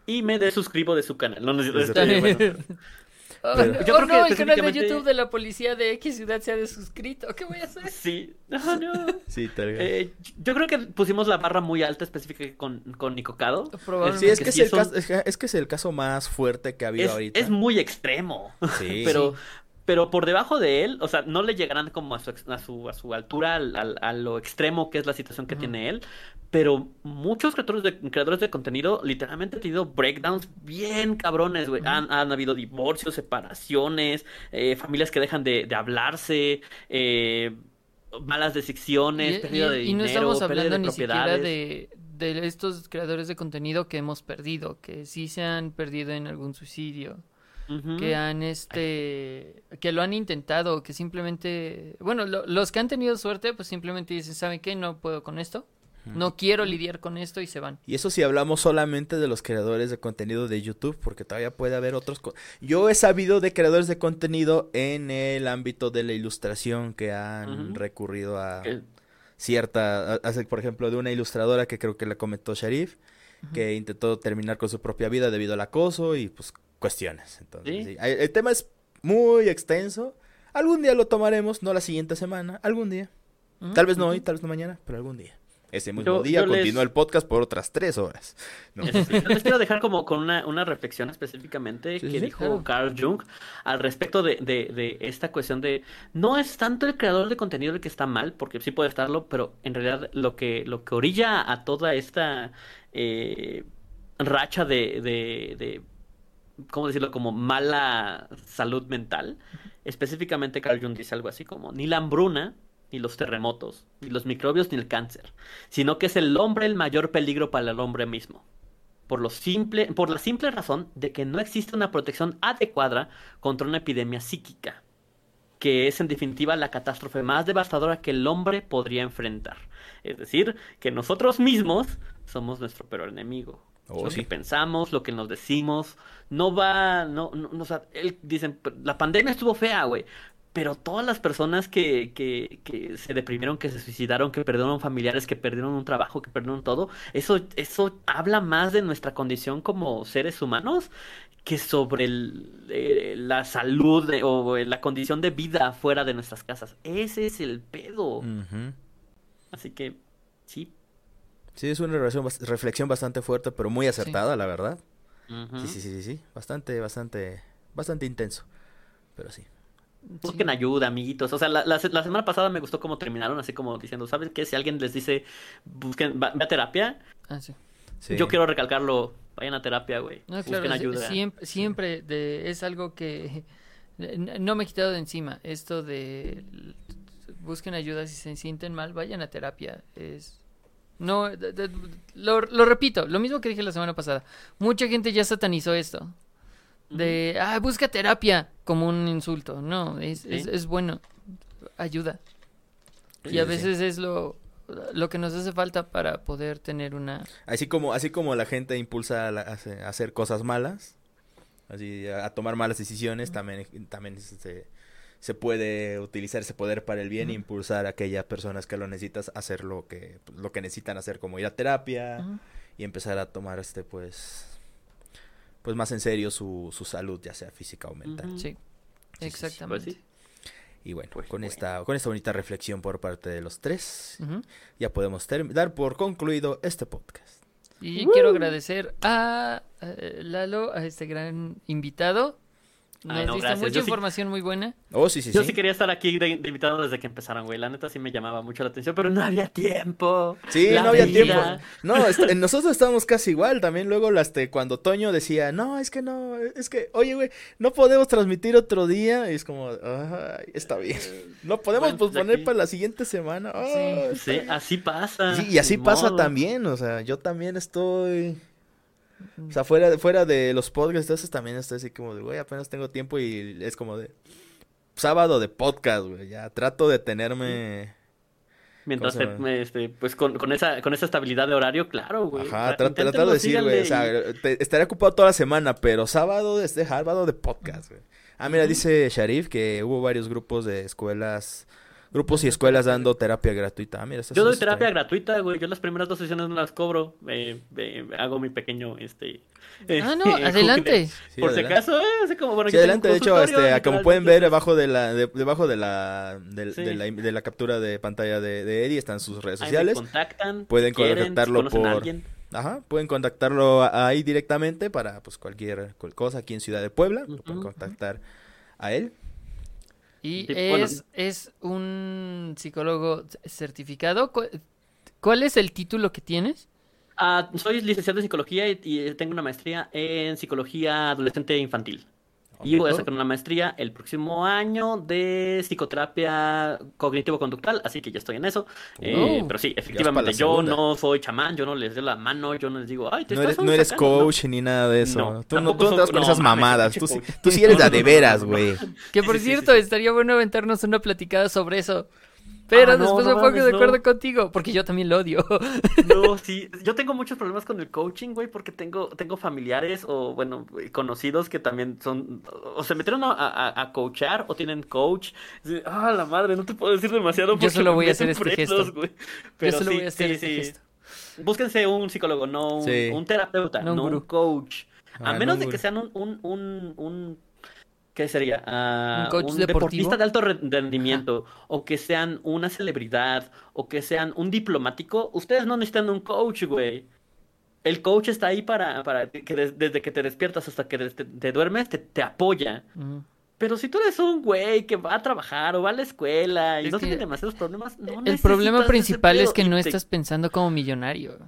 Y me desuscribo de su canal. No, no, bueno. Oh, Pero- Yo oh, creo que no, el canal de YouTube de la policía de X ciudad se ha desuscrito. ¿Qué voy a hacer? Sí. No, no. Sí, tal vez. Eh, yo creo que pusimos la barra muy alta específica con, con Nico Cado. Probablemente. sí, es que que es, el caso, es, que- es que es el caso más fuerte que ha habido Es, ahorita. es muy extremo. Sí. Pero, pero por debajo de él, o sea, no le llegarán como a su, a su, a su altura, al- al- a lo extremo que es la situación que Ujú. tiene él. Pero muchos creadores de, creadores de contenido literalmente han tenido breakdowns bien cabrones, güey. Ujú. han, han habido divorcios, separaciones, eh, familias que dejan de, de hablarse, eh, malas decisiones, pérdida de y- y no dinero, estamos pérdida hablando de ni siquiera propiedades. de, de estos creadores de contenido que hemos perdido, que sí se han perdido en algún suicidio, Que han este, que lo han intentado, que simplemente, bueno, lo- los que han tenido suerte, pues simplemente dicen, ¿saben qué? No puedo con esto, no quiero lidiar con esto y se van. Y eso si hablamos solamente de los creadores de contenido de YouTube, porque todavía puede haber otros. Yo he sabido de creadores de contenido en el ámbito de la ilustración que han recurrido a cierta, a- a- por ejemplo, de una ilustradora que creo que la comentó Sharif, que intentó terminar con su propia vida debido al acoso y pues cuestiones. Entonces, Sí. sí, El, el tema es muy extenso. Algún día lo tomaremos, no la siguiente semana, algún día. Ujú. Tal vez no hoy, tal vez no mañana, pero algún día. Ese mismo Yo- día yo les- el podcast por otras tres horas. No. Sí, yo les quiero dejar como con una, una reflexión específicamente Sí, que sí, dijo claro. Carl Jung al respecto de, de- de esta cuestión de no es tanto el creador de contenido el que está mal, porque sí puede estarlo, pero en realidad lo que, lo que orilla a toda esta eh, racha de, ¿cómo decirlo? Como mala salud mental. Específicamente Carl Jung dice algo así como ni la hambruna, ni los terremotos, ni los microbios, ni el cáncer, sino que es el hombre el mayor peligro para el hombre mismo por, lo simple, por la simple razón de que no existe una protección adecuada contra una epidemia psíquica, que es en definitiva la catástrofe más devastadora que el hombre podría enfrentar. Es decir, que nosotros mismos somos nuestro peor enemigo. Oh, lo sí. que pensamos, lo que nos decimos, no va, no, no, no, o sea, él- dicen, la pandemia estuvo fea, güey. Pero todas las personas que, que, que se deprimieron, que se suicidaron, que perdieron familiares, que perdieron un trabajo, que perdieron todo, eso, eso habla más de nuestra condición como seres humanos que sobre el- eh, la salud de- o la condición de vida fuera de nuestras casas. Ese es el pedo. Así que, sí. Sí, es una reflexión, bas- reflexión bastante fuerte, pero muy acertada, la verdad. Ujú. Sí, sí, sí, sí, sí. Bastante, bastante, bastante intenso. Pero sí. Busquen ayuda, amiguitos. O sea, la, la se- la semana pasada me gustó cómo terminaron, así como diciendo, ¿sabes qué? Si alguien les dice, busquen, va, ve a terapia, Ah, sí. Sí. yo quiero recalcarlo, vayan a terapia, güey. No, Busquen claro, ayuda. siempre, siempre de- es algo que no me he quitado de encima. Esto de busquen ayuda si se sienten mal, vayan a terapia. Es no de- de- lo, lo repito, lo mismo que dije la semana pasada. Mucha gente ya satanizó esto. De, ah, busca terapia como un insulto. No, es, es, Sí. es bueno. Ayuda. Sí, Y a sí. veces es lo, lo que nos hace falta para poder tener una... Así como, así como la gente impulsa a, la- a hacer- cosas malas, así a, a tomar malas decisiones, también, también se, se puede utilizar ese poder para el bien e Ujú. impulsar a aquellas personas que lo necesitas a hacer lo que, lo que necesitan hacer, como ir a terapia y empezar a tomar este pues pues más en serio su, su salud, ya sea física o mental. Sí, sí, sí. exactamente. Pues sí. Y bueno, Pues con bueno. esta con esta bonita reflexión por parte de los tres, ya podemos dar por concluido este podcast. Y quiero agradecer a eh, Lalo, a este gran invitado. Nos Ay, no, diste gracias. mucha Yo sí- información muy buena. Oh, sí, sí, Yo sí. sí quería estar aquí de, de invitado desde que empezaron, güey. La neta sí me llamaba mucho la atención, pero no había tiempo. Sí, La no había vida. tiempo. No, est- nosotros estábamos casi igual. También luego este, cuando Toño decía, no, es que no, es que, oye, güey, no podemos transmitir otro día. Y es como, ay, está bien. No podemos Bueno, pues posponer aquí- para la siguiente semana. Sí, bien. así pasa. Sí, y así pasa modo. también, o sea, yo también estoy... O sea, fuera, de- fuera de los podcasts, entonces también estoy así como de, güey, apenas tengo tiempo y es como de... Sábado de podcast, güey, ya trato de tenerme... Mientras ¿Cómo se te- me- este, pues con, con esa con esa estabilidad de horario, claro, güey. Ajá, Tra- tra- inténtenlo, tratar de decir, güey, o síganle sea, te- estaré ocupado toda la semana, pero sábado es de sábado de podcast, güey. Ah, mira, dice Sharif que hubo varios grupos de escuelas, grupos y escuelas dando terapia gratuita. Ah, mira, Yo doy terapia gratuita, güey. Yo las primeras dos sesiones no las cobro. Eh, eh, hago mi pequeño, este... eh, Ah, no, hook adelante. Sí, Por adelante. si acaso, eh, así como, bueno, Sí, adelante, de hecho, este, como pueden ver, debajo de la, de- debajo de la, Sí. de, la, de la captura de pantalla de, de Eddie están sus redes ahí me sociales. contactan, Pueden si contactarlo a por- alguien. Ajá, pueden contactarlo ahí directamente para, pues, cualquier cual- cosa aquí en Ciudad de Puebla. Lo pueden contactar a él. Y es, es un psicólogo certificado. ¿Cu- ¿Cuál es el título que tienes? Ah, soy licenciado en psicología y, y tengo una maestría en psicología adolescente e Y voy a sacar una maestría el próximo año de psicoterapia cognitivo-conductual, así que ya estoy en eso. Eh, Oh. pero sí, efectivamente, la yo no soy chamán, yo no les doy la mano, yo no les digo, ay, te No estás eres, no eres sacando", no. coach ni nada de eso. No, tú no, tú no te das soy- con no, esas mamadas. Tú, tú sí eres No, de veras, güey. Que por sí, sí, cierto, sí. estaría bueno aventarnos una platicada sobre eso. Pero Ah, no, después no me pongo de acuerdo no. contigo, porque yo también lo odio. No, sí, yo tengo muchos problemas con el coaching, güey, porque tengo, tengo familiares o, bueno, conocidos que también son, o se metieron a, a, a coachar o tienen coach. Ah, la madre, no te puedo decir demasiado Yo porque solo me voy a hacer este presos, gesto. güey. Yo Pero solo sí, voy a hacer sí, este sí. gesto. Búsquense un psicólogo, no un, un terapeuta, No un coach. Ah, A no menos de que sean un, un, un- ¿qué sería? Ah, ¿Un coach deportivo? deportista de alto re- rendimiento, o que sean una celebridad, o que sean un diplomático. Ustedes no necesitan un coach, güey. El coach está ahí para, para que des- desde que te despiertas hasta que te, te duermes, te, te apoya. Pero si tú eres un güey que va a trababar o va a la escuela y Es no tiene demasiados problemas, no El problema principal es que no te- estás pensando como millonario.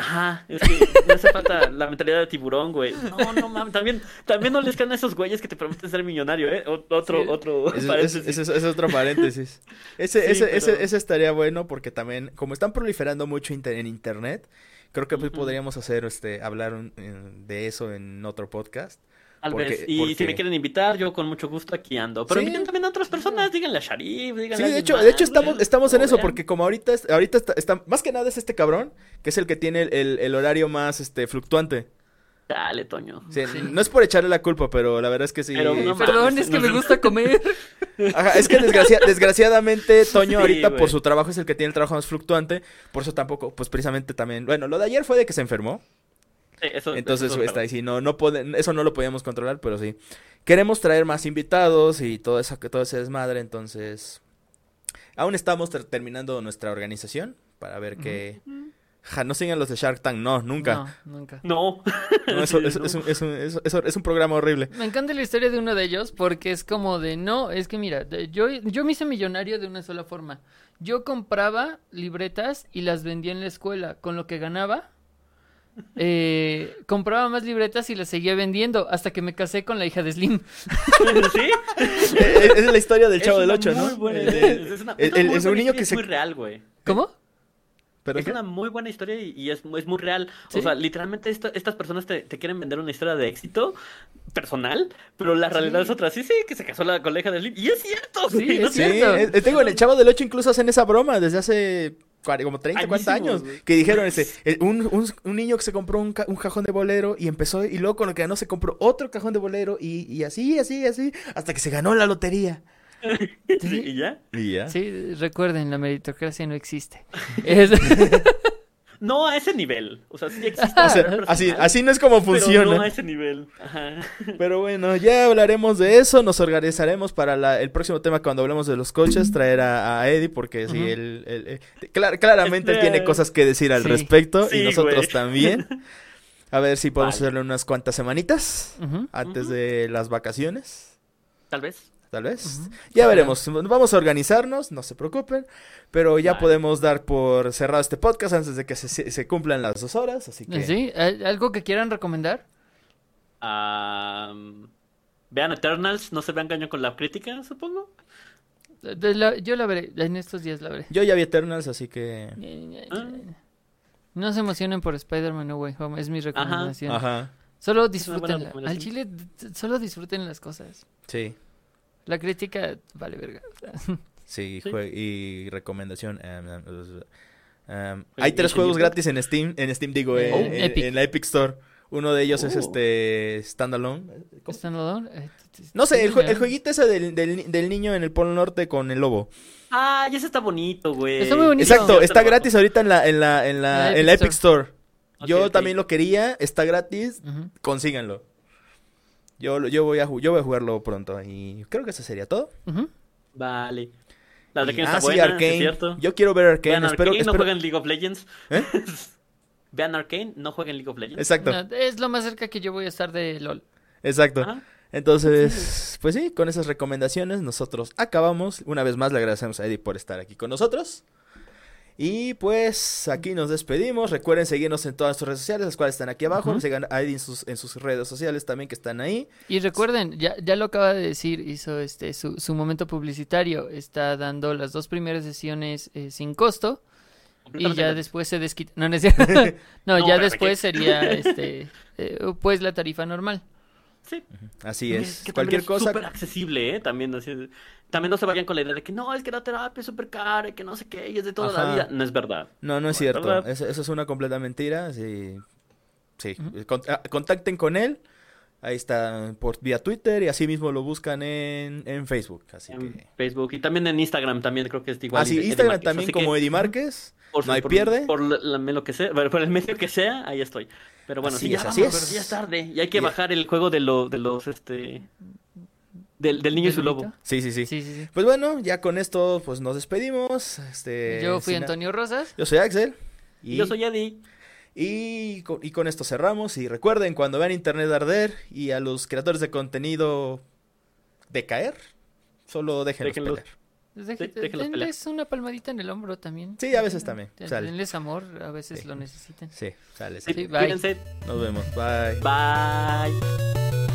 Ajá, es que me hace falta la mentalidad de tiburón, güey. No, no mames, también, también no les caen a esos güeyes que te prometen ser millonario, ¿eh? O- otro, Sí. otro Ese, ese- paréntesis. ese es- es otro paréntesis. Ese, Sí, ese, pero- ese, ese estaría bueno porque también, como están proliferando mucho inter- en internet, creo que pues, podríamos hacer, este, hablar un- de eso en otro podcast. Tal porque- vez. Y porque- si me quieren invitar, yo con mucho gusto aquí ando. Pero Sí. inviten también a otras personas, díganle a Sharif, díganle Sí, a de hecho, más, de hecho estamos, estamos en eso, vean. porque como ahorita, es- ahorita está, está- más que nada es este cabrón, que es el que tiene el, el- el horario más este fluctuante. Dale, Toño. Sí, Sí. No es por echarle la culpa, pero la verdad es que sí. Pero no Perdón, es que no me gusta comer. Ajá, es que desgracia- desgraciadamente Toño Sí, ahorita güey. por su trabajo es el que tiene el trabajo más fluctuante, por eso tampoco, pues precisamente también, bueno, lo de ayer fue de que se enfermó, Sí, eso- entonces eso es está ahí, sí, no, no puede- eso no lo podíamos controlar, pero sí. Queremos traer más invitados y todo eso, que todo ese desmadre, entonces aún estamos ter- terminando nuestra organización para ver que... Ja, no sigan los de Shark Tank, no, nunca. No, nunca. No. No, eso, eso- no. es, un, es, un, es programa horrible. Me encanta la historia de uno de ellos porque es como de, no, es que mira, de- yo, yo me hice millonario de una sola forma. Yo compraba libretas y las vendía en la escuela. Con lo que ganaba, eh, compraba más libretas y las seguía vendiendo hasta que me casé con la hija de Slim. ¿Sí? Eh, es la historia del Chavo Es del Ocho, ¿no? muy buena Eh, Es una- el- es una el- muy es un niño que es se... muy real, güey. ¿Cómo? ¿Pero es qué? una muy buena historia y, y es, es muy real. ¿Sí? O sea, literalmente esta- estas personas te, te quieren vender una historia de éxito personal, pero la realidad Sí. es otra. Sí, sí, que se casó la colega de Slim. Y es cierto, Sí, güey, es no Sí, cierto. tengo en el Chavo del Ocho incluso hacen esa broma desde hace como 30, 40 Añísimos, años. Que dijeron, ese, eh, un, un, un niño que se compró un, ca- un cajón de bolero y empezó, y luego con lo que ganó se compró otro cajón de bolero y, y así, así, así, hasta que se ganó la lotería. Sí, ¿Y ya? Y ya. Sí, recuerden, la meritocracia no existe. Es- no a ese nivel. O sea, sí existe. O sea, así, así no es como pero funciona. no a ese nivel. Ajá. Pero bueno, ya hablaremos de eso, nos organizaremos para la- el próximo tema cuando hablemos de los coches, traer a, a Eddie porque sí, él, él- él- clar- claramente él Este- tiene cosas que decir al Sí. respecto y nosotros güey. también. A ver si podemos Vale. hacerle unas cuantas semanitas antes de las vacaciones, Tal vez. Tal vez. Ya veremos, vamos a organizarnos, no se preocupen, pero ya Vale. podemos dar por cerrado este podcast antes de que se, cumplan las dos horas, así que... ¿Sí? ¿Al- ¿Algo que quieran recomendar? Am, vean Eternals, no se vean engaño con la crítica, supongo. De la- yo la veré, en estos días la veré. Yo ya vi Eternals, así que... Ah. No se emocionen por Spider-Man No Way Home, es mi recomendación. Ajá, Solo disfrútenla. Al chile, solo disfruten las cosas. sí. La crítica vale verga. Sí, y recomendación. um, um, um, hay tres juegos gratis en Steam, en Steam digo, Eh, en, en- Epic. en la Epic Store. Uno de ellos es Oh. este Standalone. ¿Cómo? ¿Están alone? Eh, t- t- No sé, el, el jueguito ese del, del, del niño en el Polo Norte con el lobo. Ah, ya ese está bonito, güey. Está muy bonito. Exacto, está gratis ahorita en la, en la, en la, La en la Epic Epic Store. Yo también lo quería, está gratis, Ujú. consíganlo. Yo, yo, voy a, yo voy a jugarlo pronto y creo que eso sería todo. Vale. La de Y- que ah, está sí, buena, sí es Arcane. cierto. Yo quiero ver Arcane, Vean espero, Arcane, no espero- jueguen League of Legends. ¿Eh? Vean Arcane, no jueguen League of Legends. Exacto, No, es lo más cerca que yo voy a estar de LOL. exacto. Ajá. Entonces, pues sí, con esas recomendaciones nosotros acabamos. Una vez más le agradecemos a Eddie por estar aquí con nosotros. Y pues aquí nos despedimos. Recuerden seguirnos en todas nuestras redes sociales, las cuales están aquí abajo. Sigan a Eddie en sus, en sus redes sociales también que están ahí. Y recuerden, ya, ya lo acaba de decir, hizo este su, su momento publicitario. Está dando las dos primeras sesiones eh, sin costo. Y ya después se desquita. No, no ya después sería este eh, pues la tarifa normal. Sí. Así es. que Cualquier es cosa. súper accesible, ¿eh? También, así, también no se vayan con la idea de que no, es que la terapia es súper cara y que no sé qué, y es de toda Ajá. la vida. No es verdad. No, no es No, cierto. Eso, eso es una completa mentira. Sí. Sí. Con- ah, contacten con él. Ahí está por vía Twitter y así mismo lo buscan en, en Facebook. Así En que. Facebook y también en Instagram también creo que es igual. Ah, sí, Eddie Instagram también así como que Eddie Márquez. por, no hay por- pierde. Por, la- la- lo que sea, por el medio que sea, ahí estoy. Pero bueno, Así sí, es, ya así vamos, es. pero ya es tarde. Y hay que Y- bajar el juego de, lo, de los, este... Del, del niño y ¿Del su lobo. Sí, sí, sí, Sí, sí, sí. Pues bueno, ya con esto pues nos despedimos. Este, Yo fui Antonio Rosas. Yo soy Axel. Y yo soy Eddie. Y con, y con esto cerramos. Y recuerden, cuando vean Internet arder y a los creadores de contenido decaer, solo déjenlos Déjenlos. Deje- pelear. denles una palmadita en el hombro también. Sí, a veces también, Den-. Denles amor, a veces Sí. lo necesitan. Sí, sale. Sí, Sí, bye. Nos vemos. Bye. Bye.